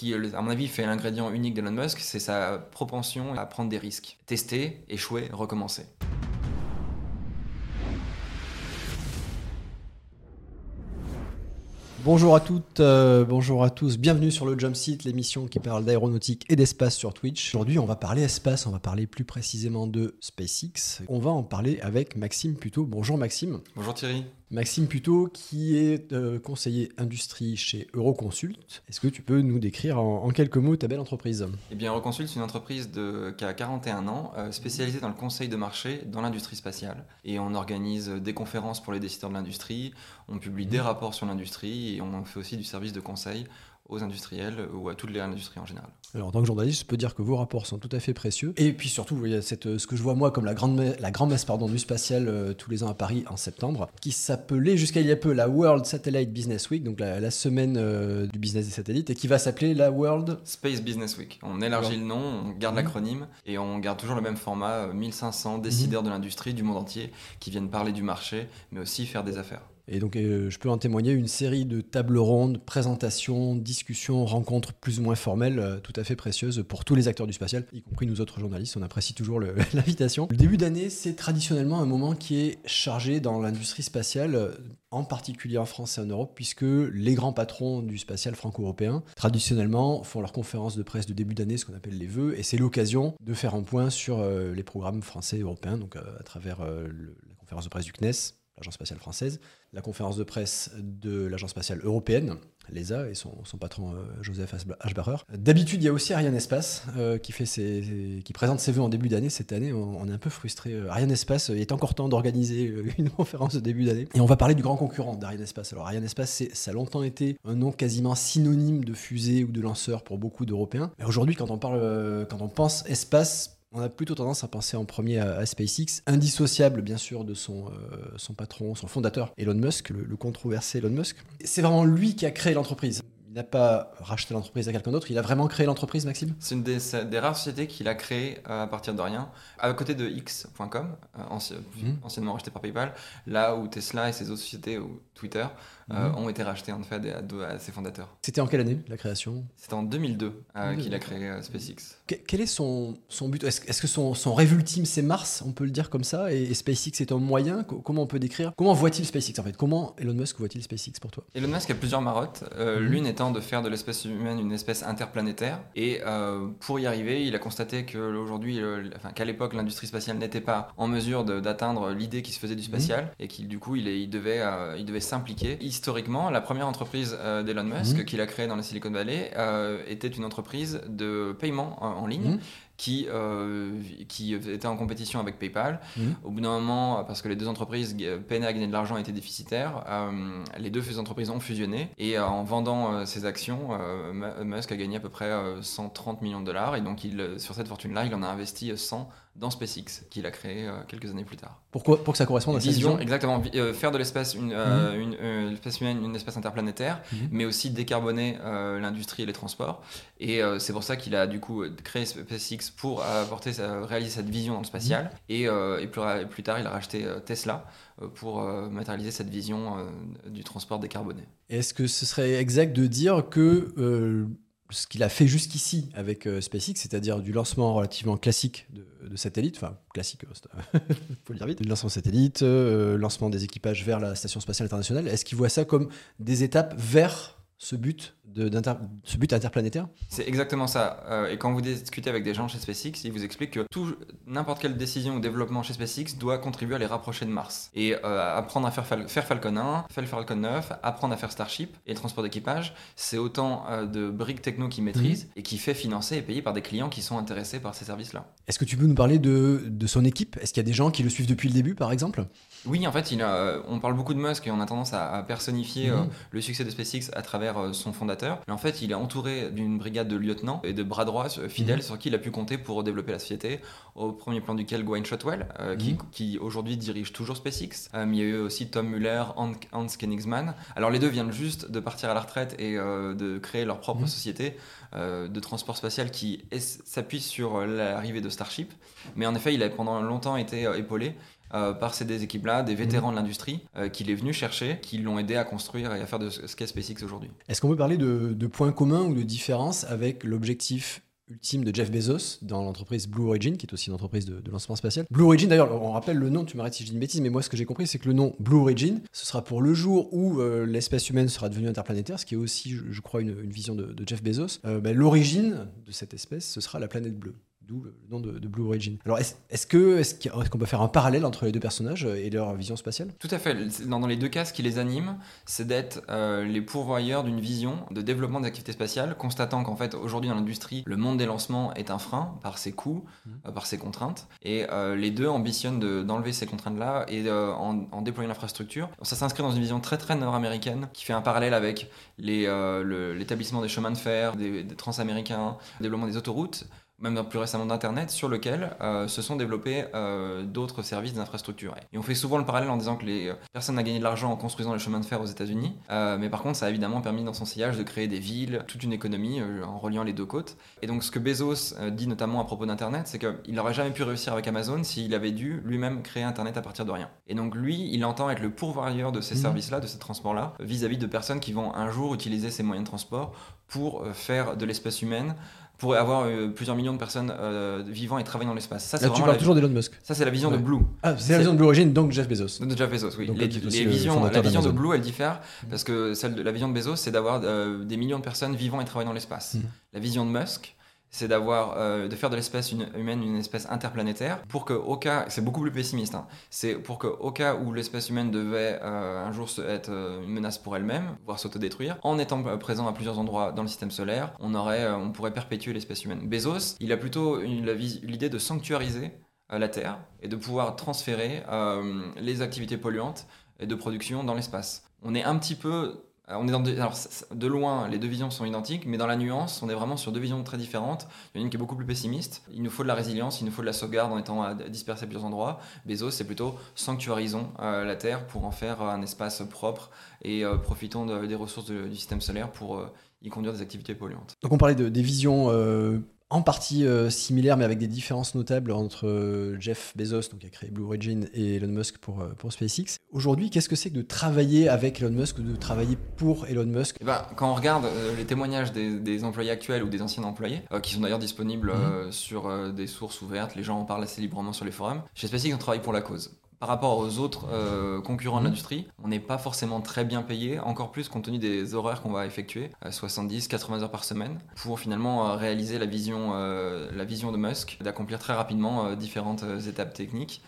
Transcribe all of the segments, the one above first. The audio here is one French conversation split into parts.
qui, à mon avis, fait l'ingrédient unique d'Elon Musk, c'est sa propension à prendre des risques. Tester, échouer, recommencer. Bonjour à toutes, euh, bonjour à tous, bienvenue sur le Jump Seat, l'émission qui parle d'aéronautique et d'espace sur Twitch. Aujourd'hui, on va parler espace, on va parler plus précisément de SpaceX. On va en parler avec Maxime Puto. Bonjour Maxime. Bonjour Thierry. Maxime Puto, qui est euh, conseiller industrie chez Euroconsult. Est-ce que tu peux nous décrire en, quelques mots ta belle entreprise? Eh bien, Euroconsult, c'est une entreprise de, qui a 41 ans, euh, spécialisée dans le conseil de marché dans l'industrie spatiale. Et on organise des conférences pour les décideurs de l'industrie, on publie des rapports sur l'industrie et on fait aussi du service de conseil aux industriels ou à toutes les industries en général. Alors, en tant que journaliste, je peux dire que vos rapports sont tout à fait précieux. Et puis surtout, il y a cette, ce que je vois moi comme la grande, la grande messe pardon, du spatial euh, tous les ans à Paris en septembre, qui s'appelait jusqu'à il y a peu la World Satellite Business Week, donc la, semaine euh, du business des satellites, et qui va s'appeler la World Space Business Week. On élargit le nom, on garde mhm. l'acronyme, et on garde toujours le même format, 1500 euh, décideurs mhm. de l'industrie du monde entier qui viennent parler du marché, mais aussi faire des affaires. Et donc, euh, je peux en témoigner une série de tables rondes, présentations, discussions, rencontres plus ou moins formelles, euh, tout à fait précieuses pour tous les acteurs du spatial, y compris nous autres journalistes. On apprécie toujours l'invitation. Le début d'année, c'est traditionnellement un moment qui est chargé dans l'industrie spatiale, euh, en particulier en France et en Europe, puisque les grands patrons du spatial franco-européen, traditionnellement, font leur conférence de presse de début d'année, ce qu'on appelle les vœux, et c'est l'occasion de faire un point sur les programmes français et européens, donc à travers la conférence de presse du CNES, l'Agence spatiale française, la conférence de presse de l'Agence spatiale européenne, l'ESA, et son, patron euh, Joseph Ashbacher. D'habitude, il y a aussi Ariane Espace euh, qui présente ses vœux en début d'année. Cette année, on, est un peu frustré. Euh, Ariane Espace, il est encore temps d'organiser une conférence de début d'année. Et on va parler du grand concurrent d'Ariane Espace. Alors, Ariane Espace, ça a longtemps été un nom quasiment synonyme de fusée ou de lanceur pour beaucoup d'Européens. Mais aujourd'hui, quand on parle, quand on pense espace, on a plutôt tendance à penser en premier à, SpaceX, indissociable bien sûr de son, euh, son patron, son fondateur, Elon Musk, le, le controversé Elon Musk. C'est vraiment lui qui a créé l'entreprise. Il n'a pas racheté l'entreprise à quelqu'un d'autre, il a vraiment créé l'entreprise, Maxime? C'est une des, rares sociétés qu'il a créées euh, à partir de rien, à côté de X.com, euh, mmh. anciennement racheté par PayPal, là où Tesla et ses autres sociétés, ou Twitter, euh, mhm. ont été rachetés en fait à, ses fondateurs. C'était en quelle année la création? C'était en 2002 euh, qu'il a créé euh, SpaceX. quel est son, son but? Est-ce que son, son, rêve ultime c'est Mars, on peut le dire comme ça, et, SpaceX est un moyen? Comment on peut décrire? Comment voit-il SpaceX en fait? Comment Elon Musk voit-il SpaceX pour toi? Elon Musk a plusieurs marottes. Mhm. L'une étant de faire de l'espèce humaine une espèce interplanétaire, et pour y arriver, il a constaté que aujourd'hui, enfin, qu'à l'époque l'industrie spatiale n'était pas en mesure d'atteindre l'idée qui se faisait du spatial, mhm. et qu'il du coup il, il devait, il devait s'impliquer historiquement, la première entreprise euh, d'Elon Musk mhm. qu'il a créée dans la Silicon Valley euh, était une entreprise de paiement en, ligne. Mhm qui, euh, qui était en compétition avec PayPal. Mhm. Au bout d'un moment, parce que les deux entreprises peinaient à gagner de l'argent, étaient déficitaires, euh, les deux entreprises ont fusionné. Et euh, en vendant ses actions, Musk a gagné à peu près 130 millions de dollars. Et donc, il, sur cette fortune-là, il en a investi 100 dans SpaceX, qu'il a créé quelques années plus tard. Pourquoi Pour que ça corresponde à sa vision Exactement. faire de l'espèce une, mhm. une, espèce humaine une espèce interplanétaire, mhm. mais aussi décarboner l'industrie et les transports. Et c'est pour ça qu'il a du coup créé SpaceX pour apporter, réaliser cette vision dans le spatial. Mhm. Et, euh, et plus, plus, tard, il a racheté euh, Tesla euh, pour matérialiser cette vision du transport décarboné. Est-ce que ce serait exact de dire que ce qu'il a fait jusqu'ici avec SpaceX, c'est-à-dire du lancement relativement classique de, satellites, enfin classique, il faut le dire vite, du lancement satellite, lancement des équipages vers la station spatiale internationale, est-ce qu'il voit ça comme des étapes vers ce but, de, ce but interplanétaire C'est exactement ça. Euh, et quand vous discutez avec des gens chez SpaceX, ils vous expliquent que n'importe quelle décision ou développement chez SpaceX doit contribuer à les rapprocher de Mars. Et euh, apprendre à faire, faire, Falcon 1, faire Falcon 9, apprendre à faire Starship et le transport d'équipage, c'est autant euh, de briques techno qu'ils maîtrisent mmh. et qui fait financer et payer par des clients qui sont intéressés par ces services-là. Est-ce que tu peux nous parler de, de son équipe? Est-ce qu'il y a des gens qui le suivent depuis le début, par exemple? Oui, en fait, il a, on parle beaucoup de Musk et on a tendance à, personnifier mhm. le succès de SpaceX à travers son fondateur. Mais en fait, il est entouré d'une brigade de lieutenants et de bras droits euh, fidèles mhm. sur qui il a pu compter pour développer la société. Au premier plan duquel Gwynne Shotwell, qui, mhm. qui aujourd'hui dirige toujours SpaceX. il y a eu aussi Tom Muller, Hans Koenigsmann. Alors les deux viennent juste de partir à la retraite et de créer leur propre société de transport spatial qui s'appuie sur l'arrivée de Starship. Mais en effet, il a pendant longtemps été épaulé par ces équipes-là, des vétérans de l'industrie, qui l'est venu chercher, qui l'ont aidé à construire et à faire de ce qu'est SpaceX aujourd'hui. Est-ce qu'on peut parler de, de points communs ou de différences avec l'objectif ultime de Jeff Bezos dans l'entreprise Blue Origin, qui est aussi une entreprise de, lancement spatial? Blue Origin, d'ailleurs, on rappelle le nom, tu m'arrêtes si je dis une bêtise, mais moi ce que j'ai compris, c'est que le nom Blue Origin, ce sera pour le jour où euh, l'espèce humaine sera devenue interplanétaire, ce qui est aussi, je, crois, une, vision de, Jeff Bezos. Euh, ben, l'origine de cette espèce, ce sera la planète bleue le nom de, Blue Origin. Alors, est-ce que est qu'on peut faire un parallèle entre les deux personnages et leur vision spatiale? Tout à fait. Dans, les deux cas, ce qui les anime, c'est d'être euh, les pourvoyeurs d'une vision de développement des activités spatiales, constatant qu'en fait, aujourd'hui dans l'industrie, le monde des lancements est un frein par ses coûts, mmh. euh, par ses contraintes. Et euh, les deux ambitionnent d'enlever ces contraintes-là et en, déployant l'infrastructure. Ça s'inscrit dans une vision très très nord-américaine qui fait un parallèle avec l'établissement des chemins de fer, des, des transaméricains, le développement des autoroutes même plus récemment d'Internet, sur lequel euh, se sont développés euh, d'autres services d'infrastructure. Et on fait souvent le parallèle en disant que les euh, personnes ont gagné de l'argent en construisant les chemins de fer aux États-Unis, mais par contre, ça a évidemment permis dans son sillage de créer des villes, toute une économie en reliant les deux côtes. Et donc, ce que Bezos dit notamment à propos d'Internet, c'est qu'il n'aurait jamais pu réussir avec Amazon s'il avait dû lui-même créer Internet à partir de rien. Et donc, lui, il entend être le pourvoyeur de ces mmh. services-là, de ces transports-là, vis-à-vis de personnes qui vont un jour utiliser ces moyens de transport pour faire de l'espèce humaine pour avoir euh, plusieurs millions de personnes euh, vivant et travaillant dans l'espace. Ça, c'est tu parles toujours d'Elon Musk. Ça, c'est la vision de Blue. Ah, c'est la vision de Blue Origin, donc Jeff Bezos. De Jeff Bezos, oui. les, visions, la vision de Blue, elle diffère parce que celle de la vision de Bezos, c'est d'avoir euh, des millions de personnes vivant et travaillant dans l'espace. Mm. La vision de Musk, c'est d'avoir euh, de faire de l'espèce humaine une espèce interplanétaire pour que au cas c'est beaucoup plus pessimiste hein, c'est pour que au cas où l'espèce humaine devait euh, un jour être euh, une menace pour elle-même voire s'autodétruire en étant présent à plusieurs endroits dans le système solaire on aurait on pourrait perpétuer l'espèce humaine. Bezos il a plutôt l'idée de sanctuariser la Terre et de pouvoir transférer les activités polluantes et de production dans l'espace. On est un petit peu on est dans alors, de loin, les deux visions sont identiques, mais dans la nuance, on est vraiment sur deux visions très différentes. Il y en a une qui est beaucoup plus pessimiste. Il nous faut de la résilience, il nous faut de la sauvegarde en étant dispersé à plusieurs endroits. Bezos, c'est plutôt sanctuarisons euh, la Terre pour en faire un espace propre et euh, profitons des ressources du système solaire pour y conduire des activités polluantes. Donc on parlait de, des visions en partie euh, similaire, mais avec des différences notables entre euh, Jeff Bezos, donc qui a créé Blue Origin, et Elon Musk pour, euh, pour SpaceX. Aujourd'hui, qu'est-ce que c'est que de travailler avec Elon Musk ou de travailler pour Elon Musk? Eh ben, Quand on regarde les témoignages des, employés actuels ou des anciens employés, qui sont d'ailleurs disponibles mhm. sur des sources ouvertes, les gens en parlent assez librement sur les forums, chez SpaceX, on travaille pour la cause par rapport aux autres euh, concurrents de mhm. l'industrie, on n'est pas forcément très bien payé, encore plus compte tenu des horaires qu'on va effectuer, 70-80 euh, heures par semaine, pour finalement euh, réaliser la vision, la vision de Musk, d'accomplir très rapidement différentes étapes techniques.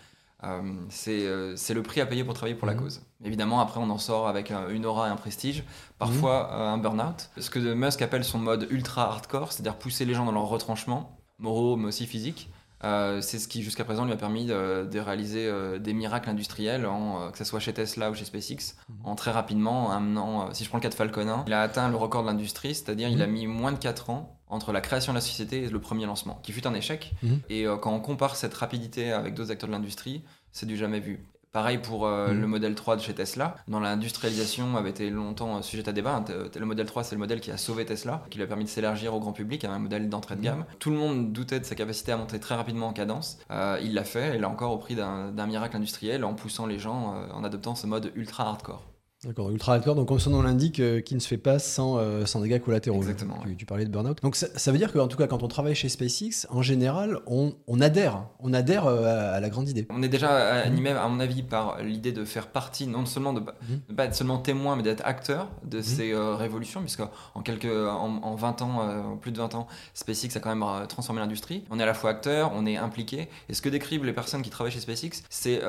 c'est le prix à payer pour travailler pour la mhm. cause. Évidemment, après, on en sort avec une aura et un prestige, parfois mhm. un burn-out. Ce que Musk appelle son mode ultra hardcore, c'est-à-dire pousser les gens dans leurs retranchements, moraux mais aussi physiques, euh, c'est ce qui jusqu'à présent lui a permis de, réaliser euh, des miracles industriels, en, euh, que ce soit chez Tesla ou chez SpaceX, mhm. en très rapidement, un si je prends le cas de Falcon 1, il a atteint le record de l'industrie, c'est-à-dire il a mhm. mis moins de 4 ans entre la création de la société et le premier lancement, qui fut un échec. Mhm. Et quand on compare cette rapidité avec d'autres acteurs de l'industrie, c'est du jamais vu. Pareil pour euh, mm. le modèle 3 de chez Tesla. Dans l'industrialisation, avait été longtemps euh, sujet à débat. Le modèle 3, c'est le modèle qui a sauvé Tesla, qui lui a permis de s'élargir au grand public, un modèle d'entrée de mm. gamme. Tout le monde doutait de sa capacité à monter très rapidement en cadence. Euh, il l'a fait, et là encore au prix d'un miracle industriel, en poussant les gens, en adoptant ce mode ultra hardcore. D'accord, ultra hardcore, donc comme son nom l'indique, euh, qui ne se fait pas sans, euh, sans dégâts collatéraux. Exactement. Tu, parlais de burn-out. Donc ça, ça veut dire qu'en tout cas, quand on travaille chez SpaceX, en général, on, on adhère, on adhère euh, à, la grande idée. On est déjà animé, à mon avis, par l'idée de faire partie, non seulement de, mhm. ne pas être seulement témoin, mais d'être acteur de mhm. ces révolutions, puisque en, quelques, en, 20 ans, plus de 20 ans, SpaceX a quand même transformé l'industrie. On est à la fois acteur, on est impliqué, et ce que décrivent les personnes qui travaillent chez SpaceX, c'est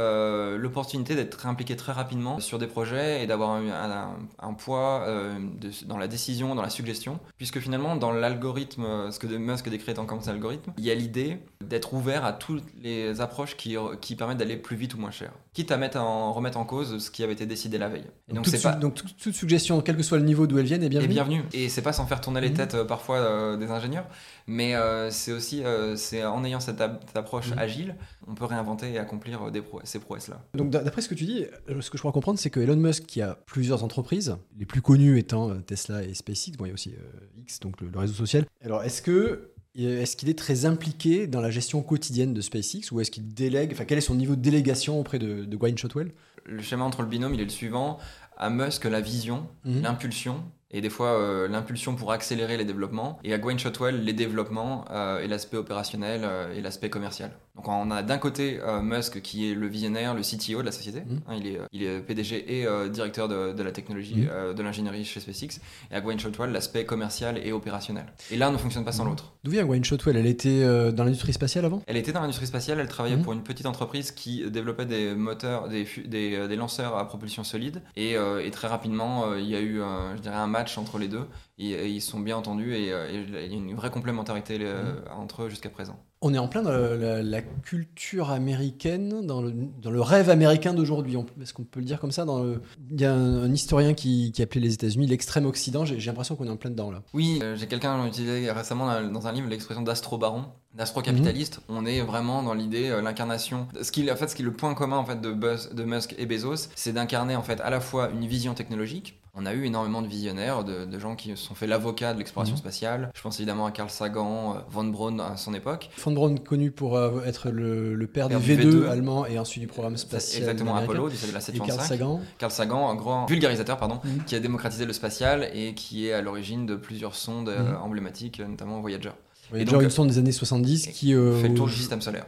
l'opportunité d'être impliqué très rapidement sur des projets et d'avoir un, un, un poids euh, dans la décision, dans la suggestion, puisque finalement, dans l'algorithme, ce que Musk décrit en tant qu'algorithme, il y a l'idée d'être ouvert à toutes les approches qui, qui permettent d'aller plus vite ou moins cher, quitte à mettre en, remettre en cause ce qui avait été décidé la veille. Et donc, toute, pas... donc toute, suggestion, quel que soit le niveau d'où elle vienne, est bienvenue. Est bienvenue. Et c'est pas sans faire tourner les mhm. têtes euh, parfois euh, des ingénieurs, mais c'est aussi c'est en ayant cette, approche mhm. agile, on peut réinventer et accomplir des ces prouesses-là. Donc d'après ce que tu dis, ce que je crois comprendre, c'est que Elon Musk, qui a plusieurs entreprises, les plus connues étant euh, Tesla et SpaceX. Bon, il y a aussi euh, X, donc le, réseau social. Alors, est-ce que est-ce qu'il est très impliqué dans la gestion quotidienne de SpaceX ou est-ce qu'il délègue, enfin quel est son niveau de délégation auprès de, de Gwynne Shotwell? Le schéma entre le binôme, il est le suivant. À Musk, la vision, Mhm. l'impulsion, et des fois euh, l'impulsion pour accélérer les développements, et à Gwynne Shotwell, les développements euh, et l'aspect opérationnel euh, et l'aspect commercial. Donc on a d'un côté euh, Musk qui est le visionnaire, le CTO de la société, Mhm. Hein, il, est, euh, il est PDG et euh, directeur de, de la technologie, euh, de l'ingénierie chez SpaceX, et à Gwynne Shotwell, l'aspect commercial et opérationnel. Et l'un ne fonctionne pas sans Mhm. l'autre. D'où vient Gwynne Shotwell Elle était euh, dans l'industrie spatiale avant? Elle était dans l'industrie spatiale, elle travaillait pour une petite entreprise qui développait des moteurs, des, des, euh, des lanceurs à propulsion solide. Et, euh, et très rapidement, euh, il y a eu, euh, je dirais, un match entre les deux. Et, et ils sont bien entendus et, euh, il y a une vraie complémentarité euh, entre eux jusqu'à présent. On est en plein dans la, culture américaine, dans le, rêve américain d'aujourd'hui. Est-ce qu'on peut le dire comme ça dans Il y a un, historien qui, qui appelait les États-Unis l'extrême Occident. J'ai l'impression qu'on est en plein dedans là. Oui, euh, j'ai quelqu'un qui utilisé récemment dans un livre l'expression d'astro-baron, d'astro-capitaliste. On est vraiment dans l'idée, euh, l'incarnation. Ce qui, en fait, ce qui est le point commun en fait de, Buzz- de Musk et Bezos, c'est d'incarner en fait à la fois une vision technologique. On a eu énormément de visionnaires, de, de gens qui se sont fait l'avocat de l'exploration Mhm. spatiale. Je pense évidemment à Carl Sagan, euh, Von Braun à son époque. Von Braun connu pour euh, être le, le père, Père du du V2, V2. allemand et ensuite du programme spatial Exactement. Apollo, du de la Et Carl 705. Sagan. Carl Sagan, un grand vulgarisateur, pardon, Mhm. qui a démocratisé le spatial et qui est à l'origine de plusieurs sondes Mhm. emblématiques, notamment Voyager. Il y a Et déjà donc, une sonde des années 70 qui euh, fait le tour du système solaire.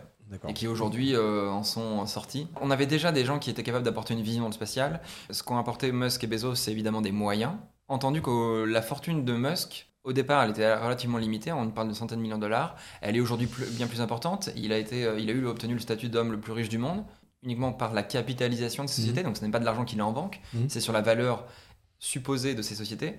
Et qui aujourd'hui euh, en sont sortis. On avait déjà des gens qui étaient capables d'apporter une vision dans le spatial. Ce qu'ont apporté Musk et Bezos, c'est évidemment des moyens. Entendu que la fortune de Musk, au départ, elle était relativement limitée, on parle de centaines de millions de dollars. Elle est aujourd'hui bien plus importante. Il a, été, euh, il a eu obtenu le statut d'homme le plus riche du monde, uniquement par la capitalisation de ses sociétés. Donc ce n'est pas de l'argent qu'il a en banque, Mhm. c'est sur la valeur supposée de ces sociétés.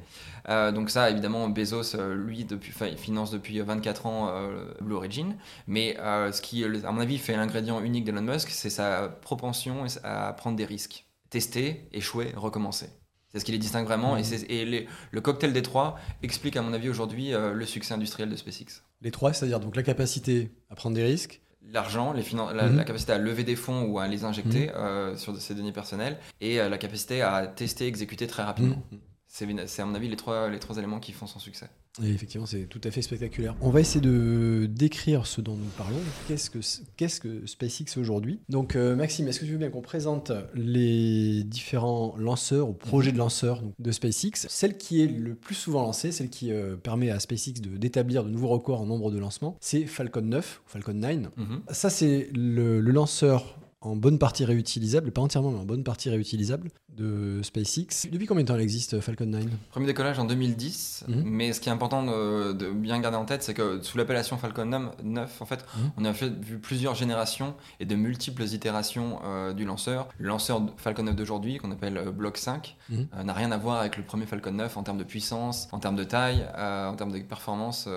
Euh, donc ça, évidemment, Bezos, euh, lui, depuis, finance depuis 24 ans euh, Blue Origin. Mais ce qui, à mon avis, fait l'ingrédient unique d'Elon Musk, c'est sa propension à prendre des risques. Tester, échouer, recommencer. C'est ce qui les distingue vraiment. Et, c'est- et les- le cocktail des trois explique, à mon avis, aujourd'hui, le succès industriel de SpaceX. Les trois, c'est-à-dire donc la capacité à prendre des risques, L'argent, les finan- la, Mhm. la capacité à lever des fonds ou à les injecter euh, sur ses deniers personnels, et euh, la capacité à tester, exécuter très rapidement. Mhm. C'est, à mon avis les trois, les trois éléments qui font son succès. Et effectivement, c'est tout à fait spectaculaire. On va essayer de décrire ce dont nous parlons. Qu'est-ce que, qu'est-ce que SpaceX aujourd'hui? Donc, euh, Maxime, est-ce que tu veux bien qu'on présente les différents lanceurs ou projets de lanceurs donc, de SpaceX? Celle qui est le plus souvent lancée, celle qui euh, permet à SpaceX de, d'établir de nouveaux records en nombre de lancements, c'est Falcon 9 ou Falcon 9. Mhm. Ça, c'est le, le lanceur en bonne partie réutilisable, pas entièrement, mais en bonne partie réutilisable de SpaceX. Depuis combien de temps elle existe, Falcon 9 Premier décollage en 2010, Mhm. mais ce qui est important de, de bien garder en tête, c'est que sous l'appellation Falcon 9, en fait, Mhm. on a fait, vu plusieurs générations et de multiples itérations euh, du lanceur. Le lanceur Falcon 9 d'aujourd'hui, qu'on appelle euh, Block 5, Mhm. euh, n'a rien à voir avec le premier Falcon 9 en termes de puissance, en termes de taille, en termes de performance.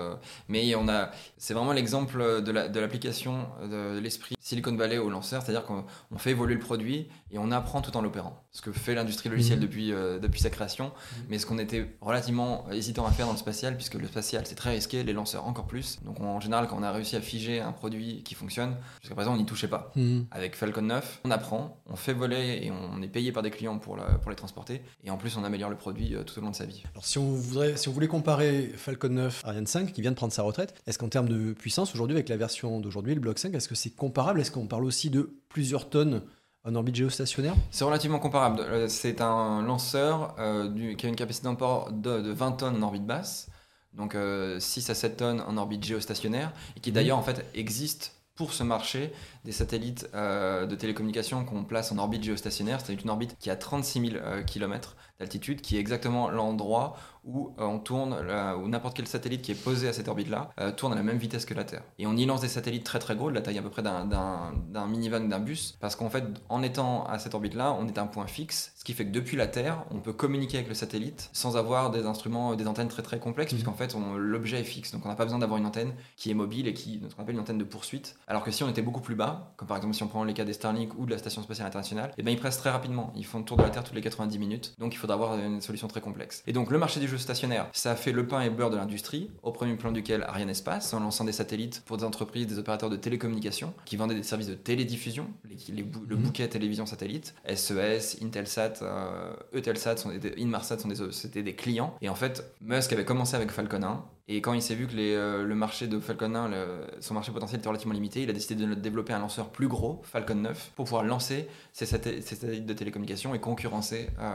mais on a, c'est vraiment l'exemple de, la- de l'application de l'esprit Silicon Valley au lanceur, c'est-à-dire qu'on on fait évoluer le produit et on apprend tout en l'opérant. Ce que fait l'industrie logicielle Mhm. depuis, euh, depuis sa création, Mhm. mais ce qu'on était relativement hésitant à faire dans le spatial, puisque le spatial c'est très risqué, les lanceurs encore plus. Donc en général, quand on a réussi à figer un produit qui fonctionne, jusqu'à présent on n'y touchait pas. Mhm. Avec Falcon 9, on apprend, on fait voler et on est payé par des clients pour, la- pour les transporter. Et en plus, on améliore le produit euh, tout au long de sa vie. Alors si on, voudrait, si on voulait comparer Falcon 9 Ariane 5 qui vient de prendre sa retraite, est-ce qu'en termes de puissance aujourd'hui avec la version d'aujourd'hui, le Block 5, est-ce que c'est comparable? Est-ce qu'on parle aussi de plusieurs tonnes en orbite géostationnaire C'est relativement comparable. Euh, C'est un lanceur euh, du- qui a une capacité d'emport de, de 20 tonnes en orbite basse, donc euh, 6 à 7 tonnes en orbite géostationnaire, et qui d'ailleurs en fait existe pour ce marché des satellites euh, de télécommunications qu'on place en orbite géostationnaire. C'est une orbite qui a 36 000 km d'altitude, qui est exactement l'endroit où euh, on tourne, où n'importe quel satellite qui est posé à cette orbite-là euh, tourne à la même vitesse que la Terre. Et on y lance des satellites très très gros, de la taille à peu près d'un minivan, d'un bus, parce qu'en fait, en étant à cette orbite-là, on est à un point fixe, ce qui fait que depuis la Terre, on peut communiquer avec le satellite sans avoir des instruments, des antennes très très complexes, Mhm. puisqu'en fait, on- l'objet est fixe, donc on n'a pas besoin d'avoir une antenne qui est mobile et qui, ce qu'on appelle une antenne de poursuite. Alors que si on était beaucoup plus bas, comme par exemple si on prend les cas des Starlink ou de la Station Spatiale Internationale, et ben ils pressent très rapidement. Ils font le tour de la Terre toutes les 90 minutes, donc il faudra avoir une solution très complexe. Et donc le marché du jeu stationnaire, ça a fait le pain et beurre de l'industrie, au premier plan duquel Ariane Espace, en lançant des satellites pour des entreprises, des opérateurs de télécommunications, qui vendaient des services de télédiffusion, les, les bou- le Mhm. bouquet télévision satellite, SES, Intelsat, euh, Eutelsat, sont des, Inmarsat c'était des clients. Et en fait, Musk avait commencé avec Falcon 1, Et quand il s'est vu que euh, le marché de Falcon 1, son marché potentiel était relativement limité, il a décidé de développer un lanceur plus gros, Falcon 9, pour pouvoir lancer ses, satellites de télécommunication et concurrencer euh,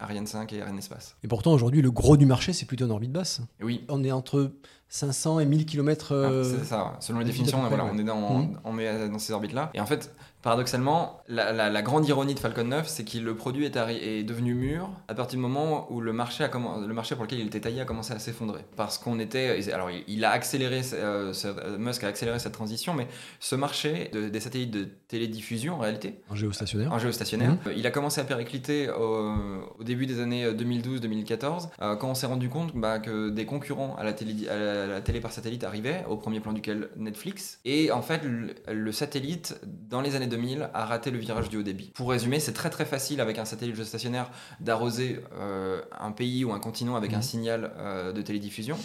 Ariane 5 et Ariane Espace. Et pourtant, aujourd'hui, le gros du marché, c'est plutôt en orbite basse. Oui. On est entre 500 et 1000 km. c'est ça, selon les définitions, voilà, on est dans, mmh. on met dans ces orbites-là. Et en fait, Paradoxalement, la, grande ironie de Falcon 9, c'est que le produit est, est, devenu mûr à partir du moment où le marché, a le marché pour lequel il était taillé a commencé à s'effondrer. Parce qu'on était. Alors, il, a accéléré, euh, Musk a accéléré cette transition, mais ce marché des satellites de télédiffusion, en réalité. En géostationnaire. En géostationnaire. Mmh. Il a commencé à péricliter au, début des années 2012-2014, euh, quand on s'est rendu compte bah, que des concurrents à la, télé, à la, télé par satellite arrivaient, au premier plan duquel Netflix. Et en fait, le, le satellite, dans les années 2000 a raté le virage du haut débit. Pour résumer, c'est très très facile avec un satellite géostationnaire d'arroser euh, un pays ou un continent avec un mhm. signal euh, de télédiffusion.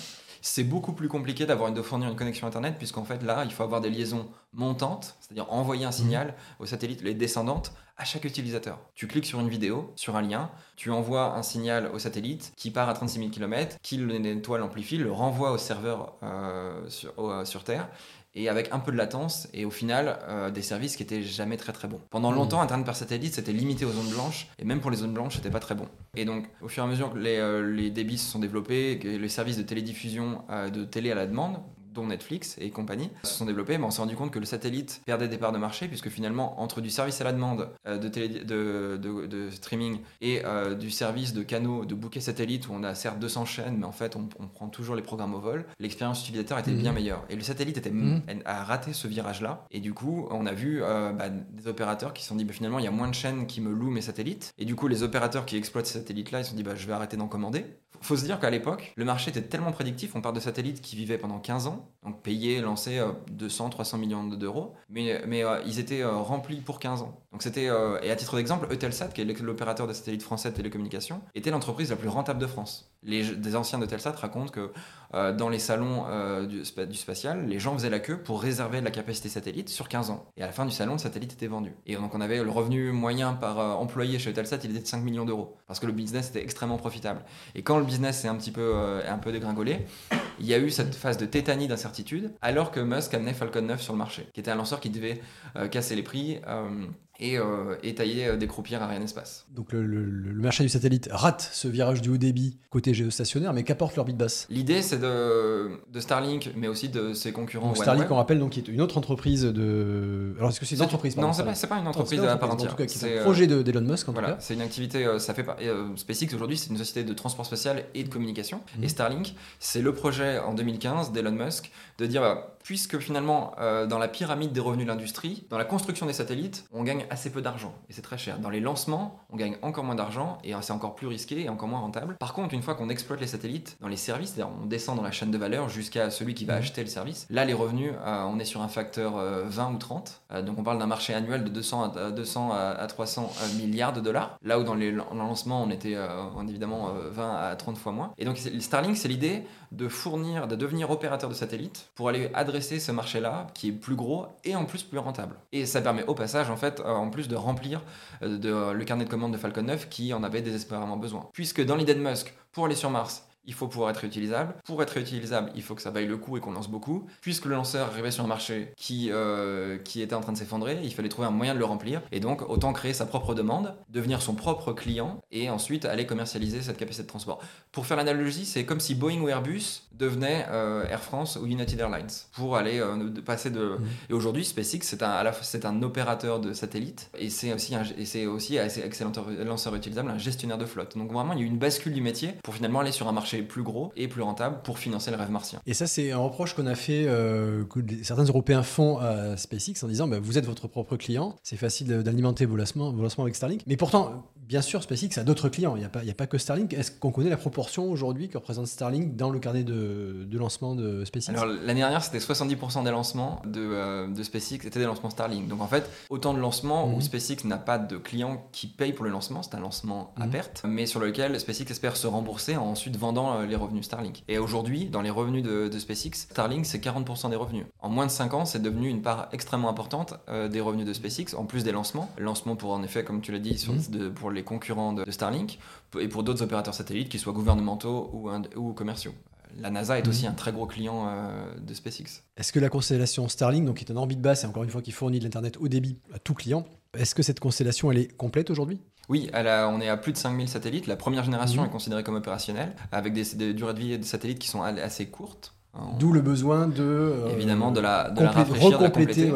C'est beaucoup plus compliqué d'avoir de fournir une connexion internet puisqu'en fait là, il faut avoir des liaisons montantes, c'est-à-dire envoyer un signal mhm. au satellite, les descendantes à chaque utilisateur. Tu cliques sur une vidéo, sur un lien, tu envoies un signal au satellite qui part à 36 000 km, qui le nettoie, l'amplifie, le renvoie au serveur euh, sur, sur Terre et avec un peu de latence et au final euh, des services qui étaient jamais très très bons. Pendant longtemps, Internet par satellite c'était limité aux zones blanches et même pour les zones blanches c'était pas très bon. Et donc au fur et à mesure que les, euh, les débits se sont développés, que les services de télédiffusion euh, de télé à la demande, dont Netflix et compagnie, se sont développés, mais on s'est rendu compte que le satellite perdait des parts de marché, puisque finalement, entre du service à la demande euh, de, télé, de, de, streaming et euh, du service de canaux de bouquets satellite, où on a certes 200 chaînes, mais en fait, on, prend toujours les programmes au vol, l'expérience utilisateur était bien mhm. meilleure. Et le satellite était, mhm. a raté ce virage-là, et du coup, on a vu euh, bah, des opérateurs qui se sont dit, bah, finalement, il y a moins de chaînes qui me louent mes satellites, et du coup, les opérateurs qui exploitent ces satellites-là, ils se sont dit, bah, je vais arrêter d'en commander. Faut se dire qu'à l'époque, le marché était tellement prédictif, on parle de satellites qui vivaient pendant 15 ans, donc payés, lancés 200, 300 millions d'euros, mais, mais euh, ils étaient euh, remplis pour 15 ans. Donc c'était, euh, et à titre d'exemple, Eutelsat, qui est l'opérateur de satellites français de télécommunications, était l'entreprise la plus rentable de France. Les, des anciens d'Eutelsat racontent que dans les salons du, spatial, les gens faisaient la queue pour réserver de la capacité satellite sur 15 ans. Et à la fin du salon, le satellite était vendu. Et donc on avait le revenu moyen par employé chez Eutelsat, il était de 5 millions d'euros, parce que le business était extrêmement profitable. Et quand business est un petit peu, un peu dégringolé, il y a eu cette phase de tétanie d'incertitude, alors que Musk amenait Falcon 9 sur le marché, qui était un lanceur qui devait euh, casser les prix. Euh, et, euh, tailler euh, des croupières Ariane Espace. Donc le, marché du satellite rate ce virage du haut débit côté géostationnaire, mais qu'apporte l'orbite basse? L'idée c'est de, de, Starlink, mais aussi de ses concurrents. Starlink, on rappelle, donc, qui est une autre entreprise de. Alors est-ce que c'est une entreprise Non, c'est pas, pas une entreprise à part entière. En tout cas, c'est un projet d'Elon Musk. En voilà, c'est une activité. Euh, ça fait SpaceX aujourd'hui, c'est une société de transport spatial et de communication. Mhm. Et Starlink, c'est le projet en 2015 d'Elon Musk de dire bah, puisque finalement, euh, dans la pyramide des revenus de l'industrie, dans la construction des satellites, on gagne assez peu d'argent et c'est très cher. Dans les lancements, on gagne encore moins d'argent et c'est encore plus risqué et encore moins rentable. Par contre, une fois qu'on exploite les satellites dans les services, c'est-à-dire on descend dans la chaîne de valeur jusqu'à celui qui va mmh. acheter le service, là les revenus, euh, on est sur un facteur 20 euh, ou 30. donc on parle d'un marché annuel de 200 à, 200 à 300 milliards de dollars. Là où dans les lancements, on était évidemment 20 à 30 fois moins. Et donc Starlink, c'est l'idée de fournir, de devenir opérateur de satellites pour aller adresser ce marché-là qui est plus gros et en plus plus rentable. Et ça permet au passage, en fait, euh, en plus de remplir euh, le carnet de commandes de Falcon 9 qui en avait désespérément besoin. Puisque dans l'idée de Musk, pour aller sur Mars, il faut pouvoir être réutilisable. Pour être réutilisable, il faut que ça vaille le coup et qu'on lance beaucoup. Puisque le lanceur arrivait sur un marché qui, euh, qui était en train de s'effondrer, il fallait trouver un moyen de le remplir. Et donc, autant créer sa propre demande, devenir son propre client et ensuite aller commercialiser cette capacité de transport. Pour faire l'analogie, c'est comme si Boeing ou Airbus devenaient euh, Air France ou United Airlines pour aller euh, passer de. Mmh. Et aujourd'hui, SpaceX, c'est un, c'est un opérateur de satellite et c'est aussi, un, et c'est aussi assez excellent lanceur utilisable, un gestionnaire de flotte. Donc, vraiment, il y a eu une bascule du métier pour finalement aller sur un marché plus gros et plus rentable pour financer le rêve martien. Et ça, c'est un reproche qu'on a fait, euh, que certains Européens font à SpaceX en disant bah, vous êtes votre propre client, c'est facile d'alimenter vos vos lancements avec Starlink. Mais pourtant, bien sûr, SpaceX a d'autres clients, il n'y a, pas, a pas que Starlink. Est-ce qu'on connaît la proportion aujourd'hui que représente Starlink dans le carnet de, de lancement de SpaceX? Alors, l'année dernière, c'était 70% des lancements de, euh, de SpaceX étaient des lancements Starlink. Donc, en fait, autant de lancements où mhm. SpaceX n'a pas de clients qui payent pour le lancement, c'est un lancement à mhm. perte, mais sur lequel SpaceX espère se rembourser en ensuite vendant euh, les revenus Starlink. Et aujourd'hui, dans les revenus de, SpaceX, Starlink, c'est 40% des revenus. En moins de 5 ans, c'est devenu une part extrêmement importante euh, des revenus de SpaceX, en plus des lancements. Lancements pour, en effet, comme tu l'as dit, sur, mhm. pour les concurrents de, Starlink et pour d'autres opérateurs satellites, qu'ils soient gouvernementaux ou, ou commerciaux. la NASA est Mhm. aussi un très gros client euh, de SpaceX. Est-ce que la constellation Starlink, donc qui est en orbite basse et encore une fois qui fournit de l'internet haut débit à tout client, est-ce que cette constellation elle est complète aujourd'hui? Oui, elle a- on est à plus de 5000 satellites. La première génération Mhm. est considérée comme opérationnelle, avec des, des durées de vie de satellites qui sont assez courtes. D'où le besoin de euh, Évidemment, de la, de la de la voilà, recompléter.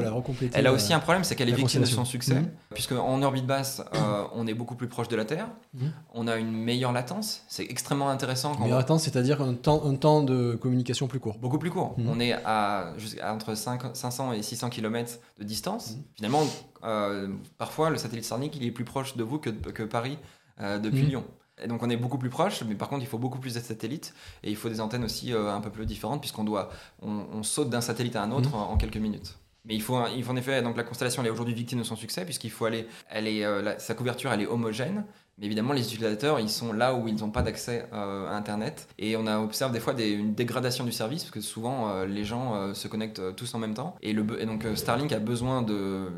Elle a la- aussi un problème, c'est qu'elle est victime de son succès, Mhm. puisque en orbite basse, euh, on est beaucoup plus proche de la Terre, Mhm. on a une meilleure latence, c'est extrêmement intéressant quand Mais on- attends, c'est-à-dire un temps, un temps de communication plus court. Beaucoup plus court. Mhm. On est à, jusqu'à entre 5 500 et 600 km de distance. Mhm. Finalement, euh, parfois, le satellite Starlink, il est plus proche de vous que, que Paris euh, depuis. Lyon. Et donc on est beaucoup plus proche, mais par contre il faut beaucoup plus de satellites et il faut des antennes aussi euh, un peu plus différentes puisqu'on doit, on, on saute d'un satellite à un autre Mhm. en, en quelques minutes. Mais il faut, il faut en effet, donc la constellation elle est aujourd'hui victime de son succès puisqu'il faut aller, elle est, euh, la- sa couverture elle est homogène. Mais évidemment, les utilisateurs, ils sont là où ils n'ont pas d'accès euh, à Internet. Et on a, observe des fois des- une dégradation du service, parce que souvent, euh, les gens euh, se connectent tous en même temps. Et, le, et donc, Starlink a besoin de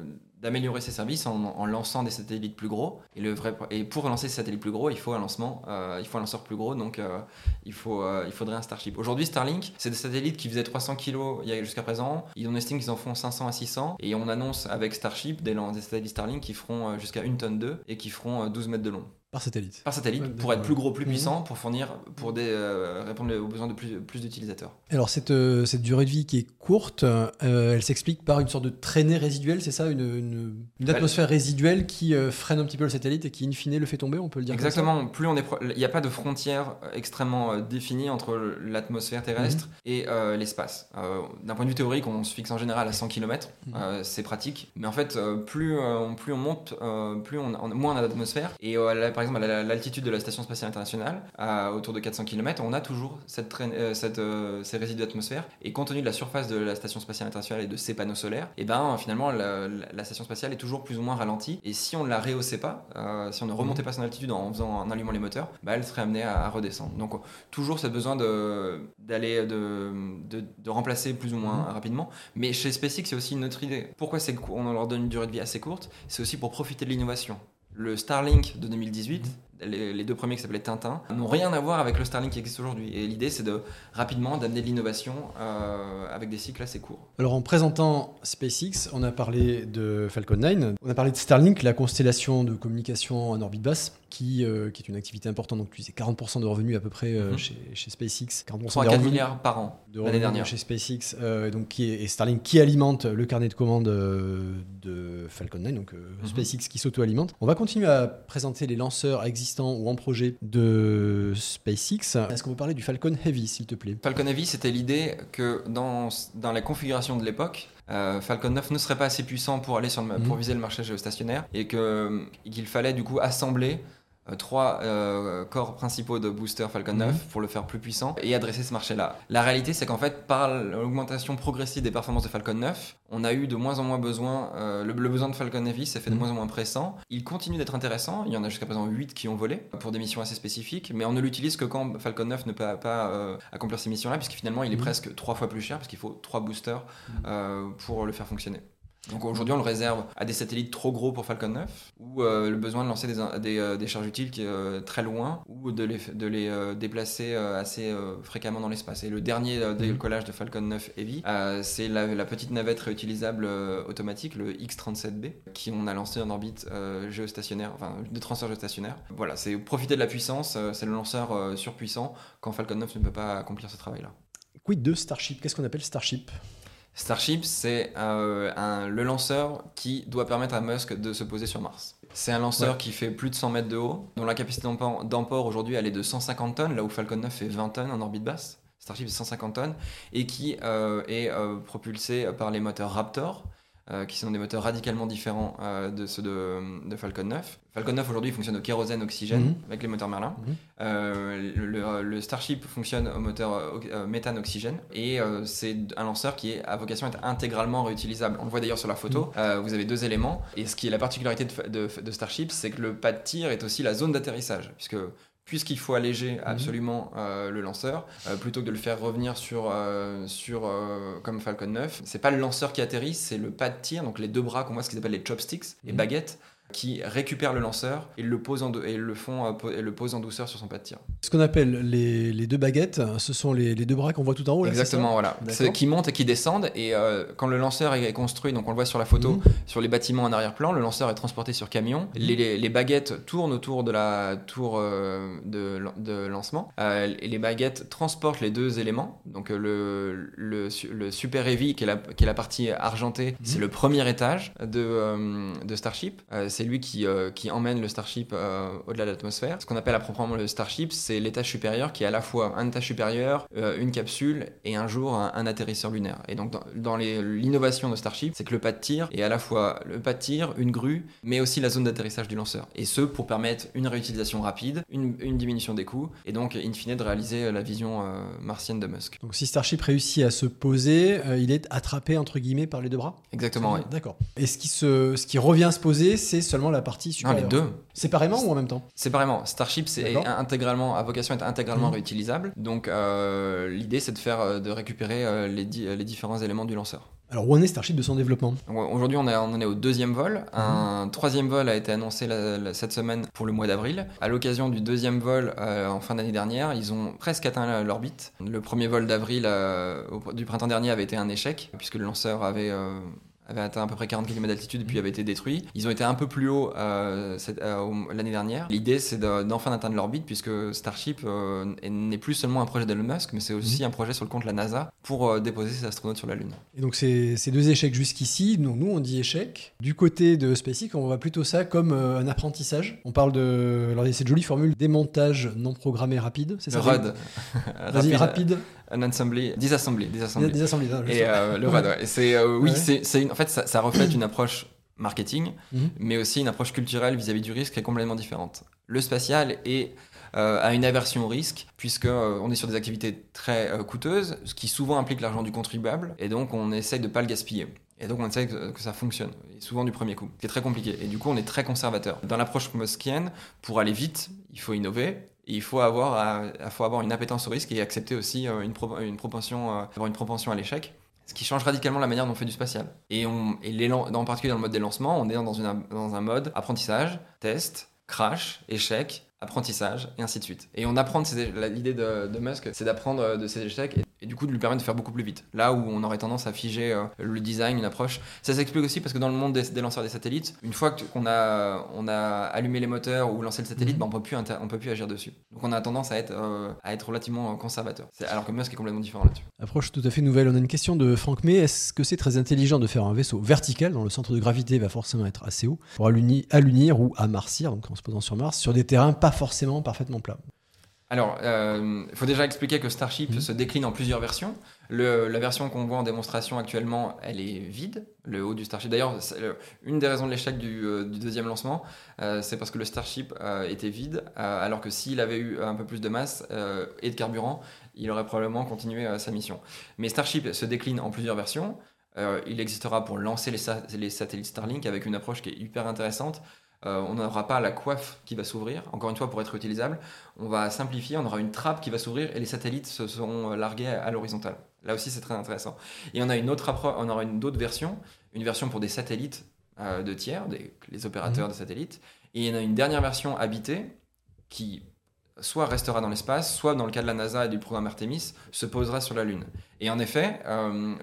d'améliorer ses services en, lançant des satellites plus gros. Et pour lancer ces satellites plus gros il faut un lancement euh, il faut un lanceur plus gros donc euh, euh, il faudrait un Starship. Aujourd'hui Starlink c'est des satellites qui faisaient 300 kg jusqu'à présent. Ils on estime qu'ils en font 500 à 600 et on annonce avec Starship des, des satellites Starlink qui feront jusqu'à une tonne 2 et qui feront euh, 12 mètres de long Par satellite. par satellite Ouais, pour être plus gros, plus Mhm. puissant, pour fournir, pour des, euh, répondre aux besoins de plus, plus d'utilisateurs. Alors cette, euh, cette durée de vie qui est courte, euh, elle s'explique par une sorte de traînée résiduelle, c'est ça? Une, une, une atmosphère résiduelle qui euh, freine un petit peu le satellite et qui in fine le fait tomber, on peut le dire comme ça? Exactement. Plus on est, pro- il n'y a pas de frontière extrêmement définie entre l'atmosphère terrestre Mhm. et euh, l'espace. Euh, D'un point de vue théorique, on se fixe en général à 100 km. Mhm. Euh, c'est pratique. Mais en fait, plus, euh, on, plus on monte, euh, plus on, on- moins on a d'atmosphère. Et euh, par exemple, à la- l'altitude de la station spatiale internationale, à autour de 400 km, on a toujours cette traîne- euh, cette, euh, ces résidus d'atmosphère. Et compte tenu de la surface de la station spatiale internationale et de ses panneaux solaires, et ben finalement la, station spatiale est toujours plus ou moins ralentie. Et si on ne la rehaussait pas, euh, si on ne remontait pas son altitude en, faisant, en allumant les moteurs, bah, elle serait amenée à, à redescendre. Donc toujours ce besoin de d'aller de, de, de remplacer plus ou moins Mhm. rapidement. Mais chez SpaceX, c'est aussi une autre idée. Pourquoi c'est on leur donne une durée de vie assez courte? C'est aussi pour profiter de l'innovation. Le Starlink de 2018, les, les deux premiers qui s'appelaient Tintin, n'ont rien à voir avec le Starlink qui existe aujourd'hui. Et l'idée, c'est de rapidement d'amener de l'innovation euh, avec des cycles assez courts. Alors en présentant SpaceX, on a parlé de Falcon 9, on a parlé de Starlink, la constellation de communication en orbite basse, qui, euh, qui est une activité importante, donc tu disais 40% de revenus à peu près euh, Mhm. chez, chez SpaceX, 40% On sont à des 4 revenus milliards par an de l'année dernière. chez SpaceX, donc qui est, et Starlink qui alimente le carnet de commandes de Falcon 9, donc Mhm. SpaceX qui s'auto-alimente. On va continuer à présenter les lanceurs existants ou en projet de SpaceX. Est-ce qu'on peut parler du Falcon Heavy, s'il te plaît? Falcon Heavy, c'était l'idée que dans, dans la configuration de l'époque, euh, Falcon 9 ne serait pas assez puissant pour aller sur le, Mhm. pour viser le marché géostationnaire et et qu'il fallait du coup assembler euh, trois euh, corps principaux de booster Falcon 9 Mhm. pour le faire plus puissant et adresser ce marché-là. La réalité, c'est qu'en fait, par l'augmentation progressive des performances de Falcon 9, on a eu de moins en moins besoin, euh, le, le besoin de Falcon Heavy s'est fait de Mhm. moins en moins pressant. Il continue d'être intéressant, il y en a jusqu'à présent 8 qui ont volé pour des missions assez spécifiques, mais on ne l'utilise que quand Falcon 9 ne peut pas euh, accomplir ces missions-là, puisque finalement il est Mhm. presque trois fois plus cher, parce qu'il faut trois boosters euh, pour le faire fonctionner. Donc aujourd'hui, on le réserve à des satellites trop gros pour Falcon 9, ou euh, le besoin de lancer des, des, euh, des charges utiles qui, euh, très loin, ou de les, de les euh, déplacer assez fréquemment dans l'espace. Et le dernier euh, décollage de Falcon 9 Heavy, c'est la, la petite navette réutilisable automatique, le X-37B, qui on a lancé en orbite géostationnaire, enfin de transfert géostationnaire. Voilà, c'est profiter de la puissance, c'est le lanceur surpuissant quand Falcon 9 ne peut pas accomplir ce travail-là. Quid de Starship? Qu'est-ce qu'on appelle Starship? Starship, c'est euh, le lanceur qui doit permettre à Musk de se poser sur Mars. C'est un lanceur Ouais. qui fait plus de 100 mètres de haut, dont la capacité d'emport d'emport aujourd'hui elle est de 150 tonnes, là où Falcon 9 fait 20 tonnes en orbite basse. Starship c'est 150 tonnes et qui euh, est euh, propulsé par les moteurs Raptor. Euh, qui sont des moteurs radicalement différents euh, de ceux de, de Falcon 9. Falcon 9 aujourd'hui fonctionne au kérosène oxygène Mhm. avec les moteurs Merlin. Mhm. Euh, le, Starship fonctionne au moteur euh, méthane-oxygène et c'est un lanceur qui est à vocation à être intégralement réutilisable. On le voit d'ailleurs sur la photo. Euh, vous avez deux éléments et ce qui est la particularité de, de- de Starship, c'est que le pas de tir est aussi la zone d'atterrissage, puisque puisqu'il faut alléger absolument euh, le lanceur, euh, plutôt que de le faire revenir sur, euh, sur euh, comme Falcon 9, c'est pas le lanceur qui atterrit, c'est le pas de tir, donc les deux bras qu'on voit, ce qu'ils appellent les chopsticks, les Mhm. baguettes, qui récupère le lanceur et le, pose en dou- et le, font, euh, et le pose en douceur sur son pas de tir. Ce qu'on appelle les, les deux baguettes, ce sont les, les deux bras qu'on voit tout en haut. là, Exactement, voilà. Qui montent et qui descendent. Et euh, quand le lanceur est construit, donc on le voit sur la photo, Mhm. sur les bâtiments en arrière-plan, le lanceur est transporté sur camion. Les, les- baguettes tournent autour de la tour euh, de, lan- de lancement. Euh, et les baguettes transportent les deux éléments. Donc le, le, su- le Super Heavy, qui est la, qui est la partie argentée, c'est le premier étage de, de Starship. C'est lui qui, euh, qui emmène le Starship euh, au-delà de l'atmosphère. Ce qu'on appelle à proprement le Starship, c'est l'étage supérieur qui est à la fois un étage supérieur, euh, une capsule et un jour un, un atterrisseur lunaire. Et donc dans, l'innovation de Starship, c'est que le pas de tir est à la fois le pas de tir, une grue, mais aussi la zone d'atterrissage du lanceur. Et ce pour permettre une réutilisation rapide, une, une diminution des coûts et donc in fine de réaliser la vision euh, martienne de Musk. Donc si Starship réussit à se poser, euh, il est attrapé entre guillemets par les deux bras? Exactement, oui. D'accord. Et ce qui, se, ce qui revient se poser, c'est seulement la partie Non, supérieure les deux. Séparément ou en même temps Séparément, Starship c'est intégralement, à vocation à être intégralement Mhm. réutilisable. Donc euh, l'idée c'est de faire, euh, de récupérer euh, les, di- les différents éléments du lanceur. Alors où en est Starship de son développement? Aujourd'hui, on, est- on en est au deuxième vol. Mhm. Un troisième vol a été annoncé la- la- cette semaine pour le mois d'avril. À l'occasion du deuxième vol euh, en fin d'année dernière, ils ont presque atteint l'orbite. Le premier vol d'avril euh, du printemps dernier avait été un échec, puisque le lanceur avait, euh, avait atteint à peu près 40 km d'altitude et puis avait été détruit. Ils ont été un peu plus haut euh, euh, l'année dernière. L'idée, c'est de- d'enfin d'atteindre l'orbite, puisque Starship euh, n'est plus seulement un projet d'Elon Musk, mais c'est aussi un projet sur le compte de la NASA pour déposer ses astronautes sur la Lune. Et donc ces, ces deux échecs jusqu'ici, nous on dit échec. Du côté de SpaceX, on voit plutôt ça comme un apprentissage. On parle de, alors il y a cette jolie formule démontage non programmé rapide, c'est ça RUD. Vas-y, rapide. Un assembly, disassembly, disassembly. Hein, je Et euh, le ouais. Et c'est, euh, oui, Ouais. c'est, en fait, ça, ça reflète une approche marketing, Mhm. mais aussi une approche culturelle vis-à-vis du risque qui est complètement différente. Le spatial est euh, a une aversion au risque, puisque euh, on est sur des activités très euh, coûteuses, ce qui souvent implique l'argent du contribuable, et donc on essaye de pas le gaspiller. Et donc on essaye que, que ça fonctionne, et souvent du premier coup. C'est très compliqué. Et du coup, on est très conservateur. Dans l'approche muskienne, pour aller vite, il faut innover. Il faut avoir, euh, faut avoir une appétence au risque et accepter aussi euh, une, une propension, euh, avoir une propension à l'échec. Ce qui change radicalement la manière dont on fait du spatial. Et, on, et en particulier dans le mode des lancements, on est dans, une, dans un mode apprentissage, test, crash, échec, apprentissage, et ainsi de suite. Et on apprend l'idée de, de Musk, c'est d'apprendre de ses échecs et, et du coup de lui permettre de faire beaucoup plus vite. Là où on aurait tendance à figer euh, le design, une approche. Ça s'explique aussi parce que dans le monde des, des lanceurs des satellites, une fois qu'on a, on a allumé les moteurs ou lancé le satellite, bah, on peut plus inter- on peut plus agir dessus. Donc on a tendance à être, euh, à être relativement euh, conservateur. Alors que Musk est complètement différent là-dessus. Approche tout à fait nouvelle. On a une question de Franck May. Est-ce que c'est très intelligent de faire un vaisseau vertical dont le centre de gravité? Va forcément être assez haut pour alluni- allunir ou amarcir, donc en se posant sur Mars, sur des terrains pas forcément parfaitement plats Alors, il faut déjà expliquer que Starship Mhm. se décline en plusieurs versions. Le- la version qu'on voit en démonstration actuellement, elle est vide, le haut du Starship. D'ailleurs, une des raisons de l'échec du, euh, du deuxième lancement, euh, c'est parce que le Starship euh, était vide, euh, alors que s'il avait eu un peu plus de masse euh, et de carburant, il aurait probablement continué euh, sa mission. Mais Starship se décline en plusieurs versions. Euh, il existera pour lancer les, sa- les satellites Starlink avec une approche qui est hyper intéressante. Euh, on n'aura pas la coiffe qui va s'ouvrir, encore une fois pour être utilisable. On va simplifier, on aura une trappe qui va s'ouvrir et les satellites se seront euh, largués à, à l'horizontale. Là aussi, c'est très intéressant. Et on a une autre on aura une autre version, une version pour des satellites euh, de tiers, des, les opérateurs de satellites. Et il y en a une dernière version habitée qui soit restera dans l'espace, soit dans le cas de la NASA et du programme Artemis, se posera sur la Lune. Et en effet, euh,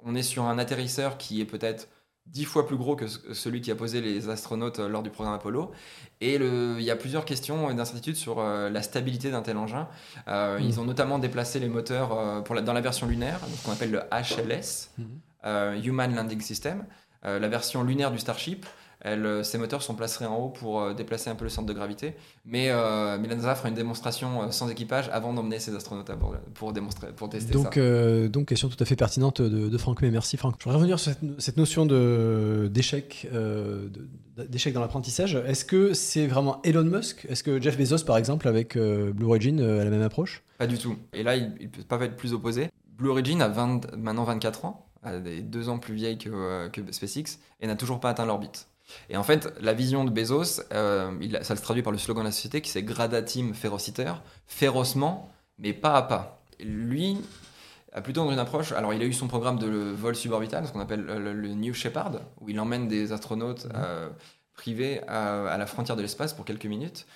on est sur un atterrisseur qui est peut-être dix fois plus gros que ce- celui qui a posé les astronautes euh, lors du programme Apollo. Et le- il y a plusieurs questions et d'incertitudes sur euh, la stabilité d'un tel engin. Euh. Ils ont notamment déplacé les moteurs pour la- dans la version lunaire, ce qu'on appelle le HLS, euh, Human Landing System. Euh, la version lunaire du Starship, elle, euh, ces moteurs sont placés en haut pour euh, déplacer un peu le centre de gravité. Mais, euh, mais la NASA fera une démonstration euh, sans équipage avant d'emmener ses astronautes à bord pour, démontrer, pour tester Donc, ça. euh, donc, question tout à fait pertinente de, de Franck May. Merci Franck. Je voudrais revenir sur cette, cette notion d'échec euh, dans l'apprentissage. Est-ce que c'est vraiment Elon Musk? Est-ce que Jeff Bezos, par exemple, avec Blue Origin, a la même approche? Pas du tout. Et là, il ne peut pas être plus opposé. Blue Origin a 20 maintenant 24 ans, elle est deux ans plus vieille que, que SpaceX, et n'a toujours pas atteint l'orbite. Et en fait, la vision de Bezos, euh, il a- ça se traduit par le slogan de la société qui c'est Gradatim ferociter, férocement, mais pas à pas. Lui a plutôt dans une approche, alors il a eu son programme de vol suborbital, ce qu'on appelle le, le New Shepard, où il emmène des astronautes euh, privé à, la frontière de l'espace pour quelques minutes.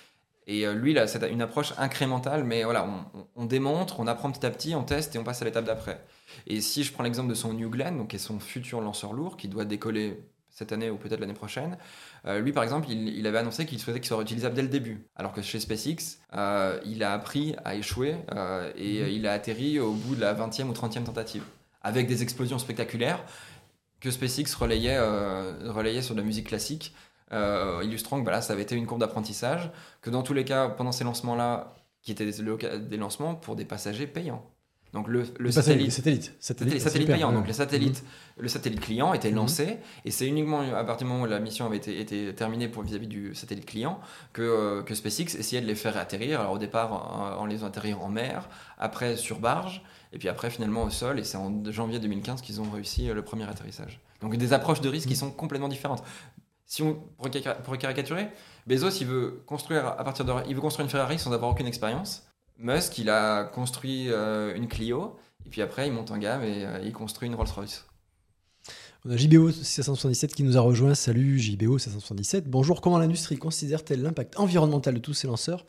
Et lui, là, c'est une approche incrémentale, mais voilà, on, démontre, on apprend petit à petit, on teste et on passe à l'étape d'après. Et si je prends l'exemple de son New Glenn, donc qui est son futur lanceur lourd, qui doit décoller cette année ou peut-être l'année prochaine, euh, lui par exemple, il, avait annoncé qu'il souhaitait qu'il soit utilisable dès le début. Alors que chez SpaceX, euh, il a appris à échouer euh, et il a atterri au bout de la 20e ou 30e tentative. Avec des explosions spectaculaires que SpaceX relayait, relayait sur de la musique classique, illustrant que ça avait été une courbe d'apprentissage, que dans tous les cas, pendant ces lancements-là, qui étaient des lancements pour des passagers payants. Donc le, le satellite, les satellites, les satellites payants. Donc les satellites, mhm. le satellite client était mhm. lancé et c'est uniquement à partir du moment où la mission avait été, été terminée pour vis-à-vis du satellite client que, euh, que SpaceX essayait de les faire atterrir. Alors au départ en, les atterrir en mer, après sur barge et puis après finalement au sol. Et c'est en janvier 2015 qu'ils ont réussi euh, le premier atterrissage. Donc des approches de risque qui mhm. sont complètement différentes. Si on pour caricaturer, Bezos il veut construire à partir de il veut construire une Ferrari sans avoir aucune expérience. Musk, il a construit euh, une Clio, et puis après, il monte en gamme et euh, il construit une Rolls-Royce. On a JBO 777 qui nous a rejoint. Salut JBO 777. Bonjour, comment l'industrie considère-t-elle l'impact environnemental de tous ces lanceurs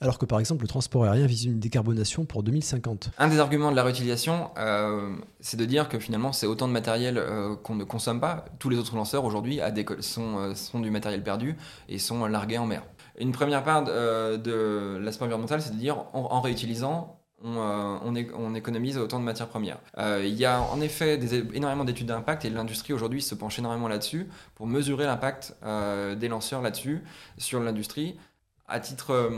alors que par exemple le transport aérien vise une décarbonation pour 2050 Un des arguments de la réutilisation, euh, c'est de dire que finalement c'est autant de matériel qu'on ne consomme pas. Tous les autres lanceurs aujourd'hui sont, sont du matériel perdu et sont largués en mer. Une première part euh, de, l'aspect environnemental, c'est de dire en, réutilisant, euh, on, économise autant de matières premières. Euh, il y a en effet énormément d'études d'impact et l'industrie aujourd'hui se penche énormément là-dessus pour mesurer l'impact des lanceurs là-dessus sur l'industrie. À titre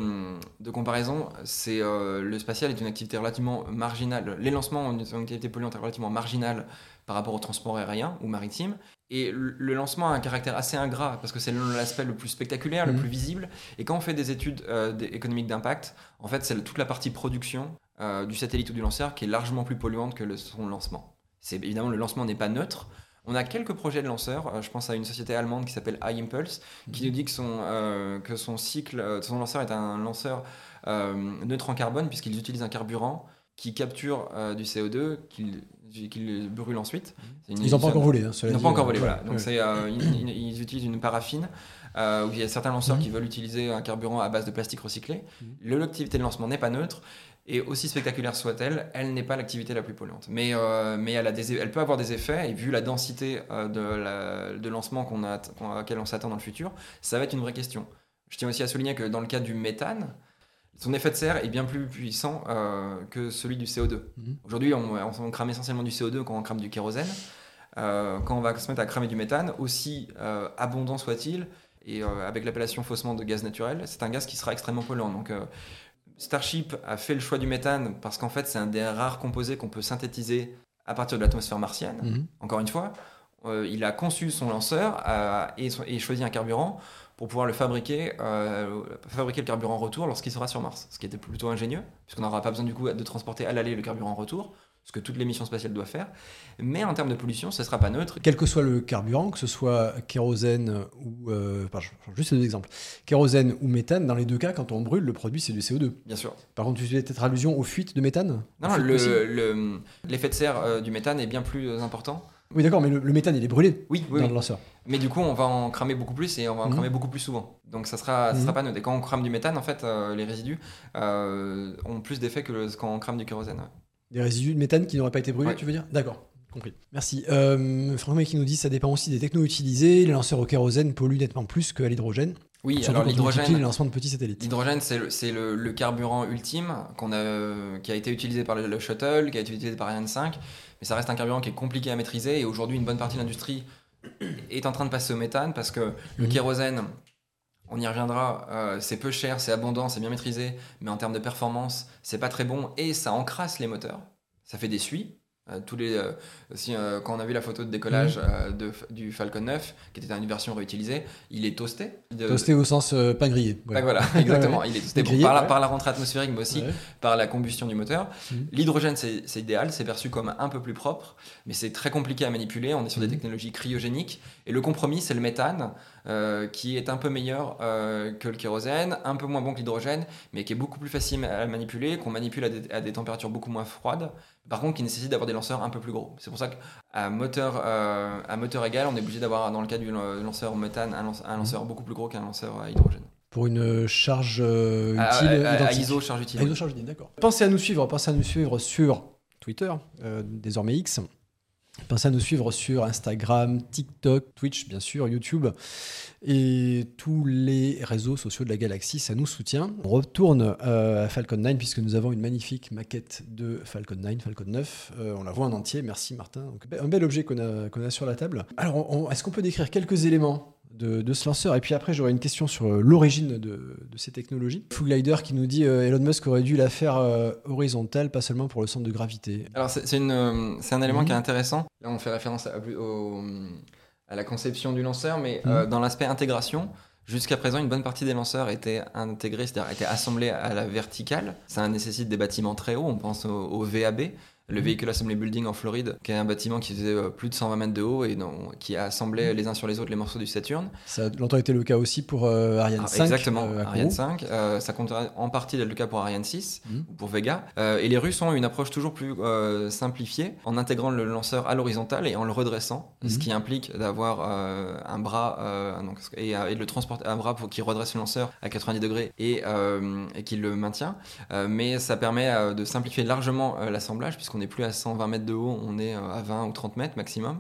de comparaison, c'est le spatial est une activité relativement marginale. Les lancements ont une activité polluante relativement marginale par rapport au transport aérien ou maritime. Et le lancement a un caractère assez ingrat parce que c'est l'aspect le plus spectaculaire, le mhm. plus visible. Et quand on fait des études euh, économiques d'impact, en fait, c'est toute la partie production euh, du satellite ou du lanceur qui est largement plus polluante que le, son lancement. C'est évidemment le lancement n'est pas neutre. On a quelques projets de lanceurs. Euh, je pense à une société allemande qui s'appelle iImpulse qui mhm. nous dit que son, que son cycle, son lanceur est un lanceur neutre en carbone puisqu'ils utilisent un carburant qui capture du CO2, qu'ils qu'ils brûlent ensuite. Ils n'ont pas encore volé. Hein, ils n'ont pas encore volé, voilà. Donc euh, ils, utilisent une paraffine. Euh, où il y a certains lanceurs qui mhm. veulent utiliser un carburant à base de plastique recyclé. Mhm. L'activité de lancement n'est pas neutre. Et aussi spectaculaire soit-elle, elle, n'est pas l'activité la plus polluante. Mais, euh, mais elle, a des, elle peut avoir des effets, et vu la densité de, la, de lancement qu'on a, à laquelle on s'attend dans le futur, ça va être une vraie question. Je tiens aussi à souligner que dans le cas du méthane, son effet de serre est bien plus puissant euh, que celui du CO2. Mhm. Aujourd'hui, on, crame essentiellement du CO2 quand on crame du kérosène. Euh, quand on va se mettre à cramer du méthane, aussi euh, abondant soit-il, et avec l'appellation faussement de gaz naturel, c'est un gaz qui sera extrêmement polluant. Donc, Starship a fait le choix du méthane parce qu'en fait, c'est un des rares composés qu'on peut synthétiser à partir de l'atmosphère martienne. Mhm. Encore une fois, il a conçu son lanceur et, et choisi un carburant pour pouvoir le fabriquer, euh, fabriquer le carburant en retour lorsqu'il sera sur Mars. Ce qui était plutôt ingénieux, puisqu'on n'aura pas besoin du coup de transporter à l'aller le carburant en retour, ce que toutes les missions spatiales doivent faire. Mais en termes de pollution, ce ne sera pas neutre. Quel que soit le carburant, que ce soit kérosène ou... Euh, juste ces deux exemples. Kérosène ou méthane, dans les deux cas, quand on brûle, le produit, c'est du CO2. Bien sûr. Par contre, tu faisais peut-être allusion aux fuites de méthane? Non, l'effet de serre euh, du méthane est bien plus important. Oui, d'accord, mais le, méthane, il est brûlé oui, dans le lanceur. Mais du coup, on va en cramer beaucoup plus et on va en mhm. cramer beaucoup plus souvent. Donc ça sera, ça sera mhm. pas neutre. Et quand on crame du méthane, en fait, euh, les résidus euh, ont plus d'effet que quand on crame du kérosène. Des résidus de méthane qui n'auraient pas été brûlés, tu veux dire? D'accord. Compris. Merci. Euh, Franck qui nous dit ça dépend aussi des technos utilisés. Les lanceurs au kérosène polluent nettement plus qu'à l'hydrogène. Oui, alors l'hydrogène. Les lancements de petits satellites. L'hydrogène, c'est le, carburant ultime qu'on a, qui a été utilisé par le, shuttle, qui a été utilisé par Ariane 5 mais ça reste un carburant qui est compliqué à maîtriser. Et aujourd'hui, une bonne partie de l'industrie est en train de passer au méthane parce que le mhm. kérosène, on y reviendra, euh, c'est peu cher, c'est abondant, c'est bien maîtrisé, mais en termes de performance, c'est pas très bon et ça encrasse les moteurs. Ça fait des suies. Euh, tous les, euh, euh, quand on a vu la photo de décollage de, du Falcon 9, qui était une version réutilisée, il est toasté. Toasté au sens pas grillé. Voilà, exactement. Il est toasté par, la, par, la, rentrée atmosphérique, mais aussi par la combustion du moteur. Mhm. L'hydrogène, c'est idéal, c'est perçu comme un peu plus propre, mais c'est très compliqué à manipuler. On est sur des mhm. technologies cryogéniques. Et le compromis, c'est le méthane, qui est un peu meilleur que le kérosène, un peu moins bon que l'hydrogène, mais qui est beaucoup plus facile à manipuler, qu'on manipule à des, à des températures beaucoup moins froides Par contre, qui nécessite d'avoir des lanceurs un peu plus gros. C'est pour ça qu'à moteur, euh, à moteur égal, on est obligé d'avoir, dans le cas du lanceur méthane, un, un lanceur beaucoup plus gros qu'un lanceur à hydrogène. Pour une charge utile à, ISO charge utile. ISO charge utile, d'accord. Pensez à nous suivre, pensez à nous suivre sur Twitter, désormais X. Pensez à nous suivre sur Instagram, TikTok, Twitch, bien sûr, YouTube et tous les réseaux sociaux de la galaxie. Ça nous soutient. On retourne euh, à Falcon 9 puisque nous avons une magnifique maquette de Falcon 9, Falcon 9. Euh, on la voit en entier. Merci Martin. un bel objet qu'on a, a sur la table. Alors, est-ce qu'on peut décrire quelques éléments? De, ce lanceur. Et puis après, j'aurais une question sur euh, l'origine de, ces technologies. Glider qui nous dit euh, Elon Musk aurait dû la faire euh, horizontale, pas seulement pour le centre de gravité. Alors, c'est un élément mhm. qui est intéressant. Là, on fait référence à, à la conception du lanceur, mais mhm. dans l'aspect intégration, Jusqu'à présent, une bonne partie des lanceurs étaient intégrés, c'est-à-dire étaient assemblés à la verticale. Ça nécessite des bâtiments très hauts, on pense au VAB, le mhm. Vehicle Assembly Building en Floride, qui est un bâtiment qui faisait euh, plus de 120 mètres de haut et qui assemblait mhm. les uns sur les autres les morceaux du Saturne. Ça a longtemps été le cas aussi pour euh, Ariane 5. Ah, exactement, euh, Ariane 5. ça compte en partie d'être le cas pour Ariane 6 mhm. ou pour Vega. et les Russes ont une approche toujours plus simplifiée en intégrant le lanceur à l'horizontale et en le redressant, ce qui implique d'avoir un bras donc, et, de le transporter, un bras pour, qui redresse le lanceur à 90 degrés et, et qui le maintient. mais ça permet de simplifier largement l'assemblage puisque on n'est plus à 120 mètres de haut, on est euh, à 20 ou 30 mètres maximum.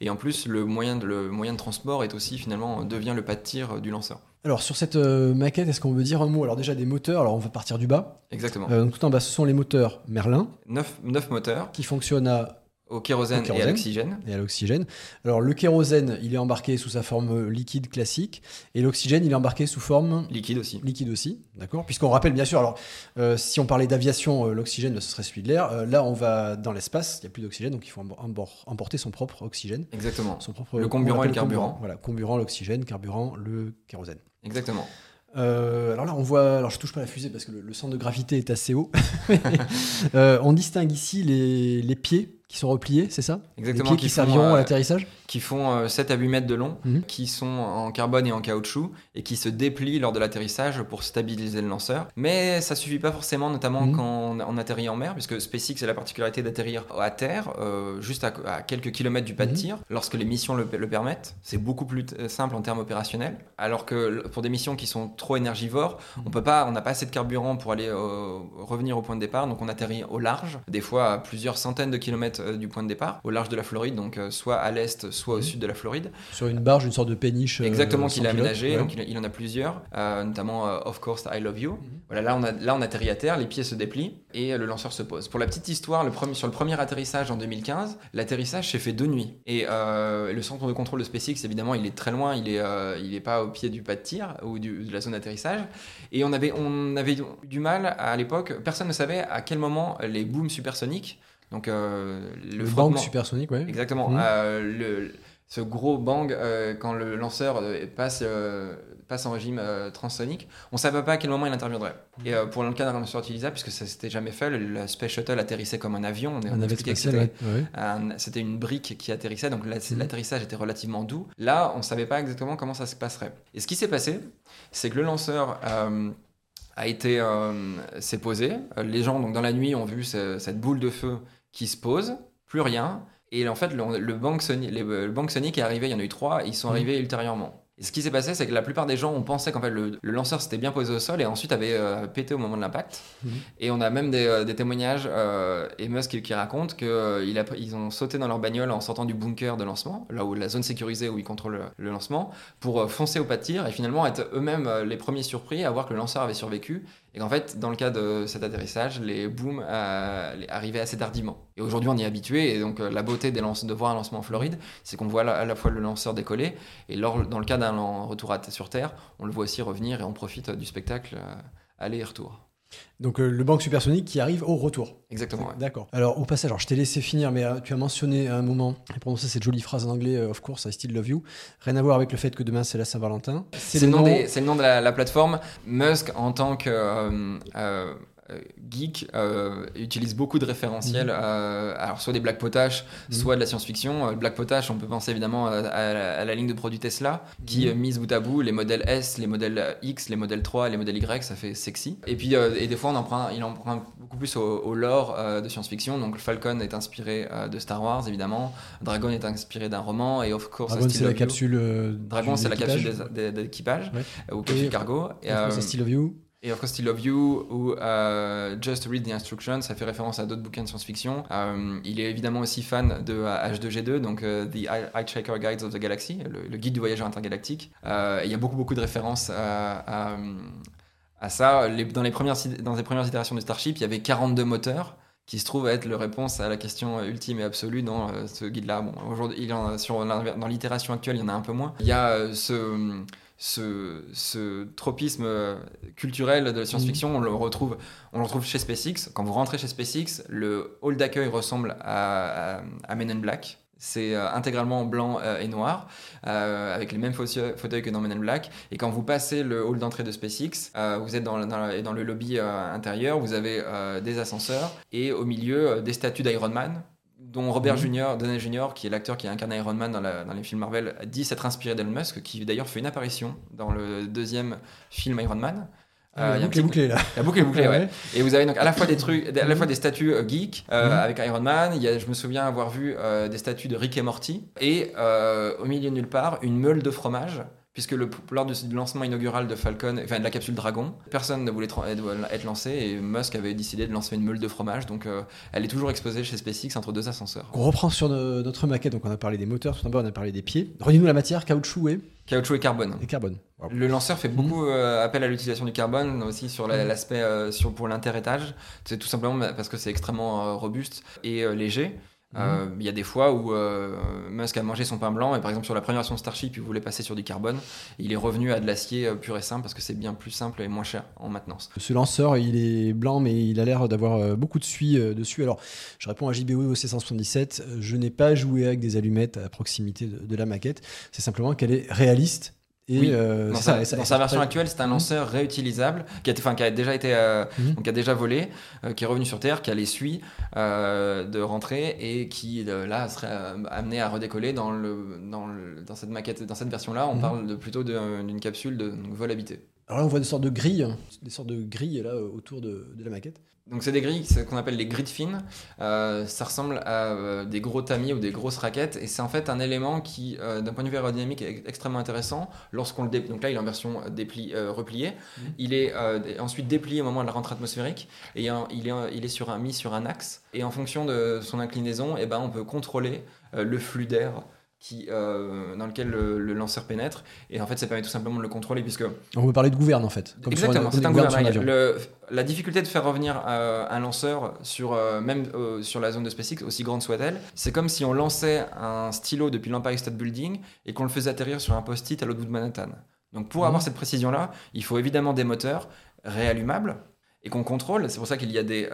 Et en plus, le moyen de, le moyen de transport est aussi finalement devient le pas de tir du lanceur. Alors sur cette euh, maquette, est-ce qu'on veut dire un mot? Alors déjà des moteurs, alors on va partir du bas. Exactement. Euh, donc tout en bas, ce sont les moteurs Merlin. 9, 9 moteurs. Qui fonctionnent à au kérosène, et à l'oxygène. Et à l'oxygène. Alors le kérosène, il est embarqué sous sa forme liquide classique, et l'oxygène, il est embarqué sous forme liquide aussi. Liquide aussi, d'accord? Puisqu'on rappelle bien sûr, alors euh, si on parlait d'aviation, euh, l'oxygène, ce serait celui de l'air. Euh, là, on va dans l'espace, il n'y a plus d'oxygène, donc il faut emporter son propre oxygène. Exactement. Son propre, le comburant et le carburant. Voilà, comburant, l'oxygène, carburant, le kérosène. Exactement. alors là, on voit. Alors je touche pas la fusée parce que le, centre de gravité est assez haut. on distingue ici les, les pieds qui sont repliés, c'est ça? Exactement. qui, serviront à euh, l'atterrissage? Qui font 7 euh, à 8 mètres de long, mhm. qui sont en carbone et en caoutchouc, et qui se déplient lors de l'atterrissage pour stabiliser le lanceur. Mais ça suffit pas forcément, notamment mhm. quand on, atterrit en mer, puisque SpaceX a la particularité d'atterrir à terre, euh, juste à, quelques kilomètres du pas de mhm. tir, lorsque les missions le, permettent. C'est beaucoup plus simple en termes opérationnels. Alors que pour des missions qui sont trop énergivores, on peut pas, on n'a pas assez de carburant pour aller revenir au point de départ, donc on atterrit au large, des fois à plusieurs centaines de kilomètres euh, du point de départ, au large de la Floride, donc euh, soit à l'est, soit au sud de la Floride. Sur une barge, une sorte de péniche. Euh, Exactement, qu'il a aménagé, donc il, en a plusieurs, notamment Of Course I Love You. Mhm. Voilà, là on, a, là on atterrit à terre, les pieds se déplient et le lanceur se pose. Pour la petite histoire, le premier, sur le premier atterrissage en 2015, l'atterrissage s'est fait de nuit. Et le centre de contrôle de SpaceX, évidemment, il est très loin, il est, il est pas au pied du pas de tir ou de la zone d'atterrissage. Et on avait, on avait du mal à l'époque, personne ne savait à quel moment les booms supersoniques donc euh, le, le bang supersonique, ouais. Exactement. Mmh. Euh, le, ce gros bang euh, quand le lanceur passe passe en régime transsonique, on savait pas à quel moment il interviendrait. Mmh. Et pour le cas d'un lanceur utilisable, puisque ça s'était jamais fait, le, Space Shuttle atterrissait comme un avion. On, un spatial, C'était une brique qui atterrissait, donc mmh. l'atterrissage était relativement doux. Là, on savait pas exactement comment ça se passerait. Et ce qui s'est passé, c'est que le lanceur a été s'est posé. Les gens donc dans la nuit ont vu cette boule de feu qui se pose, plus rien. Et en fait, le, le, Bank, Sony, le Bank Sonic est arrivé, il y en a eu trois, ils sont mmh. arrivés ultérieurement. Et ce qui s'est passé, c'est que la plupart des gens ont pensé qu'en fait le, lanceur s'était bien posé au sol et ensuite avait euh, pété au moment de l'impact. Mmh. Et on a même des, euh, témoignages euh, et Musk qui, raconte qu'ils ils ont sauté dans leur bagnole en sortant du bunker de lancement, là où la zone sécurisée où ils contrôlent le, lancement, pour foncer au pas de tir et finalement être eux-mêmes les premiers surpris à voir que le lanceur avait survécu et qu'en fait, dans le cas de cet atterrissage, les booms arrivaient assez tardivement. Et aujourd'hui, on y est habitué. Et donc, la beauté de voir un lancement en Floride, c'est qu'on voit à la fois le lanceur décoller et lors, dans le cas d'un un retour sur Terre, on le voit aussi revenir et on profite du spectacle euh, aller et retour. Donc euh, le banc supersonique qui arrive au retour. Exactement. D'accord. Alors au passage, alors, je t'ai laissé finir, mais euh, tu as mentionné à un moment, et prononcer cette jolie phrase en anglais, of course, I still love you. Rien à voir avec le fait que demain c'est la Saint-Valentin. C'est le, nom, le nom de la, plateforme. Musk en tant que geek utilise beaucoup de référentiels, Mhm. alors soit des Black Potash, Mhm. soit de la science-fiction. Euh, Black Potash, on peut penser évidemment à, à- à la ligne de produits Tesla, qui Mhm. euh, mise bout à bout les modèles S, les modèles X, les modèles 3, les modèles Y, ça fait sexy. Et puis, euh, et des fois, on emprunte, il emprunte beaucoup plus au, au lore euh, de science-fiction. Donc, Falcon est inspiré euh, de Star Wars, évidemment. Dragon est inspiré d'un roman, et of course, Dragon, c'est la capsule. euh, Dragon, c'est la capsule d'équipage. euh, ou capsule cargo. Et, Of euh, Still Love You. Et Of Course Still Love You ou euh, Just Read the Instructions, ça fait référence à d'autres bouquins de science-fiction. Euh, il est évidemment aussi fan de euh, H2G2, donc euh, The Hitchhiker Guides of the Galaxy, le, guide du voyageur intergalactique. Euh, il y a beaucoup beaucoup de références à, à, à ça. Dans, les premières, dans les premières itérations du Starship, il y avait 42 moteurs qui se trouve être le réponse à la question ultime et absolue dans euh, ce guide-là. Aujourd'hui, dans l'itération actuelle, il y en a un peu moins. Il y a euh, ce, ce, tropisme culturel de la science-fiction, on le retrouve, on le retrouve chez SpaceX. Quand vous rentrez chez SpaceX, le hall d'accueil ressemble à, à, Men in Black. C'est euh, intégralement en blanc euh, et noir, euh, avec les mêmes fauteuils que dans Men in Black. Et quand vous passez le hall d'entrée de SpaceX, euh, vous êtes dans, dans, dans le lobby intérieur, vous avez des ascenseurs et au milieu des statues d'Iron Man, dont Robert Mhm. Jr., Downey Jr., qui est l'acteur qui a incarné Iron Man dans, la- dans les films Marvel, dit s'être inspiré d'Elon Musk, qui d'ailleurs fait une apparition dans le deuxième film Iron Man. Ah, Euh, il y la a boucle est petit- bouclée là. la boucle est bouclée, ouais. Et vous avez donc à la fois des trucs, à la Mhm. fois des statues euh, geeks euh, Mhm. avec Iron Man. Il y a, je me souviens avoir vu euh, des statues de Rick et Morty et euh, au milieu de nulle part une meule de fromage. Puisque le, lors du lancement inaugural de Falcon, enfin de la capsule Dragon, personne ne voulait tra- être lancé et Musk avait décidé de lancer une meule de fromage. Donc euh, elle est toujours exposée chez SpaceX entre deux ascenseurs. On reprend sur no- notre maquette, donc on a parlé des moteurs, tout d'abord on a parlé des pieds. Redis-nous la matière, caoutchouc et, Caoutchouc et carbone. et carbone. Le lanceur fait beaucoup euh, appel à l'utilisation du carbone, aussi sur la- Mhm. l'aspect euh, sur pour l'interétage. C'est tout simplement parce que c'est extrêmement euh, robuste et euh, Euh, Il y a des fois où euh, Musk a mangé son pain blanc et par exemple sur la première version de Starship, il voulait passer sur du carbone. Il est revenu à de l'acier euh, pur et simple parce que c'est bien plus simple et moins cher en maintenance. Ce lanceur, il est blanc, mais il a l'air d'avoir beaucoup de suie dessus. Alors, je réponds à JBO C177. euh, Je n'ai pas joué avec des allumettes à proximité de, de la maquette. C'est simplement qu'elle est réaliste. Et Oui, euh, Dans sa, ça, et ça- dans et sa ça- version actuelle, c'est un Mhm. lanceur réutilisable qui a, été- enfin, qui a déjà été, euh, Mhm. donc qui a déjà volé, euh, qui est revenu sur Terre, qui a l'essuie de rentrée et qui là serait amené à redécoller dans le dans, le- dans cette maquette, dans cette version-là. On Mhm. parle de, plutôt d'une capsule de donc, vol habité. Alors là, on voit des sortes de grilles, des sortes de grilles là autour de, de la maquette. Donc c'est des grilles qu'on appelle les grilles fines. Euh, ça ressemble à euh, des gros tamis ou des grosses raquettes et c'est en fait un élément qui, euh, d'un point de vue aérodynamique, est extrêmement intéressant lorsqu'on le déplie. Donc là, il est en version dépli, repliée. Mhm. Il est ensuite déplié au moment de la rentrée atmosphérique et il est, il est sur un, mis sur un axe. Et en fonction de son inclinaison, eh ben, on peut contrôler le flux d'air qui, euh, dans lequel le, le lanceur pénètre. Et en fait, ça permet tout simplement de le contrôler puisque On peut parler de gouverne en fait. comme Exactement, c'est un gouvernail. Le- la difficulté de faire revenir euh, un lanceur sur euh, même sur la zone de SpaceX, aussi grande soit-elle, c'est comme si on lançait un stylo depuis l'Empire State Building et qu'on le faisait atterrir sur un post-it à l'autre bout de Manhattan. Donc pour Mhm. avoir cette précision-là, il faut évidemment des moteurs réallumables et qu'on contrôle. C'est pour ça qu'il y a des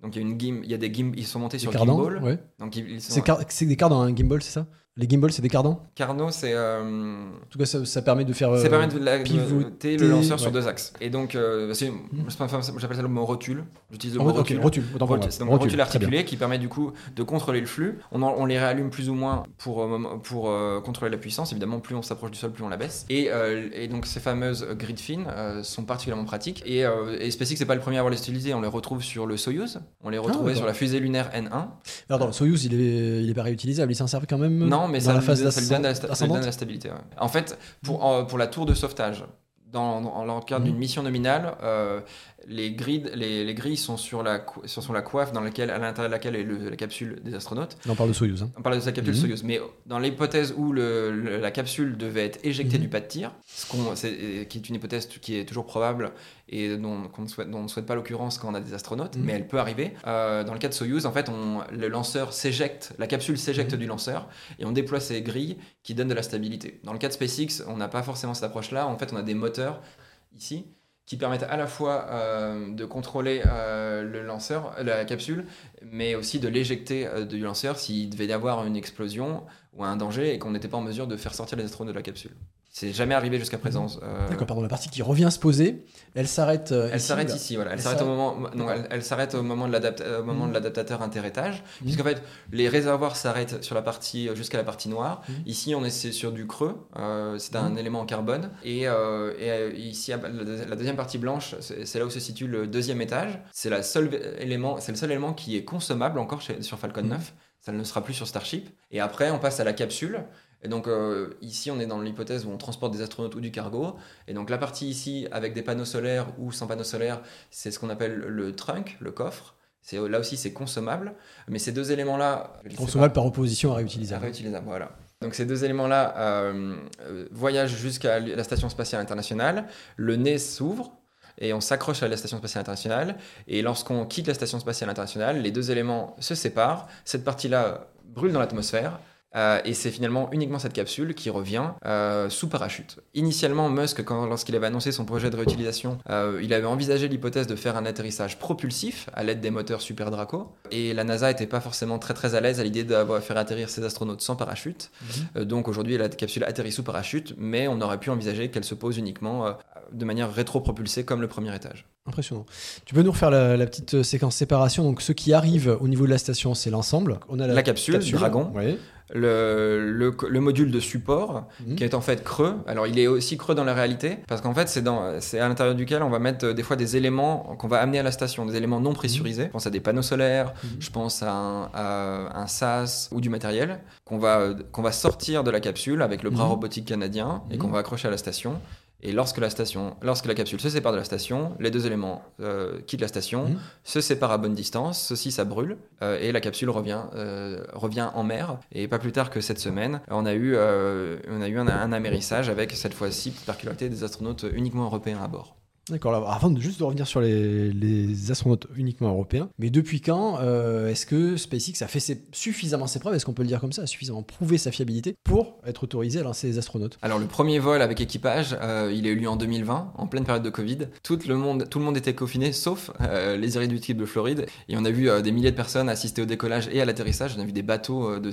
donc il y a une gim, il y a des gim, ils sont montés Des sur cardans, gimbal. ouais. Donc ils, ils sont C'est car- c'est des cardans, un gimbal, c'est ça? Les gimbals, c'est des cardans Carnot, c'est euh, En tout cas, ça, ça permet de faire. Ça euh, permet de, la- pivoter, le lanceur sur deux axes. Et donc, euh, c'est- c'est enfin, j'appelle ça le mot rotule. J'utilise le Oh, mot ok, rotule. rotule. Rotule, c'est donc un Rotule, rotule articulé qui permet du coup de contrôler le flux. On, en- on les réallume plus ou moins pour, pour euh, contrôler la puissance. Évidemment, plus on s'approche du sol, plus on la baisse. Et, et donc ces fameuses grid fines euh, sont particulièrement pratiques. Et, et SpaceX n'est pas le premier à avoir les utilisées. On les retrouve sur le Soyuz. On les retrouvait Ah, sur la fusée lunaire N1. Alors, attends, le Soyuz, il est, il est pas réutilisable. Il s'en sert quand même? Non, mais ça, la lui phase donne- ça lui donne la, d'ascendante- sta- ça lui donne de la stabilité. ouais. En fait, pour, pour la tour de sauvetage, dans, dans, dans le cadre Mhm. d'une mission nominale, euh, les, grilles, les, les grilles sont sur la, sur, la coiffe dans laquelle, à l'intérieur de laquelle est le- la capsule des astronautes. On parle de Soyuz. hein. On parle de sa capsule Mhm. Soyuz, mais dans l'hypothèse où le- le- la capsule devait être éjectée Mhm. du pas de tir, ce qui est une hypothèse qui est toujours probable et dont, qu'on ne souhaite, dont on ne souhaite pas l'occurrence quand on a des astronautes, Mhm. mais elle peut arriver. Euh, dans le cas de Soyuz, en fait, on, le lanceur s'éjecte, la capsule s'éjecte du lanceur et on déploie ces grilles qui donnent de la stabilité. Dans le cas de SpaceX, on n'a pas forcément cette approche-là. En fait, on a des moteurs ici qui permettent à la fois euh, de contrôler euh, le lanceur, la capsule, mais aussi de l'éjecter euh, du lanceur s'il devait y avoir une explosion ou un danger et qu'on n'était pas en mesure de faire sortir les astronautes de la capsule. C'est jamais arrivé jusqu'à présent. Euh, D'accord, pardon, la partie qui revient se poser, elle s'arrête. Euh, elle s'arrête ici, voilà. Elle, s'arrête au moment, non, elle, s'arrête au moment de mhm. l'adaptateur interétage, mmh. puisqu'en fait, les réservoirs s'arrêtent sur la partie jusqu'à la partie noire. Mhm. Ici, on est sur du creux. c'est un mhm. élément en carbone. Et, et ici, la deuxième partie blanche, c'est là où se situe le deuxième étage. C'est la seule élément, c'est le seul élément qui est consommable encore sur Falcon 9. Ça ne sera plus sur Starship. Et après, on passe à la capsule. Et donc euh, ici, on est dans l'hypothèse où on transporte des astronautes ou du cargo. Et donc la partie ici, avec des panneaux solaires ou sans panneaux solaires, c'est ce qu'on appelle le trunk, le coffre. C'est là aussi, c'est consommable. Mais ces deux éléments-là, consommable par opposition à réutilisable. À réutilisable, voilà. Donc ces deux éléments-là euh, euh, voyagent jusqu'à la station spatiale internationale. Le nez s'ouvre et on s'accroche à la station spatiale internationale. Et lorsqu'on quitte la station spatiale internationale, les deux éléments se séparent. Cette partie-là brûle dans l'atmosphère. Euh, et c'est finalement uniquement cette capsule qui revient euh, sous parachute. Initialement, Musk, lorsqu'il avait annoncé son projet de réutilisation, euh, il avait envisagé l'hypothèse de faire un atterrissage propulsif à l'aide des moteurs Super Draco. Et la NASA n'était pas forcément très très à l'aise à l'idée de faire atterrir ses astronautes sans parachute. Mhm. donc aujourd'hui, la capsule atterrit sous parachute, mais on aurait pu envisager qu'elle se pose uniquement de manière rétro-propulsée comme le premier étage. Impressionnant. Tu peux nous refaire la, petite séquence séparation Donc, ce qui arrive au niveau de la station, c'est l'ensemble. On a la, capsule, capsule, Dragon. Le, le, module de support mhm. qui est en fait creux. Alors il est aussi creux dans la réalité parce qu'en fait c'est à l'intérieur duquel on va mettre euh, des fois des éléments qu'on va amener à la station, des éléments non pressurisés. Mhm. Je pense à des panneaux solaires, mhm. je pense à un, SAS ou du matériel qu'on va, qu'on va sortir de la capsule avec le bras robotique canadien et qu'on va accrocher à la station. Et lorsque la, station, lorsque la capsule se sépare de la station, les deux éléments euh, quittent la station, mhm. se séparent à bonne distance, ceci ça brûle, euh, et la capsule revient, euh, revient en mer. Et pas plus tard que cette semaine, on a eu, on a eu un, un amérissage avec cette fois-ci, par des astronautes uniquement européens à bord. D'accord. Avant de juste revenir sur les, astronautes uniquement européens, mais depuis quand euh, est-ce que SpaceX a fait suffisamment ses preuves, est-ce qu'on peut le dire comme ça, a suffisamment prouvé sa fiabilité pour être autorisé à lancer les astronautes? Alors le premier vol avec équipage, euh, il a eu lieu en 2020, en pleine période de Covid. Tout le monde, tout le monde était confiné, sauf euh, les irréductibles de Floride, et on a vu des milliers de personnes assister au décollage et à l'atterrissage. On a vu des bateaux de,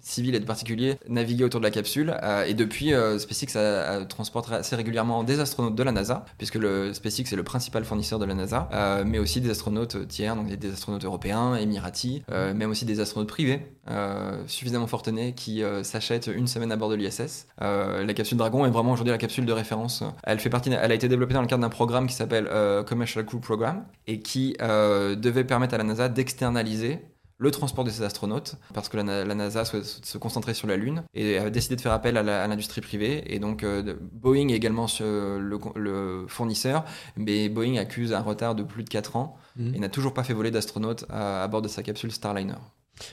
civils et de particuliers naviguer autour de la capsule, et depuis SpaceX a, transporte assez régulièrement des astronautes de la NASA, puisque le SpaceX est le principal fournisseur de la NASA, euh, mais aussi des astronautes tiers, donc des astronautes européens, émiratis, euh, même aussi des astronautes privés euh, suffisamment fortunés qui s'achètent une semaine à bord de l'ISS. la capsule Dragon est vraiment aujourd'hui la capsule de référence. Elle fait partie, elle a été développée dans le cadre d'un programme qui s'appelle Commercial Crew Program et qui devait permettre à la NASA d'externaliser le transport de ces astronautes, parce que la, NASA souhaite se concentrer sur la Lune et a décidé de faire appel à l'industrie privée. Et donc euh, Boeing est également le, le, fournisseur, mais Boeing accuse un retard de plus de 4 ans mmh. et n'a toujours pas fait voler d'astronautes à, bord de sa capsule Starliner.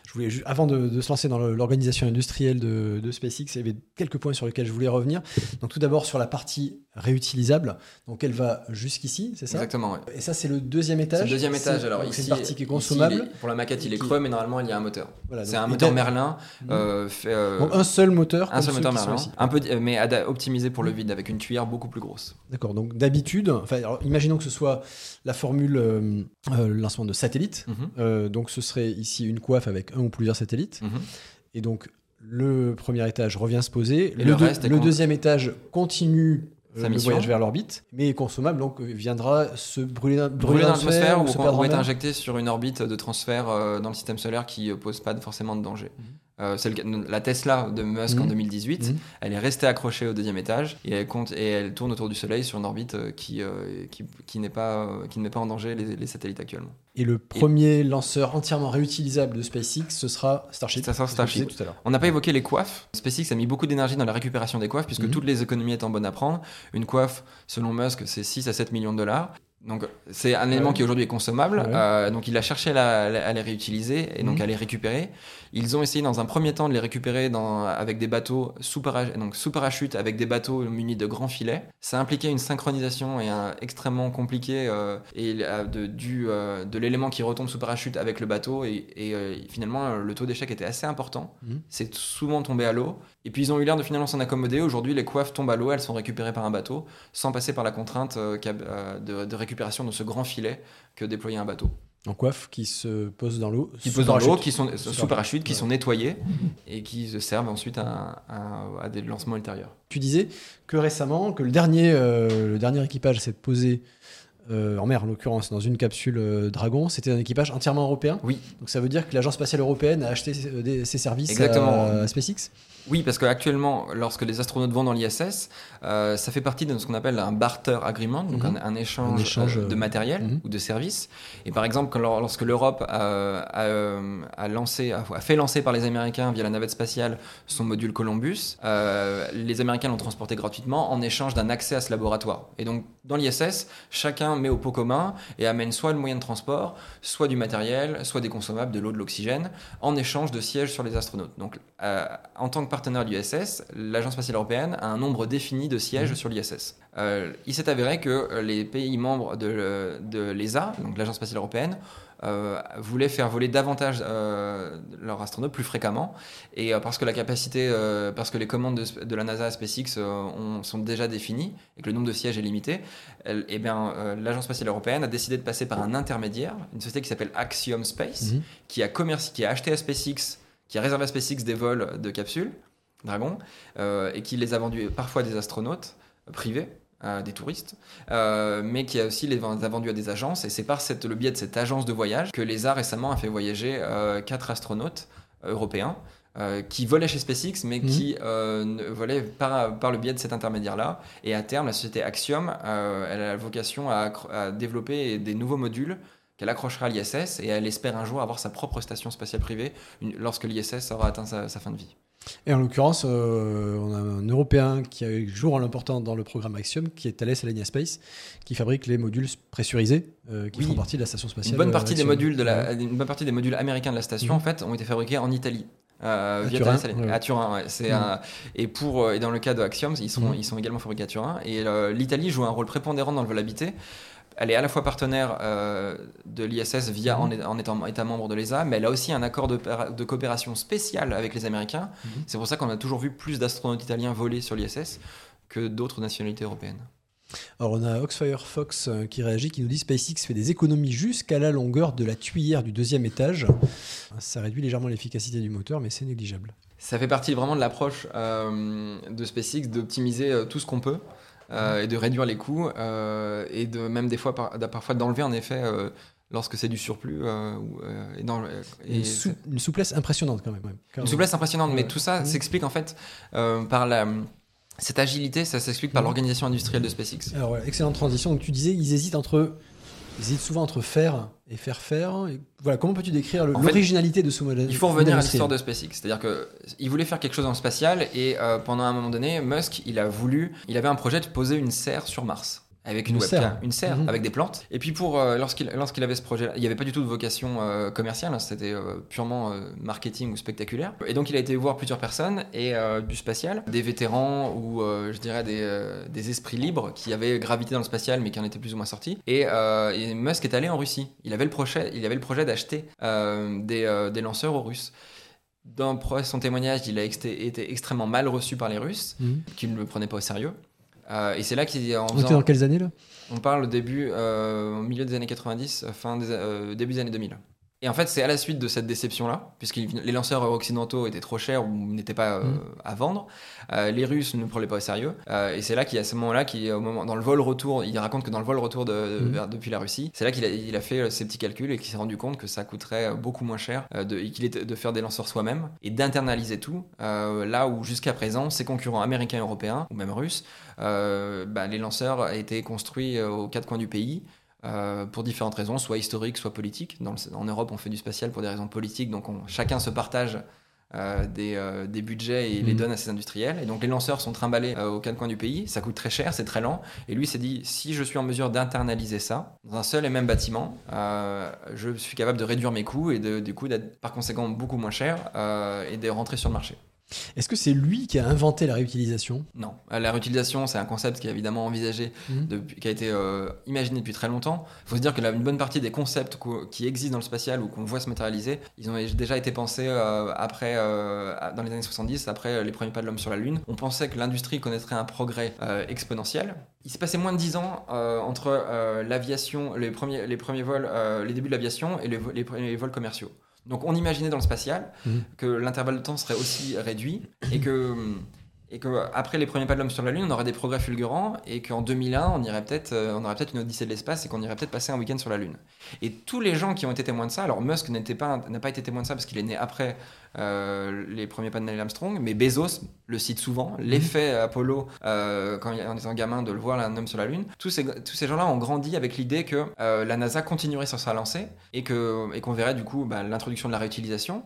Je voulais, avant de, se lancer dans l'organisation industrielle de, de, SpaceX, il y avait quelques points sur lesquels je voulais revenir. Donc tout d'abord sur la partie réutilisable, donc elle va jusqu'ici, c'est ça? Exactement. Et ça c'est le deuxième étage. Le deuxième étage. Alors ici, c'est une partie qui est consommable. pour la maquette, il est creux, mais normalement il y a un moteur. c'est un moteur Merlin. Mhm. Euh, euh, donc un seul moteur. Un seul moteur Merlin. Un peu, mais optimisé pour le vide avec une cuillère beaucoup plus grosse. D'accord. Donc d'habitude, enfin, imaginons que ce soit la formule euh, lancement de satellite. Mhm. donc ce serait ici une coiffe avec un ou plusieurs satellites. Mhm. Et donc le premier étage revient se poser. le, le deuxième étage continue sa mission. voyage vers l'orbite, mais consommable, donc viendra se brûler, brûler, dans l'atmosphère ou, ou, être injecté sur une orbite de transfert euh, dans le système solaire qui pose pas forcément de danger. Mhm. Euh, la Tesla de Musk en 2018, mhm. mhm. elle est restée accrochée au deuxième étage et elle, compte, et elle tourne autour du Soleil sur une orbite euh, qui, euh, qui, qui n'est pas, qui ne met pas en danger les, satellites actuellement. Et le premier lanceur entièrement réutilisable de SpaceX, ce sera Starship. Ça sera Starship. Tout à On n'a pas évoqué les coiffes. SpaceX a mis beaucoup d'énergie dans la récupération des coiffes puisque mhm. toutes les économies étant bonnes à prendre. Une coiffe, selon Musk, c'est 6 à 7 millions de dollars. Donc c'est un élément qui aujourd'hui est consommable. Euh, donc il a cherché à, les réutiliser et donc à les récupérer. Ils ont essayé dans un premier temps de les récupérer dans, avec des bateaux sous, donc sous parachute, avec des bateaux munis de grands filets. Ça impliquait une synchronisation et un, extrêmement compliqué euh, et de, du, euh, de l'élément qui retombe sous parachute avec le bateau et, finalement le taux d'échec était assez important. Mhm. C'est souvent tombé à l'eau. Et puis ils ont eu l'air de finalement s'en accommoder. Aujourd'hui les coiffes tombent à l'eau, elles sont récupérées par un bateau sans passer par la contrainte de, de récupération de ce grand filet que déployer un bateau. En coiffe qui se posent dans l'eau. Qui posent dans l'eau, qui sont sous parachute, qui sont nettoyés et qui se servent ensuite à, à, des lancements ultérieurs. Tu disais que récemment, que le dernier, euh, le dernier équipage s'est posé euh, en mer en l'occurrence, dans une capsule euh, Dragon, c'était un équipage entièrement européen. Oui. Donc ça veut dire que l'agence spatiale européenne a acheté ses services à SpaceX? Oui, parce qu'actuellement, lorsque les astronautes vont dans l'ISS, euh, ça fait partie de ce qu'on appelle un barter agreement, donc mhm. un, échange, euh, de matériel mhm. ou de services. Et par exemple, lorsque l'Europe a, lancé, a, fait lancer par les Américains via la navette spatiale son module Columbus, euh, les Américains l'ont transporté gratuitement en échange d'un accès à ce laboratoire. Et donc, dans l'ISS, chacun met au pot commun et amène soit le moyen de transport, soit du matériel, soit des consommables, de l'eau, de l'oxygène, en échange de sièges sur les astronautes. Donc, en tant que partenaire de l'ISS, l'Agence spatiale européenne a un nombre défini de sièges mmh. sur l'ISS. Euh, il s'est avéré que euh, les pays membres de, l'ESA, donc l'Agence spatiale européenne, euh, voulaient faire voler davantage leurs astronautes plus fréquemment. Et parce que la capacité, parce que les commandes de, la NASA à SpaceX sont déjà définies et que le nombre de sièges est limité, eh bien, l'Agence spatiale européenne a décidé de passer par un intermédiaire, une société qui s'appelle Axiom Space, mmh. qui, a qui a acheté à SpaceX qui a réservé à SpaceX des vols de capsules Dragon euh, et qui les a vendus parfois à des astronautes privés. À des touristes, euh, mais qui a aussi les a vendus à des agences. Et c'est par cette, le biais de cette agence de voyage que l'ESA récemment a fait voyager euh, quatre astronautes européens qui volaient chez SpaceX, mais mhm. qui volaient par, par, le biais de cet intermédiaire-là. Et à terme, la société Axiom, elle a la vocation à, à développer des nouveaux modules qu'elle accrochera à l'ISS et elle espère un jour avoir sa propre station spatiale privée lorsque l'ISS aura atteint sa, fin de vie. Et en l'occurrence, euh, on a un Européen qui a eu jour l'important dans le programme Axiom, qui est Thales Alenia Space, qui fabrique les modules pressurisés euh, qui font partie de la station spatiale. Une bonne partie, des modules, de la, une bonne partie des modules américains de la station, mhm. en fait, ont été fabriqués en Italie. Euh, à, Turin, à Turin, c'est mhm. et pour et dans le cas de Axiom, ils sont mhm. ils sont également fabriqués à Turin et l'Italie joue un rôle prépondérant dans le vol habité elle est à la fois partenaire euh, de l'ISS via mhm. en, étant État membre de l'ESA, mais elle a aussi un accord de, coopération spécial avec les Américains. Mhm. C'est pour ça qu'on a toujours vu plus d'astronautes italiens voler sur l'ISS que d'autres nationalités européennes. Alors on a Oxfire Fox euh, qui réagit, qui nous dit SpaceX fait des économies jusqu'à la longueur de la tuyère du deuxième étage. Ça réduit légèrement l'efficacité du moteur, mais c'est négligeable. Ça fait partie vraiment de l'approche euh, de SpaceX d'optimiser tout ce qu'on peut. Euh, et de réduire les coûts euh, et de même des fois parfois d'enlever en effet euh, lorsque c'est du surplus. et dans, et une, souplesse impressionnante quand même. Une souplesse impressionnante, mais tout ça s'explique en fait par la, cette agilité, ça s'explique par l'organisation industrielle de SpaceX. Alors, excellente transition. Donc, tu disais, ils hésitent entre ils hésitent souvent entre faire et faire faire. voilà, comment peux-tu décrire l'originalité de ce modèle Il faut revenir à l'histoire de SpaceX. C'est-à-dire qu'il voulait faire quelque chose en spatial et euh, pendant un moment donné, Musk, il a voulu, il avait un projet de poser une serre sur Mars avec une, webcam, une serre mhm. avec des plantes. Et puis pour euh, lorsqu'il lorsqu'il avait ce projet, il n'y avait pas du tout de vocation euh, commerciale, hein, c'était euh, purement marketing ou spectaculaire. Et donc il a été voir plusieurs personnes et du spatial, des vétérans ou je dirais des, des, esprits libres qui avaient gravité dans le spatial mais qui en étaient plus ou moins sortis. Et, Musk est allé en Russie. Il avait le projet, il avait le projet d'acheter des, des lanceurs aux Russes. Dans son témoignage, il a été extrêmement mal reçu par les Russes, mhm. qui ne le prenaient pas au sérieux. Euh, et c'est là qu'il en faisant... dans quelles années là? On parle au début, euh, au milieu des années 90, fin des, euh, début des années 2000. Et en fait, c'est à la suite de cette déception-là, puisque les lanceurs occidentaux étaient trop chers ou n'étaient pas mm. à vendre, les Russes ne prenaient pas au sérieux. et c'est là qu'il, à ce moment-là, qui, au moment, dans le vol retour, il raconte que dans le vol retour de, mm. depuis la Russie, c'est là qu'il a, il a fait ses petits calculs et qu'il s'est rendu compte que ça coûterait beaucoup moins cher de, était de faire des lanceurs soi-même et d'internaliser tout. là où jusqu'à présent, ses concurrents américains, européens ou même russes euh, bah, les lanceurs été construits euh, aux quatre coins du pays. Euh, pour différentes raisons, soit historiques, soit politiques. en Europe, on fait du spatial pour des raisons politiques, donc chacun se partage des, budgets et les mhm. donne à ses industriels. Et donc les lanceurs sont trimballés aux quatre coins du pays, ça coûte très cher, c'est très lent. Et lui s'est dit, si je suis en mesure d'internaliser ça dans un seul et même bâtiment, je suis capable de réduire mes coûts et de, du coup d'être par conséquent beaucoup moins cher et de rentrer sur le marché. Est-ce que c'est lui qui a inventé la réutilisation? Non. Euh, la réutilisation, c'est un concept qui est évidemment envisagé, Mhm. depuis, qui a été euh, imaginé depuis très longtemps. Il faut se dire que la, une bonne partie des concepts qui existent dans le spatial ou qu'on voit se matérialiser, ils ont déjà été pensés euh, après, euh, dans les années 70, après les premiers pas de l'homme sur la Lune. On pensait que l'industrie connaîtrait un progrès exponentiel. Il s'est passé moins de 10 ans entre l'aviation, les premiers, les premiers vols, les débuts de l'aviation et les, les premiers vols commerciaux. Donc on imaginait dans le spatial Mhm. que l'intervalle de temps serait aussi réduit et que et que après les premiers pas de l'homme sur la Lune, on aurait des progrès fulgurants et qu'en 2001, on irait peut-être, euh, on aurait peut-être une odyssée de l'espace et qu'on irait peut-être passer un week-end sur la Lune. Et tous les gens qui ont été témoins de ça, alors Musk n'était pas, n'a pas été témoin de ça parce qu'il est né après euh, les premiers pas de Neil Armstrong, mais Bezos le cite souvent. L'effet Apollo, euh, quand il- en étant gamin, de le voir un homme sur la Lune, tous ces, tous ces gens-là ont grandi avec l'idée que euh, la NASA continuerait sur sa lancée et qu'on verrait du coup bah, l'introduction de la réutilisation.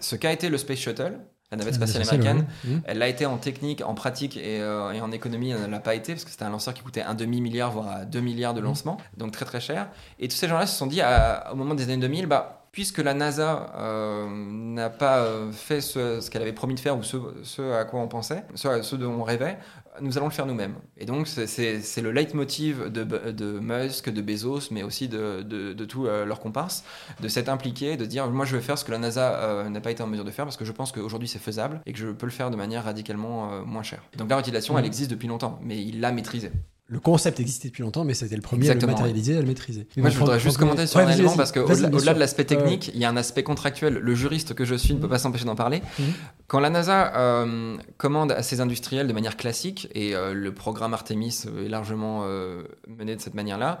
Ce qu'a été le Space Shuttle. La navette spatiale américaine, ouais. Elle l'a été en technique, en pratique et, euh, et en économie, elle ne l'a pas été parce que c'était un lanceur qui coûtait un demi-milliard, voire 2 milliards de lancement, donc très très cher. Et tous ces gens-là se sont dit à- au moment des années 2000, bah, puisque la NASA euh, n'a pas euh, fait ce, ce qu'elle avait promis de faire ou ce, ce à quoi on pensait, ce dont on rêvait, nous allons le faire nous-mêmes. Et donc c'est- le leitmotiv de, de Musk, de Bezos, mais aussi de, de, de tous euh, leurs comparses, de s'être impliqué, de dire moi je vais faire ce que la NASA euh, n'a pas été en mesure de faire parce que je pense qu'aujourd'hui c'est faisable et que je peux le faire de manière radicalement euh, moins chère. Donc la réutilisation Mhm. elle existe depuis longtemps, mais il l'a maîtrisée. Le concept existait depuis longtemps, mais c'était le premier Exactement, à le matérialiser, à le maîtriser. Moi, je voudrais juste commenter sur un Ouais, élément parce que au-delà de l'aspect ouais. technique, il y a un aspect contractuel. Le juriste que je suis ne peut pas s'empêcher d'en parler. Mhm. Quand la NASA euh, commande à ses industriels de manière classique, et euh, le programme Artemis est largement euh, mené de cette manière-là,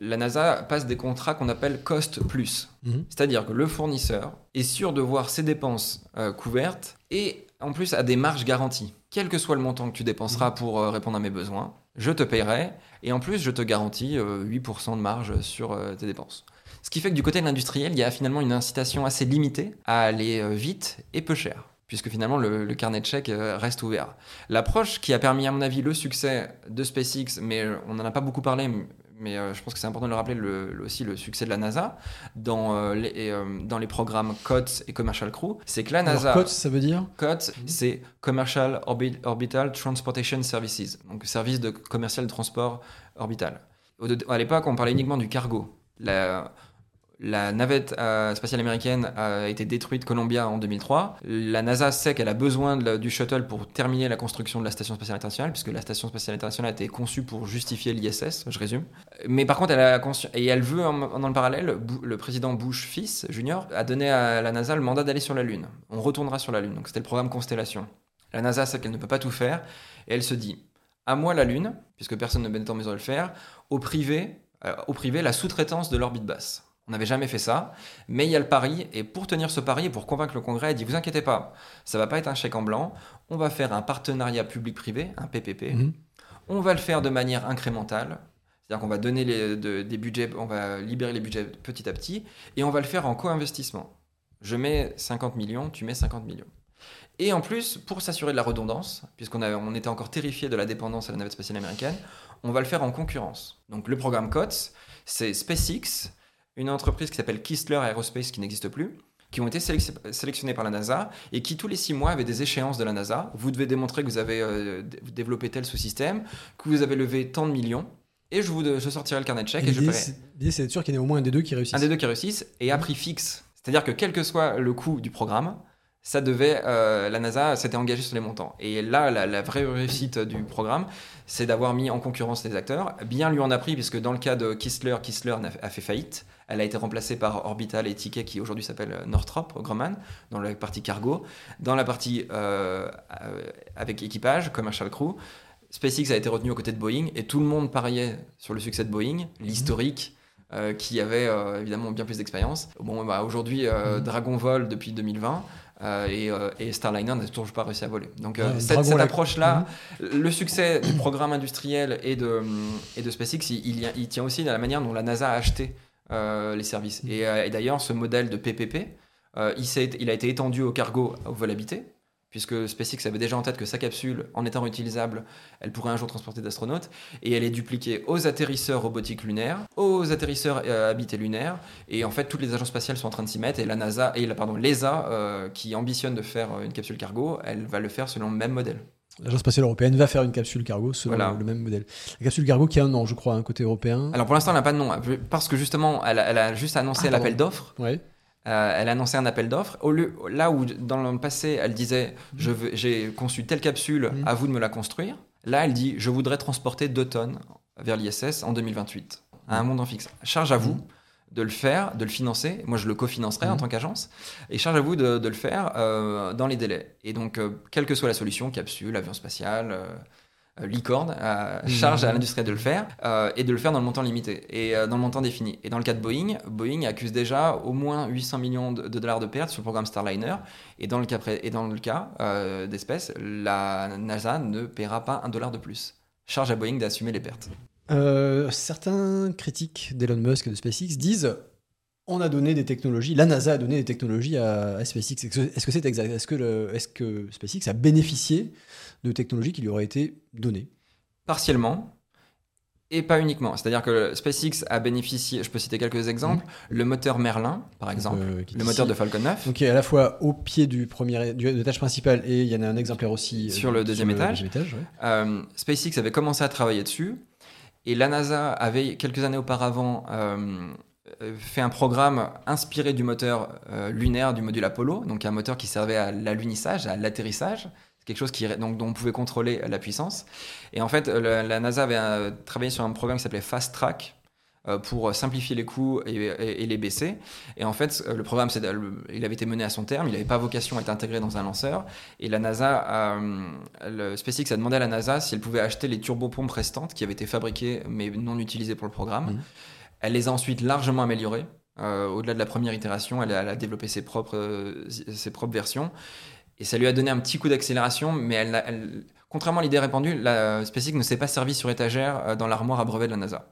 la NASA passe des contrats qu'on appelle cost plus. Mhm. C'est-à-dire que le fournisseur est sûr de voir ses dépenses euh, couvertes et en plus a des marges garanties. Quel que soit le montant que tu dépenseras pour euh, répondre à mes besoins, je te paierai et en plus je te garantis euh, 8% de marge sur euh, tes dépenses. Ce qui fait que du côté de l'industriel, il y a finalement une incitation assez limitée à aller euh, vite et peu cher. Puisque finalement le, carnet de chèques euh, reste ouvert. L'approche qui a permis à mon avis le succès de SpaceX, mais euh, on n'en a pas beaucoup parlé, mais euh, je pense que c'est important de le rappeler, le- le- aussi le succès de la NASA dans, euh, les, et, euh, dans les programmes COTS et Commercial Crew, c'est que la Alors, NASA... COTS, ça veut dire COTS, c'est Commercial Orbi- Orbital Transportation Services, donc service de commercial de transport orbital. Au- à l'époque, on parlait uniquement du cargo. La, la navette euh, spatiale américaine a été détruite Columbia en 2003. La NASA sait qu'elle a besoin du shuttle pour terminer la construction de la station spatiale internationale, puisque la station spatiale internationale a été conçue pour justifier l'ISS, je résume. Mais par contre, elle a et elle veut, dans le parallèle, le président Bush fils, junior, a donné à la NASA le mandat d'aller sur la Lune. On retournera sur la Lune. Donc c'était le programme Constellation. La NASA sait qu'elle ne peut pas tout faire, et elle se dit à moi la Lune, puisque personne ne n'est en mesure de le faire, au privé, euh, au privé la sous-traitance de l'orbite basse. On n'avait jamais fait ça, mais il y a le pari, et pour tenir ce pari et pour convaincre le Congrès, elle dit vous inquiétez pas, ça va pas être un chèque en blanc, on va faire un partenariat public-privé, un PPP, Mhm. on va le faire de manière incrémentale, c'est-à-dire qu'on va donner les- de- des budgets, on va libérer les budgets petit à petit, et on va le faire en co-investissement. Je mets 50 millions, tu mets 50 millions. Et en plus, pour s'assurer de la redondance, puisqu'on on était encore terrifié de la dépendance à la navette spatiale américaine, on va le faire en concurrence. Donc le programme COTS, c'est SpaceX, une entreprise qui s'appelle Kistler Aerospace qui n'existe plus, qui ont été sélection- sélectionnés par la NASA et qui tous les six mois avaient des échéances de la NASA. Vous devez démontrer que vous avez euh, développé tel sous-système, que vous avez levé tant de millions, et je, vous, je sortirai le carnet de chèques et, je paierai. c'est l'idée, c'est d'être sûr qu'il y en ait au moins un des deux qui réussissent. Un des deux qui réussissent et à prix fixe. C'est-à-dire que quel que soit le coût du programme, ça devait, euh, la NASA s'était engagée sur les montants. Et là, la, la vraie réussite du programme, c'est d'avoir mis en concurrence les acteurs. Bien lui en a pris, puisque dans le cas de Kistler, Kistler a fait faillite. Elle a été remplacée par Orbital et Ticket, qui aujourd'hui s'appelle Northrop Grumman, dans la partie cargo. Dans la partie euh, euh, avec équipage, Commercial Crew, SpaceX a été retenu aux côtés de Boeing, et tout le monde pariait sur le succès de Boeing, l'historique, euh, qui avait euh, évidemment bien plus d'expérience. Bon, bah, aujourd'hui, euh, Mhm. Dragon vole depuis 2020. Euh, et, euh, et Starliner n'a toujours pas réussi à voler. Donc euh, Ouais, cette, approche-là, le succès du programme industriel et de, et de SpaceX, il, tient aussi à la manière dont la NASA a acheté les services. Et, et d'ailleurs, ce modèle de PPP, il, il a été étendu au cargo, au vol habité. Puisque SpaceX avait déjà en tête que sa capsule, en étant réutilisable, elle pourrait un jour transporter d'astronautes, et elle est dupliquée aux atterrisseurs robotiques lunaires, aux atterrisseurs euh, habités lunaires, et en fait toutes les agences spatiales sont en train de s'y mettre, et la NASA, et la, pardon, l'ESA, euh, qui ambitionne de faire une capsule cargo, elle va le faire selon le même modèle. L'Agence spatiale européenne va faire une capsule cargo selon Voilà. le même modèle. La capsule cargo qui a un nom, je crois, un côté européen. Alors pour l'instant, elle n'a pas de nom, parce que justement, elle a, elle a juste annoncé Ah, l'appel d'offres, Ouais. Euh, elle a annoncé un appel d'offres. Au lieu, là où dans le passé, elle disait veux- j'ai conçu telle capsule, Mhm. à vous de me la construire. Là, elle dit je voudrais transporter 2 tonnes vers l'ISS en 2028, à un montant fixe. Charge à vous Mhm. de le faire, de le financer. Moi, je le cofinancerai en Mhm. tant qu'agence. Et charge à vous de, de le faire euh, dans les délais. Et donc, euh, quelle que soit la solution, capsule, avion spatial, euh, licorne, euh, Mhm. charge à l'industrie de le faire euh, et de le faire dans le montant limité et euh, dans le montant défini. Et dans le cas de Boeing, Boeing accuse déjà au moins 800 millions de, de dollars de pertes sur le programme Starliner. Et dans le cas, et dans le cas euh, d'espèces, la NASA ne paiera pas un dollar de plus. Charge à Boeing d'assumer les pertes. Certains critiques d'Elon Musk et de SpaceX disent on a donné des technologies, la NASA a donné des technologies à, à SpaceX. Est-ce que c'est exact Est-ce que, le- est-ce que SpaceX a bénéficié de technologies qui lui auraient été données partiellement et pas uniquement. C'est-à-dire que SpaceX a bénéficié, je peux citer quelques exemples, le moteur Merlin, par exemple, Euh, le moteur de Falcon 9, Donc, qui est à la fois au pied du premier du, de l'étage principal et il y en a un exemplaire aussi euh, Sur le deuxième étage. deuxième étage, ouais. Euh, SpaceX avait commencé à travailler dessus et la NASA avait quelques années auparavant euh, fait un programme inspiré du moteur lunaire du module Apollo, donc un moteur qui servait à l'alunissage, à l'atterrissage, quelque chose qui, donc, dont on pouvait contrôler la puissance. Et en fait, la, la NASA avait euh, travaillé sur un programme qui s'appelait Fast Track euh, pour simplifier les coûts et, et- et les baisser. Et en fait, euh, le programme, c'est- le- il avait été mené à son terme, il n'avait pas vocation à être intégré dans un lanceur. Et la NASA, euh, le SpaceX a demandé à la NASA si elle pouvait acheter les turbopompes restantes qui avaient été fabriquées mais non utilisées pour le programme. Mhm. Elle les a ensuite largement améliorées. Euh, Au-delà de la première itération, elle a, elle a développé ses propres, euh, ses propres versions. Et ça lui a donné un petit coup d'accélération, mais contrairement à l'idée répandue, la SpaceX ne s'est pas servie sur étagère euh, dans l'armoire à brevet de la NASA.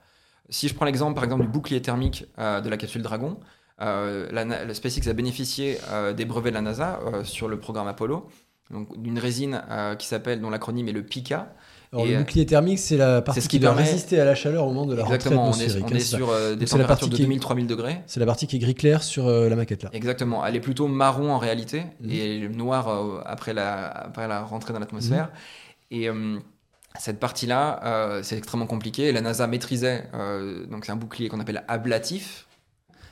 Si je prends l'exemple, par exemple, du bouclier thermique euh, de la capsule Dragon, euh, la, SpaceX a bénéficié des brevets de la NASA sur le programme Apollo, donc d'une résine qui s'appelle, dont l'acronyme est le PICA. Alors, Et, le euh, bouclier thermique, c'est la partie ce qui qui doit résister à la chaleur au moment de la Exactement, on rentrée est, atmosphérique. on hein, est c'est ça. sur euh, des températures de qui est- 2000-3000 degrés. C'est la partie qui est gris clair sur euh, la maquette là. Exactement, elle est plutôt marron en réalité Mhm. et noire euh, après, la, après la rentrée dans l'atmosphère. Mhm. Et cette partie-là, c'est extrêmement compliqué. La NASA maîtrisait, donc c'est un bouclier qu'on appelle ablatif.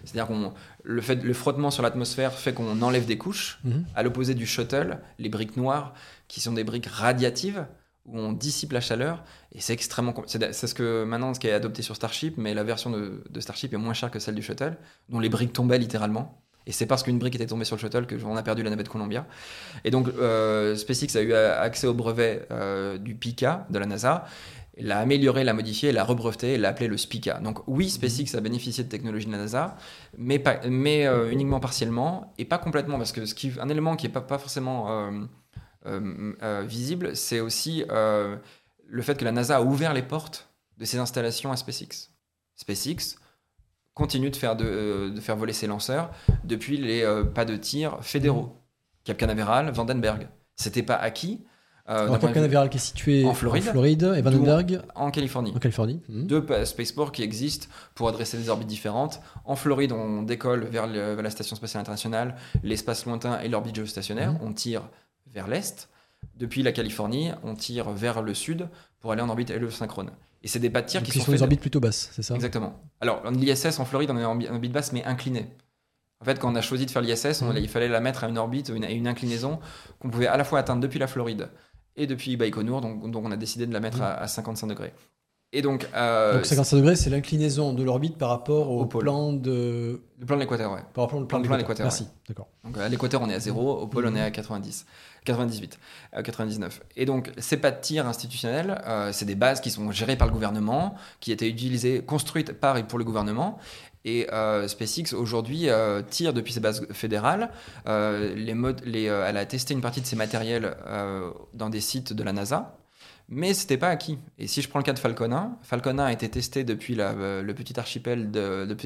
C'est-à-dire qu'on le, fait, le frottement sur l'atmosphère fait qu'on enlève des couches, Mhm. à l'opposé du shuttle, les briques noires, qui sont des briques radiatives, où on dissipe la chaleur. Et c'est extrêmement. C'est ce que maintenant, ce qui est adopté sur Starship, mais la version de, de Starship est moins chère que celle du shuttle, dont les briques tombaient littéralement. Et c'est parce qu'une brique était tombée sur le shuttle que on a perdu la navette Columbia. Et donc, euh, SpaceX a eu accès au brevet euh, du PICA de la NASA. l'a amélioré, l'a modifié, l'a rebreveté et l'a appelé le SPICA. Donc oui, SpaceX a bénéficié de technologies de la NASA, mais, pas, mais euh, uniquement partiellement et pas complètement, parce que ce qui, un élément qui n'est pas, pas forcément visible, c'est aussi euh, le fait que la NASA a ouvert les portes de ses installations à SpaceX. SpaceX continue de faire, de, euh, de faire voler ses lanceurs depuis les euh, pas de tir fédéraux. Cap Canaveral, Vandenberg. C'était pas acquis. euh, Alors, Cap Canaveral qui est situé en Floride. et Vandenberg en Californie. en Californie. Mhm. Deux pa- spaceports qui existent pour adresser des orbites différentes. En Floride, on décolle vers, le- vers la Station spatiale internationale, l'espace lointain et l'orbite géostationnaire. Mhm. On tire vers l'est. Depuis la Californie, on tire vers le sud pour aller en orbite héliosynchrone. Et c'est des pas de tir Donc, qui sont sont des orbites plutôt basses, c'est ça? Exactement. Alors, l'ISS en Floride, on est en orbi- en orbite basse, mais inclinée. En fait, quand on a choisi de faire l'ISS, Mhm. il fallait la mettre à une orbite, à une inclinaison qu'on pouvait à la fois atteindre depuis la Floride et depuis Baïkonour, donc, donc on a décidé de la mettre Mhm. à, à 55 degrés. Et donc, euh, Donc 55 degrés, c'est l'inclinaison de l'orbite par rapport au, Au pôle. plan de. le plan de l'équateur, ouais. Par rapport au plan, Plan de l'équateur. Merci. D'accord. Donc à l'équateur, on est à 0, au pôle, on est à 90, 98, euh, 99. Et donc, ces pas de tir institutionnels, euh, c'est des bases qui sont gérées par le gouvernement, qui étaient utilisées, construites par et pour le gouvernement. Et euh, SpaceX, aujourd'hui, euh, tire depuis ses bases fédérales. Euh, euh, elle a testé une partie de ses matériels euh, dans des sites de la NASA. Mais c'était pas acquis. Et si je prends le cas de Falcon 1, Falcon 1 a été testé depuis euh, le petit archipel de, de,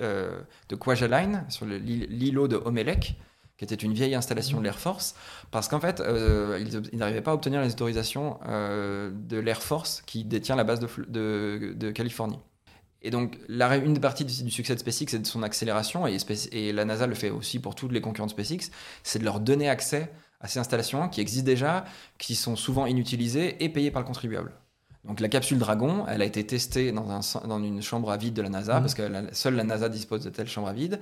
euh, de Kwajalein, sur l'îlot de Omelek, qui était une vieille installation de l'Air Force, parce qu'en fait, euh, ils, n'arrivaient pas à obtenir les autorisations euh, de l'Air Force qui détient la base de, de, Californie. Et donc, la, une des parties du, succès de SpaceX, c'est de son accélération, et, et, la NASA le fait aussi pour tous les concurrents de SpaceX, c'est de leur donner accès à ces installations qui existent déjà, qui sont souvent inutilisées et payées par le contribuable. Donc la capsule Dragon, elle a été testée dans, un, dans une chambre à vide de la NASA, mmh. parce que seule la NASA dispose de telles chambres à vide.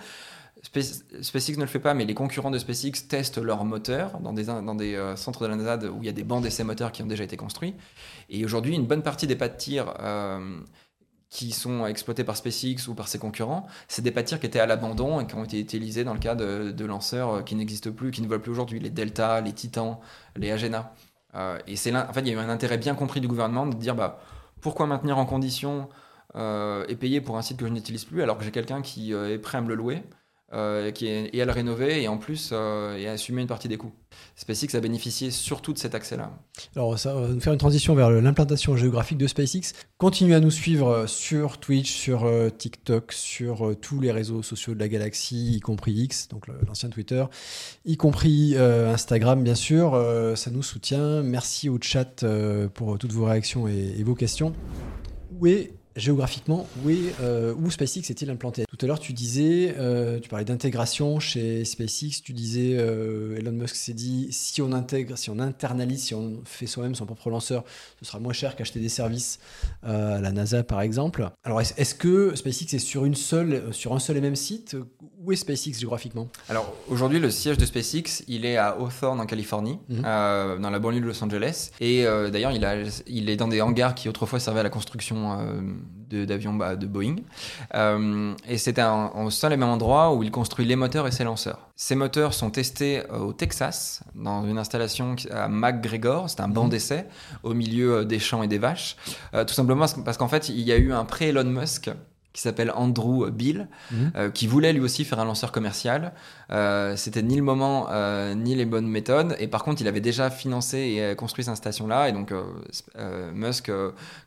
SpaceX ne le fait pas, mais les concurrents de SpaceX testent leurs moteurs dans des, euh, centres de la NASA où il y a des bancs d'essais moteurs qui ont déjà été construits. Et aujourd'hui, une bonne partie des pas de tir euh, qui sont exploités par SpaceX ou par ses concurrents, c'est des pas de tir qui étaient à l'abandon et qui ont été utilisés dans le cas de, lanceurs euh, qui n'existent plus, qui ne volent plus aujourd'hui, les Delta, les Titan, les Agena. et c'est en fait, il y a eu un intérêt bien compris du gouvernement de dire bah, pourquoi maintenir en condition et payer pour un site que je n'utilise plus alors que j'ai quelqu'un qui est prêt à me le louer? Euh, et à le rénover et en plus euh, à assumer une partie des coûts. SpaceX a bénéficié surtout de cet accès-là. Alors ça va nous faire une transition vers l'implantation géographique de SpaceX. Continuez à nous suivre sur Twitch, sur euh, TikTok, sur tous les réseaux sociaux de la galaxie, y compris X, donc l'ancien Twitter, y compris Instagram bien sûr. ça nous soutient. Merci au chat pour toutes vos réactions et, et vos questions. Où est géographiquement, oui, euh, où SpaceX est-il implanté? Tout à l'heure, tu disais, euh, tu parlais d'intégration chez SpaceX, tu disais, euh, Elon Musk s'est dit, si on intègre, si on internalise, si on fait soi-même son propre lanceur, ce sera moins cher qu'acheter des services à la NASA, par exemple. Alors, est-ce que SpaceX est sur, une seule, sur un seul et même site? Où est SpaceX géographiquement? Alors, aujourd'hui, le siège de SpaceX, il est à Hawthorne, en Californie, mhm. dans la banlieue de Los Angeles. Et d'ailleurs, il, il est dans des hangars qui autrefois servaient à la construction d'avions de, de Boeing. Euh, et c'était au seul et même endroit où il construit les moteurs et ses lanceurs. Ces moteurs sont testés euh, au Texas, dans une installation à McGregor, c'est un banc mhm. d'essai, au milieu euh, des champs et des vaches. tout simplement parce qu'en fait, il y a eu un pré-Elon Musk qui s'appelle Andrew Bill, mhm. euh, qui voulait lui aussi faire un lanceur commercial. Euh, c'était ni le moment euh, ni les bonnes méthodes. Et par contre, il avait déjà financé et construit cette station-là. Et donc, Musk,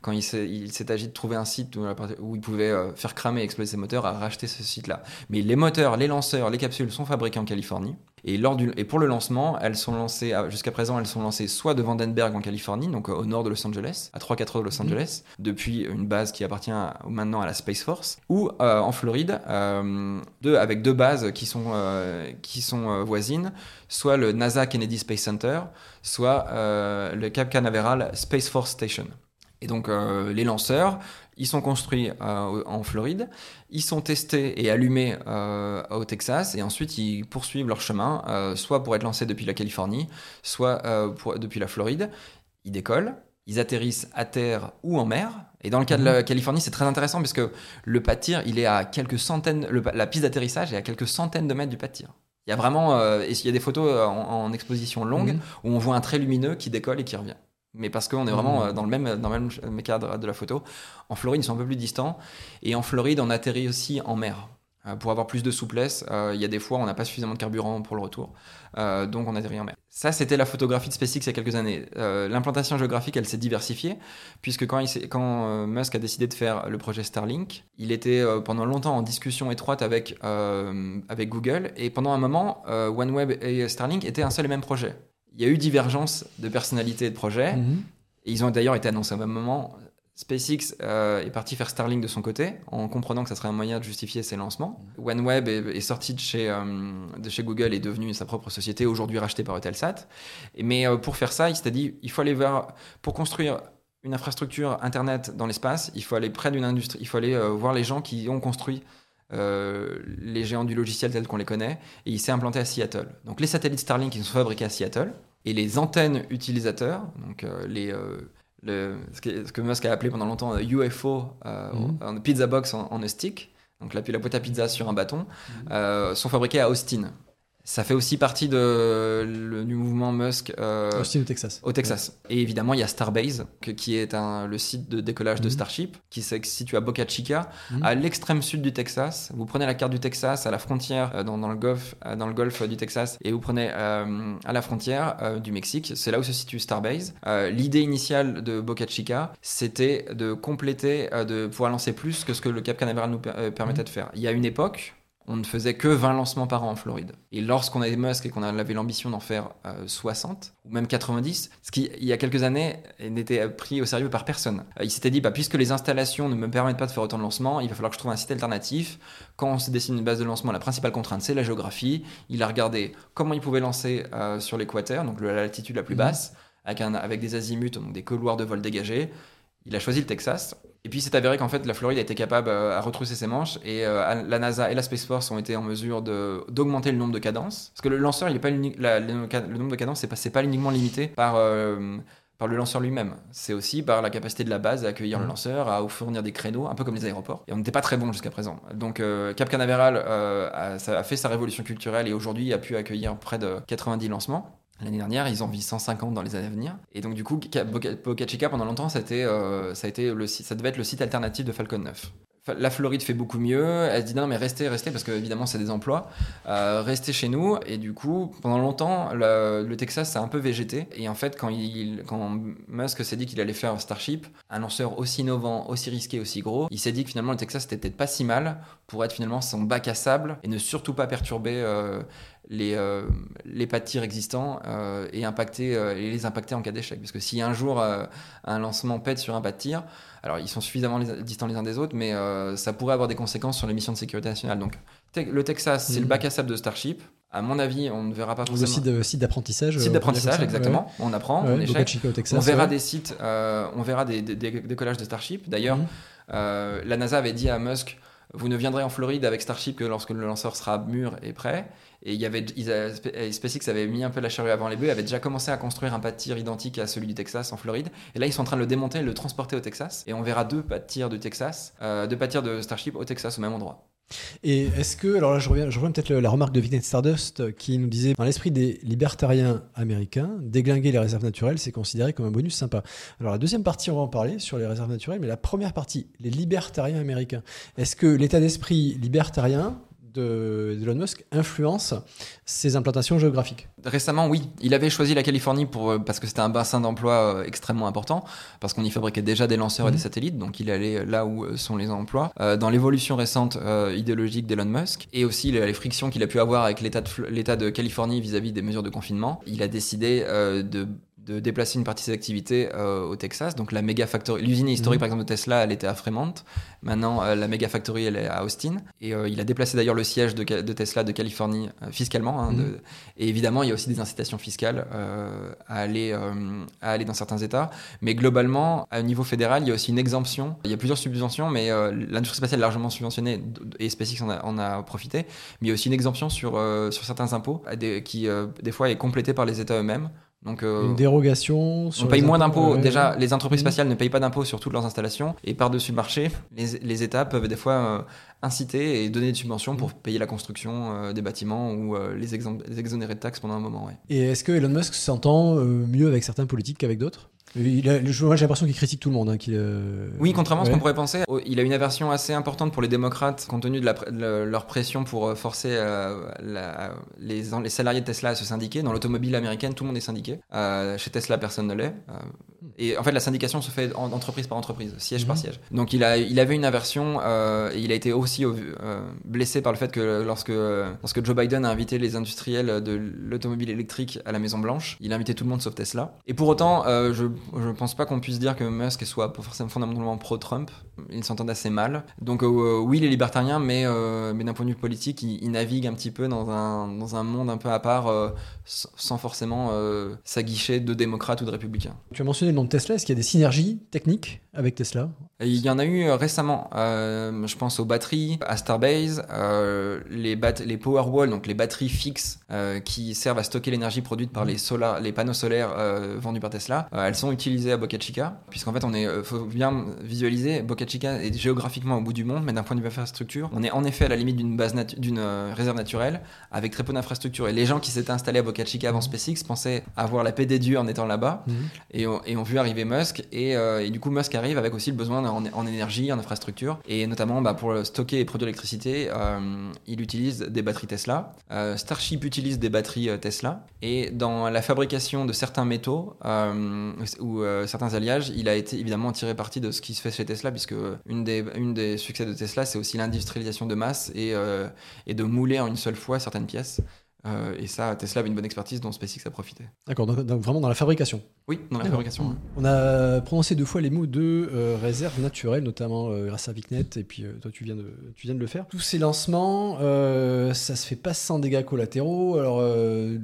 quand il s'est agi de trouver un site où, il pouvait faire cramer et exploser ses moteurs, a racheté ce site-là. Mais les moteurs, les lanceurs, les capsules sont fabriqués en Californie. Et, lors du, et pour le lancement, elles sont lancées, jusqu'à présent, elles sont lancées soit de Vandenberg en Californie, donc au nord de Los Angeles, à 3-4 heures de Los mhm. Angeles, depuis une base qui appartient maintenant à la Space Force, ou euh, en Floride, euh, deux, avec deux bases qui sont, euh, qui sont voisines, soit le NASA Kennedy Space Center, soit le Cap Canaveral Space Force Station. Et donc les lanceurs, ils sont construits euh, en Floride, ils sont testés et allumés euh, au Texas, et ensuite ils poursuivent leur chemin, euh, soit pour être lancés depuis la Californie, soit depuis la Floride. Ils décollent, ils atterrissent à terre ou en mer. Et dans le cas de la mhm. Californie, c'est très intéressant parce que le pas de tir, il est à quelques centaines, la piste d'atterrissage est à quelques centaines de mètres du pas de tir. Il y a vraiment, il y a des photos en, exposition longue mhm. où on voit un trait lumineux qui décolle et qui revient mais parce qu'on est vraiment mmh. euh, dans le, même, dans le même cadre de la photo. En Floride, ils sont un peu plus distants. Et en Floride, on atterrit aussi en mer. Euh, pour avoir plus de souplesse, euh, il y a des fois où on n'a pas suffisamment de carburant pour le retour. donc on atterrit en mer. Ça, c'était la photographie de SpaceX il y a quelques années. L'implantation géographique, elle s'est diversifiée, puisque quand, il quand Musk a décidé de faire le projet Starlink, il était pendant longtemps en discussion étroite avec, avec Google. Et pendant un moment, OneWeb et Starlink étaient un seul et même projet il y a eu divergence de personnalité et de projet. Mhm. Et ils ont d'ailleurs été annoncés au même moment. SpaceX euh, est parti faire Starlink de son côté, en comprenant que ça serait un moyen de justifier ses lancements. OneWeb est, sorti de chez, euh, de chez Google et est devenu sa propre société, aujourd'hui rachetée par Eutelsat. Mais euh, pour faire ça, il s'est dit, il faut aller voir, pour construire une infrastructure Internet dans l'espace, il faut aller près d'une industrie, il faut aller voir les gens qui ont construit les géants du logiciel tels qu'on les connaît, et il s'est implanté à Seattle. Donc les satellites Starlink, ils sont fabriqués à Seattle, et les antennes utilisateurs, donc les, le, ce, que, ce, que, Musk a appelé pendant longtemps UFO, euh, mhm. pizza box en, en, stick, donc la, la boîte à pizza sur un bâton, mhm. sont fabriquées à Austin. Ça fait aussi partie de, le, du mouvement Musk. Euh, au Texas. Au Texas. Et évidemment, il y a Starbase, qui est un, le site de décollage de mhm. Starship, qui se situe à Boca Chica, mhm. à l'extrême sud du Texas. Vous prenez la carte du Texas à la frontière, euh, dans, dans, le, golfe, euh, dans le golfe du Texas, et vous prenez à la frontière du Mexique. C'est là où se situe Starbase. L'idée initiale de Boca Chica, c'était de compléter, de pouvoir lancer plus que ce que le Cap Canaveral nous permettait mhm. de faire. Il y a une époque, on ne faisait que 20 lancements par an en Floride. Et lorsqu'on avait Musk et qu'on avait l'ambition d'en faire 60 ou même 90, ce qui, il y a quelques années, n'était pris au sérieux par personne. il s'était dit, bah, puisque les installations ne me permettent pas de faire autant de lancements, il va falloir que je trouve un site alternatif. Quand on se dessine une base de lancement, la principale contrainte, c'est la géographie. Il a regardé comment il pouvait lancer sur l'équateur, donc la latitude la plus mmh. basse, avec, un, avec des azimuts, donc des couloirs de vol dégagés. Il a choisi le Texas. Et puis c'est avéré qu'en fait la Floride a été capable euh, à retrousser ses manches et euh, la NASA et la Space Force ont été en mesure d'augmenter le nombre de cadences. Parce que le lanceur, il est pas le, nombre de cadences, c'est pas, pas uniquement limité par, euh, par le lanceur lui-même. C'est aussi par la capacité de la base à accueillir le mmh. lanceur, à fournir des créneaux, un peu comme les aéroports. Et on n'était pas très bon jusqu'à présent. Donc Cap Canaveral a, a fait sa révolution culturelle et aujourd'hui a pu accueillir près de 90 lancements. L'année dernière, ils ont vu 150 dans les années à venir. Et donc, du coup, Boca Chica, pendant longtemps, ça, euh, ça, a été le, ça devait être le site alternatif de Falcon 9. La Floride fait beaucoup mieux. Elle se dit non, mais restez, restez, parce que évidemment, c'est des emplois. Euh, restez chez nous. Et du coup, pendant longtemps, le, Texas, a un peu végété. Et en fait, quand Musk s'est dit qu'il allait faire Starship, un lanceur aussi innovant, aussi risqué, aussi gros, il s'est dit que finalement, le Texas, c'était peut-être pas si mal pour être finalement son bac à sable et ne surtout pas perturber. Euh, les, euh, les pas de tir existants euh, et, impacter, euh, et les impacter en cas d'échec. Parce que si un jour un lancement pète sur un pas de tir, alors ils sont suffisamment distants les uns des autres, mais ça pourrait avoir des conséquences sur les missions de sécurité nationale. Donc le Texas, c'est le mmh. bac à sable de Starship. À mon avis, on ne verra pas forcément. Le site d'apprentissage. Site d'apprentissage, exactement. On apprend, on échec. on verra des sites, on verra des, décollages de Starship. D'ailleurs, mmh. la NASA avait dit à Musk vous ne viendrez en Floride avec Starship que lorsque le lanceur sera mûr et prêt. Et il y avait, SpaceX avait mis un peu la charrue avant les bœufs, avait déjà commencé à construire un pas de tir identique à celui du Texas en Floride. Et là, ils sont en train de le démonter et le transporter au Texas. Et on verra deux pas de tir de Texas, euh, deux pas de Starship au Texas au même endroit. Et est-ce que, alors là je reviens, peut-être la remarque de Vignette Stardust qui nous disait, dans l'esprit des libertariens américains, déglinguer les réserves naturelles, c'est considéré comme un bonus sympa. Alors la deuxième partie, on va en parler sur les réserves naturelles, mais la première partie, les libertariens américains. Est-ce que l'état d'esprit libertarien de Elon Musk influence ses implantations géographiques Récemment, oui. Il avait choisi la Californie pour, euh, parce que c'était un bassin d'emploi euh, extrêmement important, parce qu'on y fabriquait déjà des lanceurs et des mhm. satellites, donc il allait là où euh, sont les emplois. dans l'évolution récente idéologique d'Elon Musk, et aussi les, frictions qu'il a pu avoir avec l'État de, de, Californie vis-à-vis -vis des mesures de confinement, il a décidé de de déplacer une partie de ses activités euh, au Texas. Donc la Mega Factory, l'usine historique mhm. par exemple de Tesla, elle était à Fremont. Maintenant, euh, la Mega Factory, elle est à Austin. Et euh, il a déplacé d'ailleurs le siège de, Tesla de Californie fiscalement. Hein, mhm. Et évidemment, il y a aussi des incitations fiscales à aller à aller dans certains États. Mais globalement, à niveau fédéral, il y a aussi une exemption. Il y a plusieurs subventions, mais l'industrie spatiale est largement subventionnée et SpaceX en a, en a, profité. Mais il y a aussi une exemption sur sur certains impôts qui des fois est complétée par les États eux-mêmes. Donc, euh, une dérogation On paye moins d'impôts. Déjà, les entreprises mmh. spatiales ne payent pas d'impôts sur toutes leurs installations. Et par-dessus le marché, les, les, États peuvent des fois euh, inciter et donner des subventions pour payer la construction euh, des bâtiments ou les, les, exonérer de taxes pendant un moment. Et est-ce que Elon Musk s'entend mieux avec certains politiques qu'avec d'autres? Il a, moi, j'ai l'impression qu'il critique tout le monde. Hein, euh, Oui, contrairement à ce qu'on pourrait penser, oh, il a une aversion assez importante pour les démocrates, compte tenu de, la, leur pression pour euh, forcer euh, les, les, salariés de Tesla à se syndiquer. Dans l'automobile américaine, tout le monde est syndiqué. chez Tesla, personne ne l'est. Et en fait, la syndication se fait en, entreprise par entreprise, siège par mhm. siège. Donc, il, a, il avait une aversion et il a été aussi blessé par le fait que lorsque, lorsque Joe Biden a invité les industriels de l'automobile électrique à la Maison Blanche, il a invité tout le monde sauf Tesla. Et pour autant, je je ne pense pas qu'on puisse dire que Musk soit forcément fondamentalement pro-Trump. Ils s'entendent assez mal. Donc euh, oui, il est libertarien, mais, euh, mais d'un point de vue politique, il, navigue un petit peu dans un, dans un monde un peu à part, euh, sans forcément s'aguicher de démocrates ou de républicains. Tu as mentionné le nom de Tesla. Est-ce qu'il y a des synergies techniques avec Tesla? Il y en a eu récemment. je pense aux batteries, à Starbase, les, les Powerwall, donc les batteries fixes qui servent à stocker l'énergie produite par les, les panneaux solaires vendus par Tesla. elles sont utilisées à Boca Chica, puisqu'en fait, on est, faut bien visualiser, Boca Chica est géographiquement au bout du monde, mais d'un point de vue infrastructure, on est en effet à la limite d'une base d'une euh, réserve naturelle avec très peu d'infrastructures. Et les gens qui s'étaient installés à Boca Chica avant SpaceX pensaient avoir la paix des dieux en étant là-bas, mhm. et, et, vu arriver Musk et, et, du coup Musk arrive avec aussi le besoin en, énergie, en infrastructure et notamment bah, pour stocker et produire l'électricité, il utilise des batteries Tesla. Starship utilise des batteries Tesla et dans la fabrication de certains métaux ou certains alliages, il a été évidemment tiré parti de ce qui se fait chez Tesla puisque une des, succès de Tesla c'est aussi l'industrialisation de masse et de mouler en une seule fois certaines pièces. Euh, et ça, Tesla avait une bonne expertise dont SpaceX a profité. D'accord, donc, vraiment dans la fabrication. Oui, dans la fabrication. On a prononcé deux fois les mots de euh, réserve naturelle, notamment euh, grâce à Vicnet, et puis toi tu viens, de, tu viens de le faire. Tous ces lancements, ça se fait pas sans dégâts collatéraux. Alors, le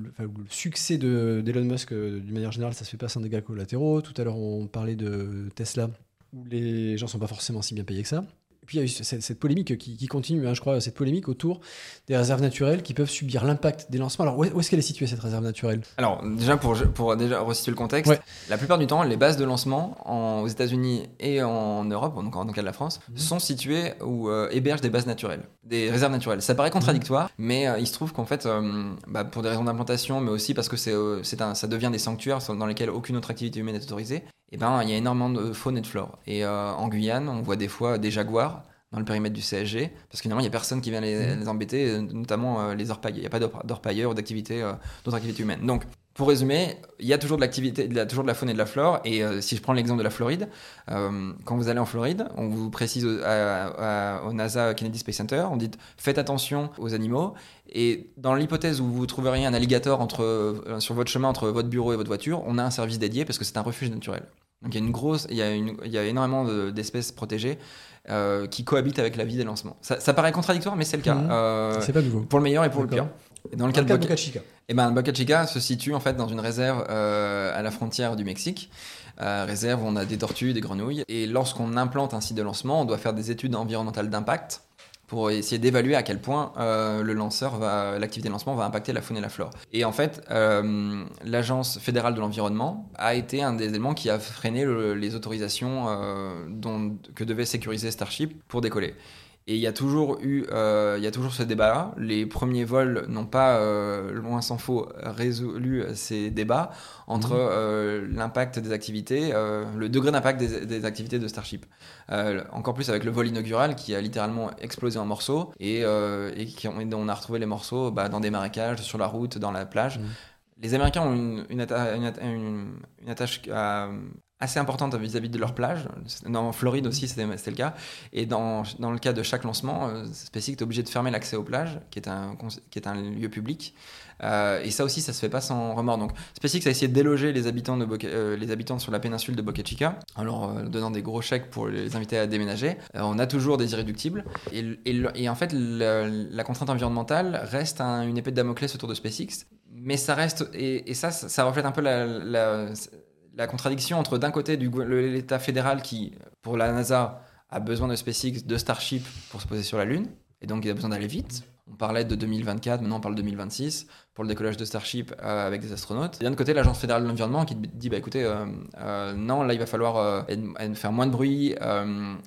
succès d'Elon Musk, d'une manière générale, ça se fait pas sans dégâts collatéraux. Tout à l'heure, on parlait de Tesla, où les gens sont pas forcément si bien payés que ça puis il y a eu cette, polémique qui, continue, hein, je crois, cette polémique autour des réserves naturelles qui peuvent subir l'impact des lancements. Alors, où est-ce qu'elle est située, cette réserve naturelle? Alors, déjà, pour, pour déjà resituer le contexte, la plupart du temps, les bases de lancement en, aux États-Unis et en Europe, donc dans le cas de la France, mhm. sont situées ou euh, hébergent des bases naturelles, des réserves naturelles. Ça paraît contradictoire, mhm. mais euh, il se trouve qu'en fait, euh, bah, pour des raisons d'implantation, mais aussi parce que c'est, ça devient des sanctuaires dans lesquels aucune autre activité humaine n'est autorisée, eh ben, il y a énormément de faune et de flore. Et euh, en Guyane, on voit des fois des jaguars dans le périmètre du CSG, parce que finalement, il n'y a personne qui vient les, mmh. embêter, euh, notamment euh, les orpailleurs. Il n'y a pas d'orpailleurs ou d'activités, d'autres activités humaines. Donc, pour résumer, il y a toujours de l'activité, toujours de la faune et de la flore. Et si je prends l'exemple de la Floride, quand vous allez en Floride, on vous précise au, au, NASA Kennedy Space Center, on dit faites attention aux animaux. Et dans l'hypothèse où vous trouveriez un alligator entre, sur votre chemin entre votre bureau et votre voiture, on a un service dédié parce que c'est un refuge naturel. Donc il y a une grosse, il y a, une, il y a énormément d'espèces protégées euh, qui cohabitent avec la vie des lancements. Ça, paraît contradictoire, mais c'est le cas. Euh, c'est pas nouveau. Pour le meilleur et pour le pire. Et dans le cas de Boca Chica. Eh ben Boca Chica se situe en fait dans une réserve euh, à la frontière du Mexique. réserve où on a des tortues, des grenouilles. Et lorsqu'on implante un site de lancement, on doit faire des études environnementales d'impact pour essayer d'évaluer à quel point euh, le lanceur va, l'activité de lancement va impacter la faune et la flore. Et en fait, euh, l'agence fédérale de l'environnement a été un des éléments qui a freiné les autorisations euh, dont, que devait sécuriser Starship pour décoller. Et il y a toujours eu, euh, il y a toujours ce débat-là. Les premiers vols n'ont pas, euh, loin s'en faut, résolu ces débats entre mhm. euh, l'impact des activités, le degré d'impact des, activités de Starship. encore plus avec le vol inaugural qui a littéralement explosé en morceaux et, et qui, on, a retrouvé les morceaux bah, dans des marécages, sur la route, dans la plage. Mhm. Les Américains ont une, une, une attache à, assez importante vis-à-vis de leur plage. Dans Floride aussi, c'était le cas. Et dans, dans, le cas de chaque lancement, euh, SpaceX est obligé de fermer l'accès aux plages, qui est un, qui est un lieu public. Euh, et ça aussi, ça se fait pas sans remords. Donc, SpaceX a essayé de déloger les habitants, de euh, les habitants sur la péninsule de Boca Chica, en leur donnant des gros chèques pour les inviter à déménager. on a toujours des irréductibles. Et, et, en fait, la, contrainte environnementale reste une épée de Damoclès autour de SpaceX. Mais ça reste, et, ça, ça reflète un peu la contradiction entre d'un côté l'État fédéral qui, pour la NASA, a besoin de SpaceX, de Starship pour se poser sur la Lune, et donc il a besoin d'aller vite. On parlait de 2024, maintenant on parle de 2026 pour le décollage de Starship euh, avec des astronautes. Et d'un côté, l'Agence fédérale de l'environnement qui dit bah écoutez, euh, euh, non, là il va falloir faire moins de bruit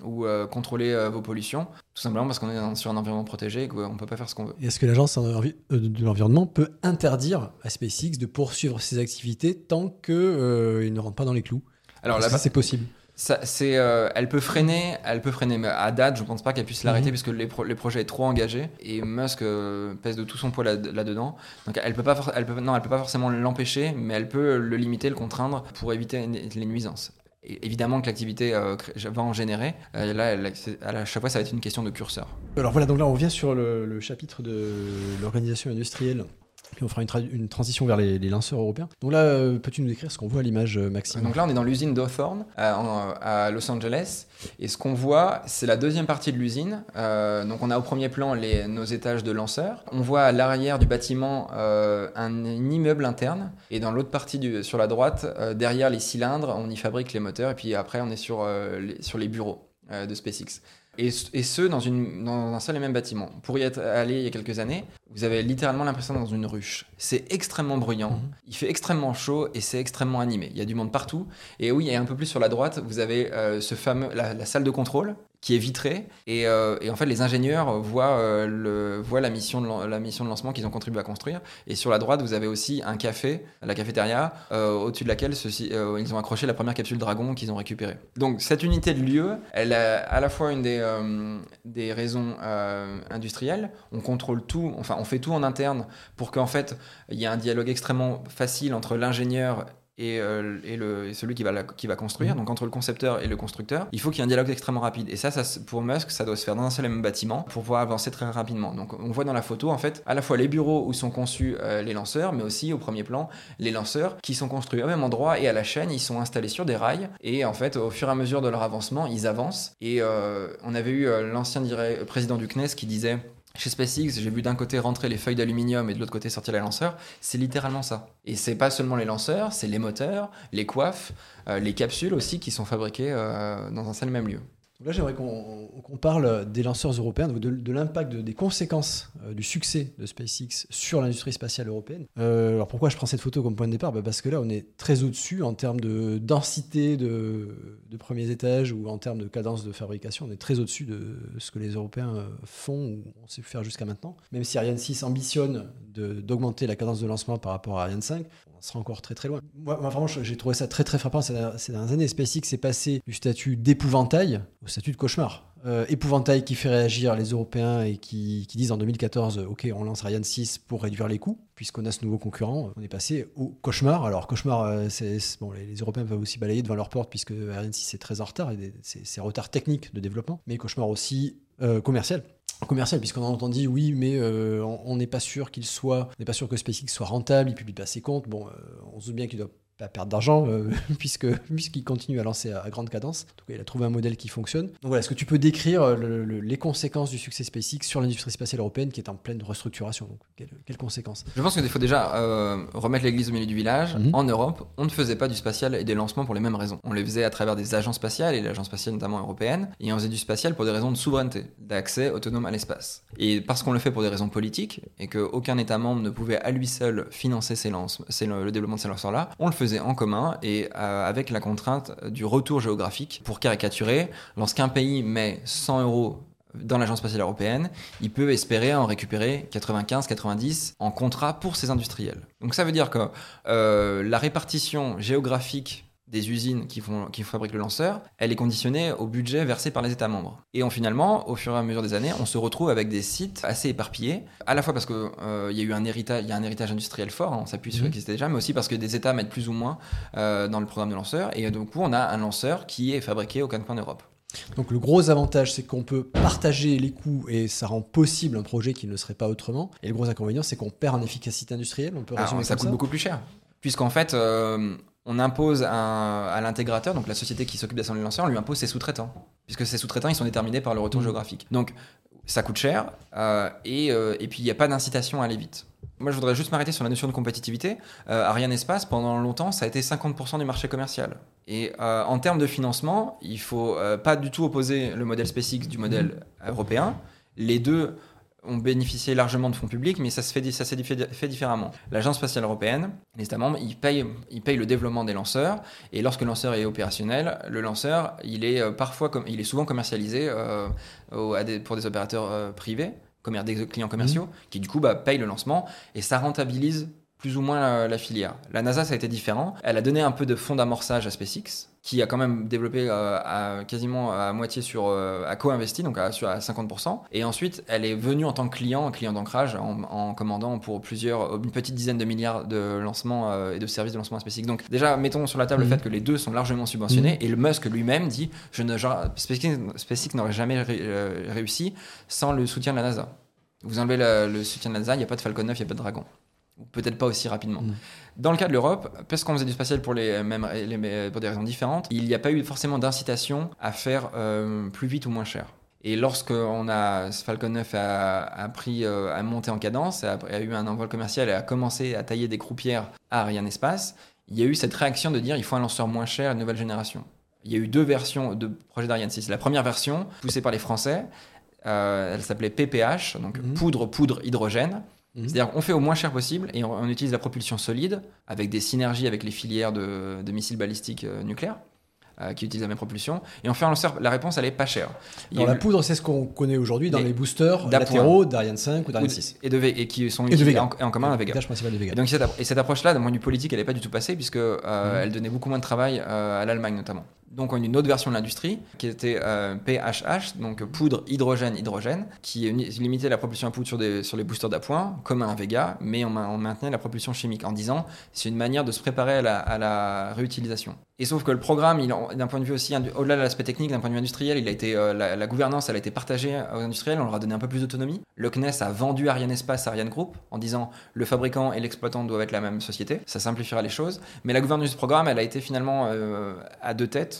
ou contrôler vos pollutions, tout simplement parce qu'on est sur un environnement protégé et qu'on ne peut pas faire ce qu'on veut. Est-ce que l'Agence de l'environnement peut interdire à SpaceX de poursuivre ses activités tant qu'il ne rentre pas dans les clous? Alors là, c'est possible? C'est, euh, elle peut freiner, elle peut freiner. Mais à date, je pense pas qu'elle puisse l'arrêter mhm. puisque les, les, projets sont trop engagés et Musk euh, pèse de tout son poids là, dedans. Donc elle peut pas, elle peut, non, elle peut pas forcément l'empêcher, mais elle peut le limiter, le contraindre pour éviter les nuisances. évidemment que l'activité euh, va en générer. là, à chaque fois, ça va être une question de curseur. Alors voilà, donc là, on revient sur le chapitre de l'organisation industrielle on fera une, transition vers les, lanceurs européens. Donc là, euh, peux-tu nous décrire ce qu'on voit à l'image, euh, Maxime? Donc là, on est dans l'usine d'Hawthorne euh, à Los Angeles. Et ce qu'on voit, c'est la deuxième partie de l'usine. donc on a au premier plan nos étages de lanceurs. On voit à l'arrière du bâtiment un, immeuble interne. Et dans l'autre partie, sur la droite, derrière les cylindres, on y fabrique les moteurs. Et puis après, on est sur les bureaux de SpaceX. Et, ce, dans, une, dans, un seul et même bâtiment. Pour y être allé il y a quelques années, vous avez littéralement l'impression d'être dans une ruche. C'est extrêmement bruyant, mhm. il fait extrêmement chaud et c'est extrêmement animé. Il y a du monde partout. Et oui, et un peu plus sur la droite, vous avez euh, ce fameux, la, salle de contrôle qui est vitré. Et, euh, et en fait, les ingénieurs voient, euh, le, voient la, mission de, la mission de lancement qu'ils ont contribué à construire. Et sur la droite, vous avez aussi un café, la cafétéria, euh, au-dessus de laquelle ils ont accroché la première capsule Dragon qu'ils ont récupérée. Donc, cette unité de lieu, elle a à la fois une des, des raisons industrielles. On contrôle tout, enfin, on fait tout en interne pour qu'en fait, il y ait un dialogue extrêmement facile entre l'ingénieur et, euh, et, le, et celui qui va, la- qui va construire, Mhm. donc entre le concepteur et le constructeur, il faut qu'il y ait un dialogue extrêmement rapide. Et ça, pour Musk, ça doit se faire dans un seul et même bâtiment pour pouvoir avancer très rapidement. Donc on voit dans la photo, en fait, à la fois les bureaux où sont conçus euh, les lanceurs, mais aussi au premier plan, les lanceurs qui sont construits au même endroit et à la chaîne, ils sont installés sur des rails. Et en fait, au fur et à mesure de leur avancement, ils avancent. Et euh, on avait eu l'ancien président du CNES qui disait chez SpaceX, j'ai vu d'un côté rentrer les feuilles d'aluminium et de l'autre côté sortir les lanceurs. C'est littéralement ça. Et c'est pas seulement les lanceurs, c'est les moteurs, les coiffes, euh, les capsules aussi qui sont fabriquées euh, dans un seul même lieu. Là, j'aimerais qu'on parle des lanceurs européens, de, l'impact, de- des conséquences euh, du succès de SpaceX sur l'industrie spatiale européenne. Euh, alors pourquoi je prends cette photo comme point de départ? Bah, Parce que là, on est très au-dessus en termes de densité de, premiers étages ou en termes de cadence de fabrication. On est très au-dessus de ce que les Européens euh, font ou ont su faire jusqu'à maintenant. Même si Ariane 6 ambitionne d'augmenter la cadence de lancement par rapport à Ariane 5, sera encore très très loin. Moi, moi, vraiment, j'ai trouvé ça très très frappant ces, dernières années. SpaceX est passé du statut d'épouvantail au statut de cauchemar. Euh, épouvantail qui fait réagir les Européens et qui, disent en 2014, euh, OK, on lance Ariane 6 pour réduire les coûts, puisqu'on a ce nouveau concurrent. On est passé au cauchemar. Alors, cauchemar, euh, bon, les, Européens peuvent aussi balayer devant leur porte, puisque Ariane 6 est très en retard, et c'est retard technique de développement, mais cauchemar aussi euh, commercial commercial puisqu'on a entendu oui mais euh, on n'est pas sûr qu'il soit on n'est pas sûr que SpaceX soit rentable il publie pas ses comptes. Bon euh, on se doute bien qu'il doit pas perdre d'argent euh, puisque puisqu'il continue à lancer à, à grande cadence en tout cas il a trouvé un modèle qui fonctionne donc voilà est-ce que tu peux décrire euh, le- le- les conséquences du succès SpaceX sur l'industrie spatiale européenne qui est en pleine restructuration? Donc quelles, quelles conséquences? Je pense qu'il faut déjà euh, remettre l'église au milieu du village. Mhm. En Europe, on ne faisait pas du spatial et des lancements pour les mêmes raisons. On les faisait à travers des agences spatiales, et l'agence spatiale notamment européenne, et on faisait du spatial pour des raisons de souveraineté, d'accès autonome à l'espace. Et parce qu'on le fait pour des raisons politiques, et qu'aucun État membre ne pouvait à lui seul financer lance- le développement de ces lanceurs-là, on le faisait en commun et euh, avec la contrainte du retour géographique. Pour caricaturer, lorsqu'un pays met 100 euros dans l'agence spatiale européenne, il peut espérer en récupérer 95-90 en contrat pour ses industriels. Donc ça veut dire que euh, la répartition géographique des usines qui, font, qui fabriquent le lanceur, elle est conditionnée au budget versé par les États membres. Et on, finalement, au fur et à mesure des années, on se retrouve avec des sites assez éparpillés, à la fois parce qu'il il y a eu un héritage, il y a un héritage industriel fort, hein, on s'appuie sur ce Mhm. qui existait déjà, mais aussi parce que des États mettent plus ou moins euh, dans le programme de lanceur, et donc on a un lanceur qui est fabriqué au quatre coins d'Europe. donc le gros avantage c'est qu'on peut partager les coûts et ça rend possible un projet qui ne serait pas autrement et le gros inconvénient c'est qu'on perd en efficacité industrielle on peut Alors, résumer ça comme coûte beaucoup plus cher. Puisqu'en fait, euh, on impose un- à l'intégrateur, donc la société qui s'occupe d'assembler les lanceurs, on lui impose ses sous-traitants. Puisque ces sous-traitants, ils sont déterminés par le retour Mhm. géographique. Donc, ça coûte cher, euh, et, euh, et puis il n'y a pas d'incitation à aller vite. Moi, je voudrais juste m'arrêter sur la notion de compétitivité. Euh, Ariane Espace, pendant longtemps, ça a été 50% du marché commercial. Et euh, en termes de financement, il faut euh, pas du tout opposer le modèle SpaceX du modèle européen. Les deux ont bénéficié largement de fonds publics, mais ça se fait, ça s'est fait différemment. L'Agence spatiale européenne, les États membres, ils payent, ils payent le développement des lanceurs, et lorsque le lanceur est opérationnel, le lanceur, il est euh, parfois, il est souvent commercialisé euh, au- à des- pour des opérateurs euh, privés, commer- des clients commerciaux, qui du coup bah, payent le lancement, et ça rentabilise plus ou moins la, la filière. La NASA, ça a été différent. Elle a donné un peu de fonds d'amorçage à SpaceX, qui a quand même développé euh, à, quasiment à moitié sur, euh, à co-investi, donc à, sur, à 50%. Et ensuite, elle est venue en tant que client, un client d'ancrage, en, en commandant pour plusieurs, une petite dizaine de milliards de lancements euh, et de services de lancement à SpaceX. Donc déjà, mettons sur la table Mhm. le fait que les deux sont largement subventionnés, et le Musk lui-même dit, je ne, genre, SpaceX, SpaceX n'aurait jamais ré- euh, réussi sans le soutien de la NASA. Vous enlevez la- le soutien de la NASA, il n'y a pas de Falcon 9, il n'y a pas de Dragon. Peut-être pas aussi rapidement. Mm. Dans le cas de l'Europe, parce qu'on faisait du spatial pour, les mêmes, les- pour des raisons différentes, il n'y a pas eu forcément d'incitation à faire euh, plus vite ou moins cher. Et lorsque on a, Falcon 9 a, a pris, euh, a monté en cadence, a, a eu un envol commercial et a commencé à tailler des croupières à Ariane Espace, il y a eu cette réaction de dire il faut un lanceur moins cher, une nouvelle génération. Il y a eu deux versions de projet d'Ariane 6. La première version, poussée par les Français, euh, elle s'appelait PPH, donc Mhm. poudre, poudre, hydrogène. Mhm. C'est-à-dire qu'on fait au moins cher possible et on, on utilise la propulsion solide avec des synergies avec les filières de, de missiles balistiques euh, nucléaires. euh, qui utilisent la même propulsion. Et on fait un lanceur, la réponse, elle est pas chère. La eu- poudre, c'est ce qu'on connaît aujourd'hui dans Les- les, boosters latéraux d'Ariane 5 ou d'Ariane de- 6. et, de, V- et qui sont utilisés en, en commun avec Vega. De Vega. Et donc cette, et cette approche-là, d'un point de vue politique, elle n'est pas du tout passée puisque euh, Mhm. elle donnait beaucoup moins de travail euh, à l'Allemagne notamment. Donc on a une autre version de l'industrie qui était euh, PHH, donc poudre hydrogène hydrogène, qui limitait la propulsion à poudre sur, les boosters d'appoint, comme un Vega, mais on, on maintenait la propulsion chimique en disant c'est une manière de se préparer à la, réutilisation. Et sauf que le programme, d'un point de vue aussi, au-delà de l'aspect technique, d'un point de vue industriel, il a été, euh, la, la gouvernance, elle a été partagée aux industriels, on leur a donné un peu plus d'autonomie. Le CNES a vendu Ariane Espace à Ariane Group en disant le fabricant et l'exploitant doivent être la même société, ça simplifiera les choses. Mais la gouvernance du programme, elle a été finalement euh, à deux têtes.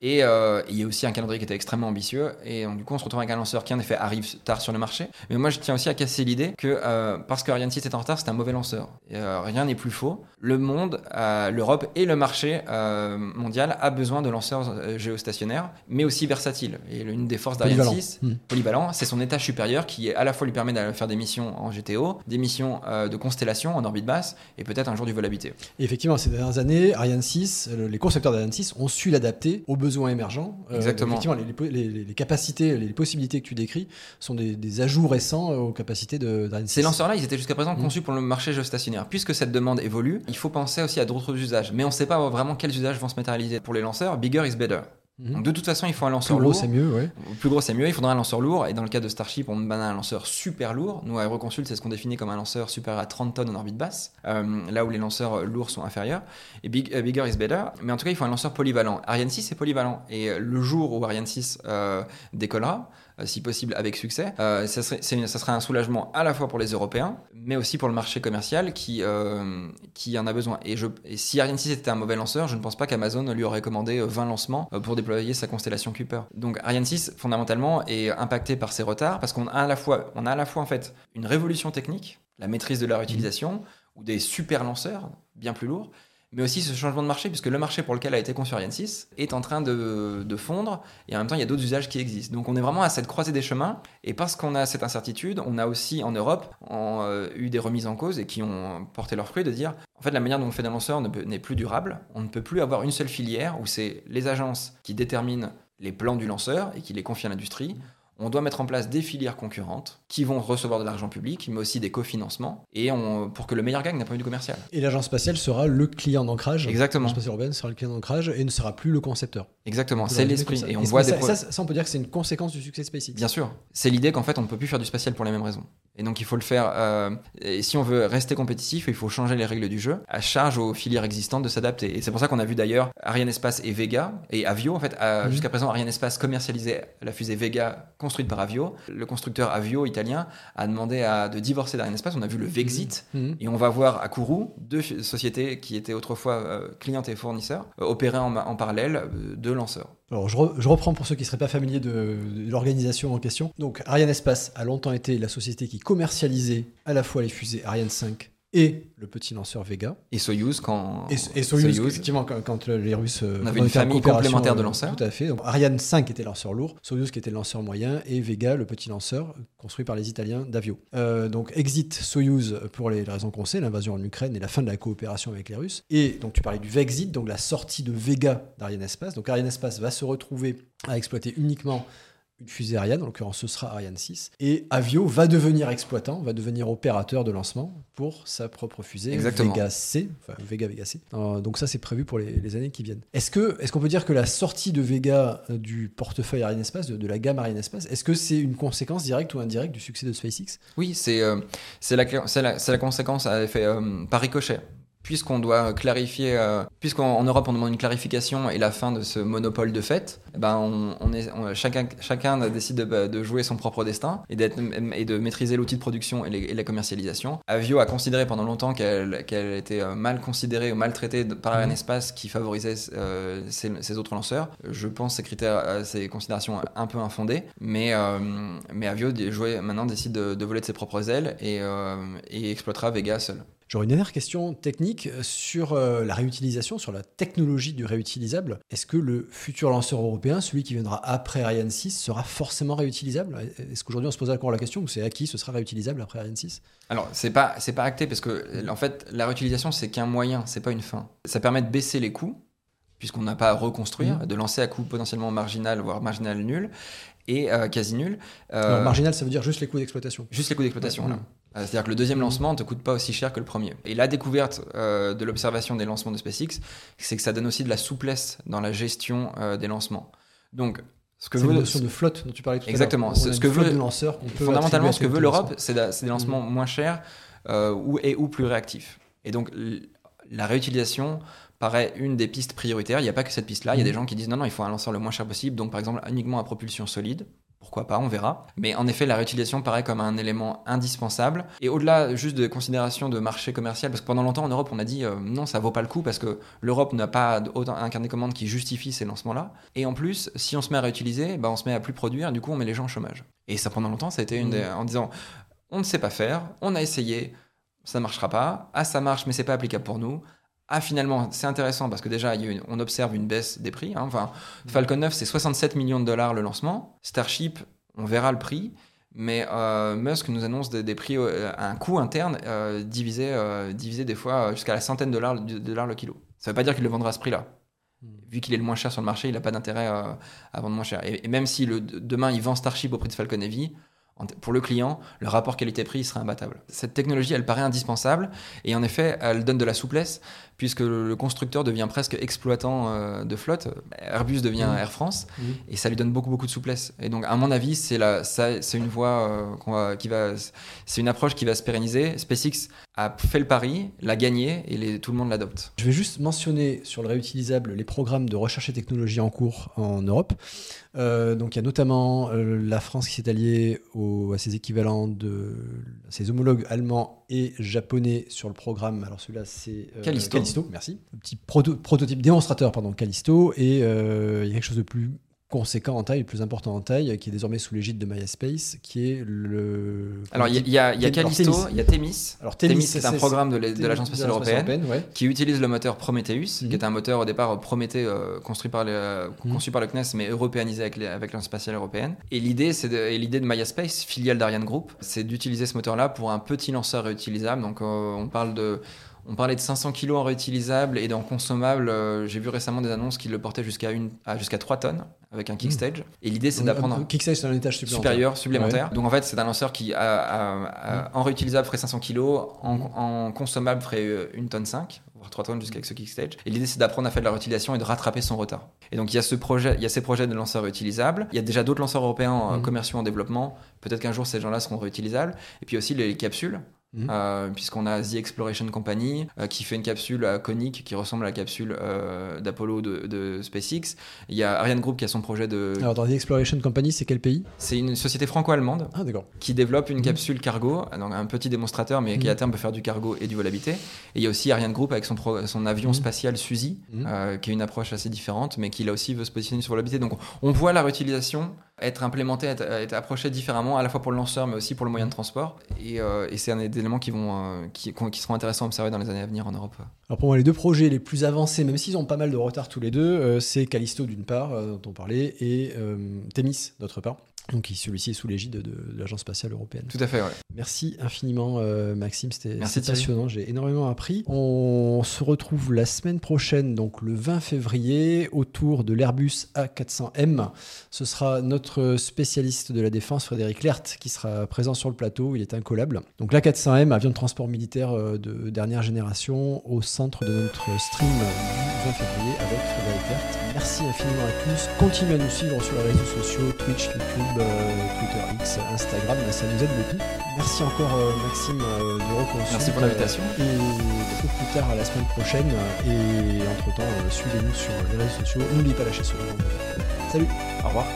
Et euh, il y a aussi un calendrier qui était extrêmement ambitieux. Et donc, du coup, on se retrouve avec un lanceur qui, en effet, arrive tard sur le marché. Mais moi, je tiens aussi à casser l'idée que euh, parce que Ariane 6 est en retard, c'est un mauvais lanceur. Et, euh, rien n'est plus faux. Le monde, l'Europe et le marché mondial a besoin de lanceurs géostationnaires, mais aussi versatiles. Et l'une des forces d'Ariane Polyvalent. 6, Hmm. polyvalent, c'est son étage supérieur qui à la fois lui permet de faire des missions en GTO, des missions de constellation en orbite basse, et peut-être un jour du vol habité. Et effectivement, ces dernières années, Ariane 6, euh, les concepteurs d'Ariane 6 ont su l'adapter aux besoins émergents. Euh, Exactement. effectivement, les, les- les- les capacités, les possibilités que tu décris sont des, des ajouts récents euh, aux capacités de- d'Ariane 6. Ces lanceurs-là, ils étaient jusqu'à présent Mhm. conçus pour le marché géostationnaire. Puisque cette demande évolue, il faut penser aussi à d'autres usages. Mais on ne sait pas vraiment quels usages vont se matérialiser. Pour les lanceurs, bigger is better. Mhm. Donc de toute façon, il faut un Plus lanceur gros, lourd. c'est mieux, ouais. Plus gros, c'est mieux. Il faudra un lanceur lourd. Et dans le cas de Starship, on demande un lanceur super lourd. Nous, à Aeroconsult, c'est ce qu'on définit comme un lanceur supérieur à 30 tonnes en orbite basse, euh, là où les lanceurs lourds sont inférieurs. Et big- euh, bigger is better. Mais en tout cas, il faut un lanceur polyvalent. Ariane 6 est polyvalent. Et le jour où Ariane 6 euh, décollera, si possible avec succès, euh, ça, serait, ça un soulagement à la fois pour les Européens, mais aussi pour le marché commercial qui, euh, qui en a besoin. Et, je, et si Ariane 6 était un mauvais lanceur, je ne pense pas qu'Amazon lui aurait commandé euh, 20 lancements euh, pour déployer sa constellation Kuiper. Donc Ariane 6, fondamentalement, est impacté par ces retards parce qu'on a à la fois, on a à la fois en fait une révolution technique, la maîtrise de la réutilisation, ou des super lanceurs bien plus lourds, mais aussi ce changement de marché, puisque le marché pour lequel a été conçu Ariane 6 est en train de, de fondre, et en même temps, il y a d'autres usages qui existent. Donc on est vraiment à cette croisée des chemins, et parce qu'on a cette incertitude, on a aussi en Europe euh, eu des remises en cause et qui ont porté leurs fruits de dire, en fait, la manière dont on fait des lanceurs n'est plus durable, on ne peut plus avoir une seule filière où c'est les agences qui déterminent les plans du lanceur et qui les confient à l'industrie. On doit mettre en place des filières concurrentes qui vont recevoir de l'argent public, mais aussi des cofinancements, et on, pour que le meilleur gagne d'un point de vue commercial. Et l'agence spatiale sera le client d'ancrage. Exactement. L'agence spatiale européenne sera le client d'ancrage et ne sera plus le concepteur. Exactement, c'est l'esprit. Et on voit ça, des ça, ça, on peut dire que c'est une conséquence du succès de SpaceX. Bien sûr. C'est l'idée qu'en fait, on ne peut plus faire du spatial pour les mêmes raisons. Et donc, il faut le faire. euh, et si on veut rester compétitif, il faut changer les règles du jeu. À charge aux filières existantes de s'adapter. Et c'est pour ça qu'on a vu d'ailleurs Ariane Espace et Vega et Avio. En fait, à- Mhm. jusqu'à présent, Ariane Espace commercialisait la fusée Vega construite par Avio. Le constructeur Avio italien a demandé à, de divorcer d'Ariane Espace. On a vu le Vexit. Mhm. Et on va voir à Kourou deux sociétés qui étaient autrefois euh, clientes et fournisseurs euh, opérer en, en parallèle euh, deux lanceurs. Alors, je, re- je reprends pour ceux qui ne seraient pas familiers de, de l'organisation en question. Donc, Ariane Espace a longtemps été la société qui commercialisait à la fois les fusées Ariane 5 et le petit lanceur Vega. Et Soyuz quand Et, et Soyuz, effectivement, quand, quand les Russes. euh, On avait une famille complémentaire de euh, lanceurs. Tout à fait. Donc, Ariane 5 était lanceur lourd, Soyuz qui était le lanceur moyen, et Vega, le petit lanceur construit par les Italiens d'Avio. Euh, donc, exit Soyuz pour les, les raisons qu'on sait, l'invasion en Ukraine et la fin de la coopération avec les Russes. Et donc, tu parlais du Vexit, donc la sortie de Vega d'Ariane Espace. Donc, Ariane Espace va se retrouver à exploiter uniquement une fusée Ariane, en l'occurrence ce sera Ariane 6, et Avio va devenir exploitant, va devenir opérateur de lancement pour sa propre fusée Exactement. Vega C, enfin Vega Vega C. Euh, donc ça c'est prévu pour les, les années qui viennent. Est-ce que est-ce qu'on peut dire que la sortie de Vega euh, du portefeuille Ariane Espace, de, de la gamme Ariane Espace, est-ce que c'est une conséquence directe ou indirecte du succès de SpaceX? Oui, c'est euh, c'est la, c'est la, la conséquence à effet euh, par ricochet. Puisqu'on doit clarifier, euh, puisqu'en en Europe on demande une clarification et la fin de ce monopole de fait, eh ben on, on est, on- chacun, chacun décide de, de jouer son propre destin et, de maîtriser l'outil de production et, les- et la commercialisation. Avio a considéré pendant longtemps qu'elle, était euh, mal considérée ou mal traitée de- par un Mhm. espace qui favorisait euh, ces, ces autres lanceurs. Je pense ces critères, euh, ces considérations un peu infondées, mais, euh, mais Avio jouait- maintenant décide de, de voler de ses propres ailes et, et exploitera Vega seul. J'aurais une dernière question technique sur euh, la réutilisation, sur la technologie du réutilisable. Est-ce que le futur lanceur européen, celui qui viendra après Ariane 6, sera forcément réutilisable? Est-ce qu'aujourd'hui on se pose encore la question ou c'est acquis, ce sera réutilisable après Ariane 6 Alors, c'est pas, c'est pas acté parce que, en fait, la réutilisation, c'est qu'un moyen, c'est pas une fin. Ça permet de baisser les coûts puisqu'on n'a pas à reconstruire, Mhm. de lancer à coût potentiellement marginal, voire marginal nul, et euh, quasi nul. Euh, marginal, ça veut dire juste les coûts d'exploitation. Juste les coûts d'exploitation, là. Euh, C'est-à-dire que le deuxième lancement ne te coûte pas aussi cher que le premier. Et la découverte euh, de l'observation des lancements de SpaceX, c'est que ça donne aussi de la souplesse dans la gestion euh, des lancements. Donc, ce que veut, notion de flotte dont tu parlais tout à l'heure. Exactement. Ce que veut- fondamentalement, ce que veut l'Europe, c'est des lancements moins chers euh, ou, et ou plus réactifs. Et donc, la réutilisation paraît une des pistes prioritaires. Il n'y a pas que cette piste-là. Il y a Mhm. des gens qui disent non, non, il faut un lanceur le moins cher possible. Donc, par exemple, uniquement à propulsion solide. Pourquoi pas, on verra. Mais en effet, la réutilisation paraît comme un élément indispensable. Et au-delà juste de considération de marché commercial, parce que pendant longtemps en Europe, on a dit euh, non, ça vaut pas le coup parce que l'Europe n'a pas autant un carnet de commandes qui justifie ces lancements-là. Et en plus, si on se met à réutiliser, bah, on se met à plus produire, du coup, on met les gens au chômage. Et ça, pendant longtemps, ça a été une des- en disant on ne sait pas faire, on a essayé, ça marchera pas. Ah, ça marche, mais c'est pas applicable pour nous. Ah, finalement, c'est intéressant parce que déjà, il y a une- on observe une baisse des prix. hein. Enfin, Falcon 9, c'est 67 millions de dollars le lancement. Starship, on verra le prix. Mais euh, Musk nous annonce des, des prix euh, à un coût interne euh, divisé, divisé des fois jusqu'à la centaine de dollars, de dollars le kilo. Ça veut pas dire qu'il le vendra à ce prix-là. Hmm. Vu qu'il est le moins cher sur le marché, il n'a pas d'intérêt à vendre moins cher. Et, et même si le, demain il vend Starship au prix de Falcon Heavy, pour le client, le rapport qualité-prix il sera imbattable. Cette technologie, elle paraît indispensable et en effet, elle donne de la souplesse puisque le, constructeur devient presque exploitant euh, de flotte. Airbus devient Mhm. Air France Mhm. et ça lui donne beaucoup beaucoup de souplesse. Et donc, à mon avis, c'est la, ça- c'est une voie euh, qu'on va- qui va, c'est une approche qui va se pérenniser. SpaceX a fait le pari, l'a gagné et les- tout le monde l'adopte. Je vais juste mentionner sur le réutilisable les programmes de recherche et technologie en cours en Europe. Euh, donc il y a notamment euh, la France qui s'est alliée au- à ses équivalents de à ses homologues allemands et japonais sur le programme. Alors celui-là c'est euh, Callisto. merci. Le petit proto- prototype démonstrateur pardon Callisto et euh, il y a quelque chose de plus conséquent en taille, plus important en taille, qui est désormais sous l'égide de MySpace, qui est le. Alors, il y a, y a- il y a Thémis. Alors, Callisto, il y a Thémis. Alors Thémis, c'est un programme de l'Agence spatiale européenne qui utilise le moteur Prometheus, Mhm. qui est un moteur au départ Prométhée euh, construit par les, euh, Mhm. conçu par le CNES mais européanisé avec, l'Agence spatiale européenne. Et l'idée, de, MySpace, filiale d'Ariane Group, c'est d'utiliser ce moteur-là pour un petit lanceur réutilisable. Donc, euh, on parle de on parlait de 500 kg en réutilisable et en consommable. euh, J'ai vu récemment des annonces qui le portaient jusqu'à une- à jusqu'à 3 tonnes avec un kickstage. Et l'idée, c'est d'apprendre. un- Kickstage, c'est un étage supplémentaire. supérieur, supplémentaire. Donc en fait, c'est un lanceur qui, a, a- a- en réutilisable, ferait 500 kg, en, Mhm. en consommable, ferait euh, une tonne 5, voire 3 tonnes jusqu'à ce kickstage. Et l'idée, c'est d'apprendre à faire de la réutilisation et de rattraper son retard. Et donc il y a ce projet, il y a ces projets de lanceurs réutilisables. Il y a déjà d'autres lanceurs européens euh, commerciaux en développement. Peut-être qu'un jour, ces gens-là seront réutilisables. Et puis aussi les capsules. Mhm. Euh, puisqu'on a The Exploration Company euh, qui fait une capsule euh, conique qui ressemble à la capsule euh, d'Apollo de, de SpaceX. Il y a Ariane Group qui a son projet de. Alors, dans The Exploration Company, c'est quel pays? C'est une société franco-allemande Ah, qui développe une Mhm. capsule cargo, donc un petit démonstrateur, mais qui Mhm. à terme peut faire du cargo et du vol habité. Et il y a aussi Ariane Group avec son, pro- son avion Mhm. spatial Suzy, Mhm. qui est une approche assez différente, mais qui là aussi veut se positionner sur vol habité. Donc on voit la réutilisation être implémentée, être, approchée différemment, à la fois pour le lanceur, mais aussi pour le moyen de transport. Et, euh, c'est un des éléments qui, vont, euh, seront intéressants à observer dans les années à venir en Europe. Alors, pour moi, les deux projets les plus avancés, même s'ils ont pas mal de retard tous les deux, euh, c'est Callisto d'une part, dont on parlait, et Thémis d'autre part. Donc, celui-ci est sous l'égide de, de l'Agence spatiale européenne. Tout à fait, ouais. Merci infiniment, euh, Maxime. C'était passionnant. J'ai énormément appris. On se retrouve la semaine prochaine, donc le 20 février, autour de l'Airbus A400M. Ce sera notre spécialiste de la défense, Frédéric Lert, qui sera présent sur le plateau. Il est incollable. Donc l'A400M, avion de transport militaire euh, de dernière génération, au centre de notre stream du 20 février avec Frédéric Lert. Merci infiniment à tous. Continuez à nous suivre sur les réseaux sociaux, Twitch, YouTube, Twitter X, Instagram. Ça nous aide beaucoup. Merci encore euh, Maxime euh, de. Merci pour l'invitation. Euh, Et beaucoup plus tard à la semaine prochaine. Et entre-temps, euh, suivez-nous sur les réseaux sociaux. N'oubliez pas la chasse au Salut Au revoir.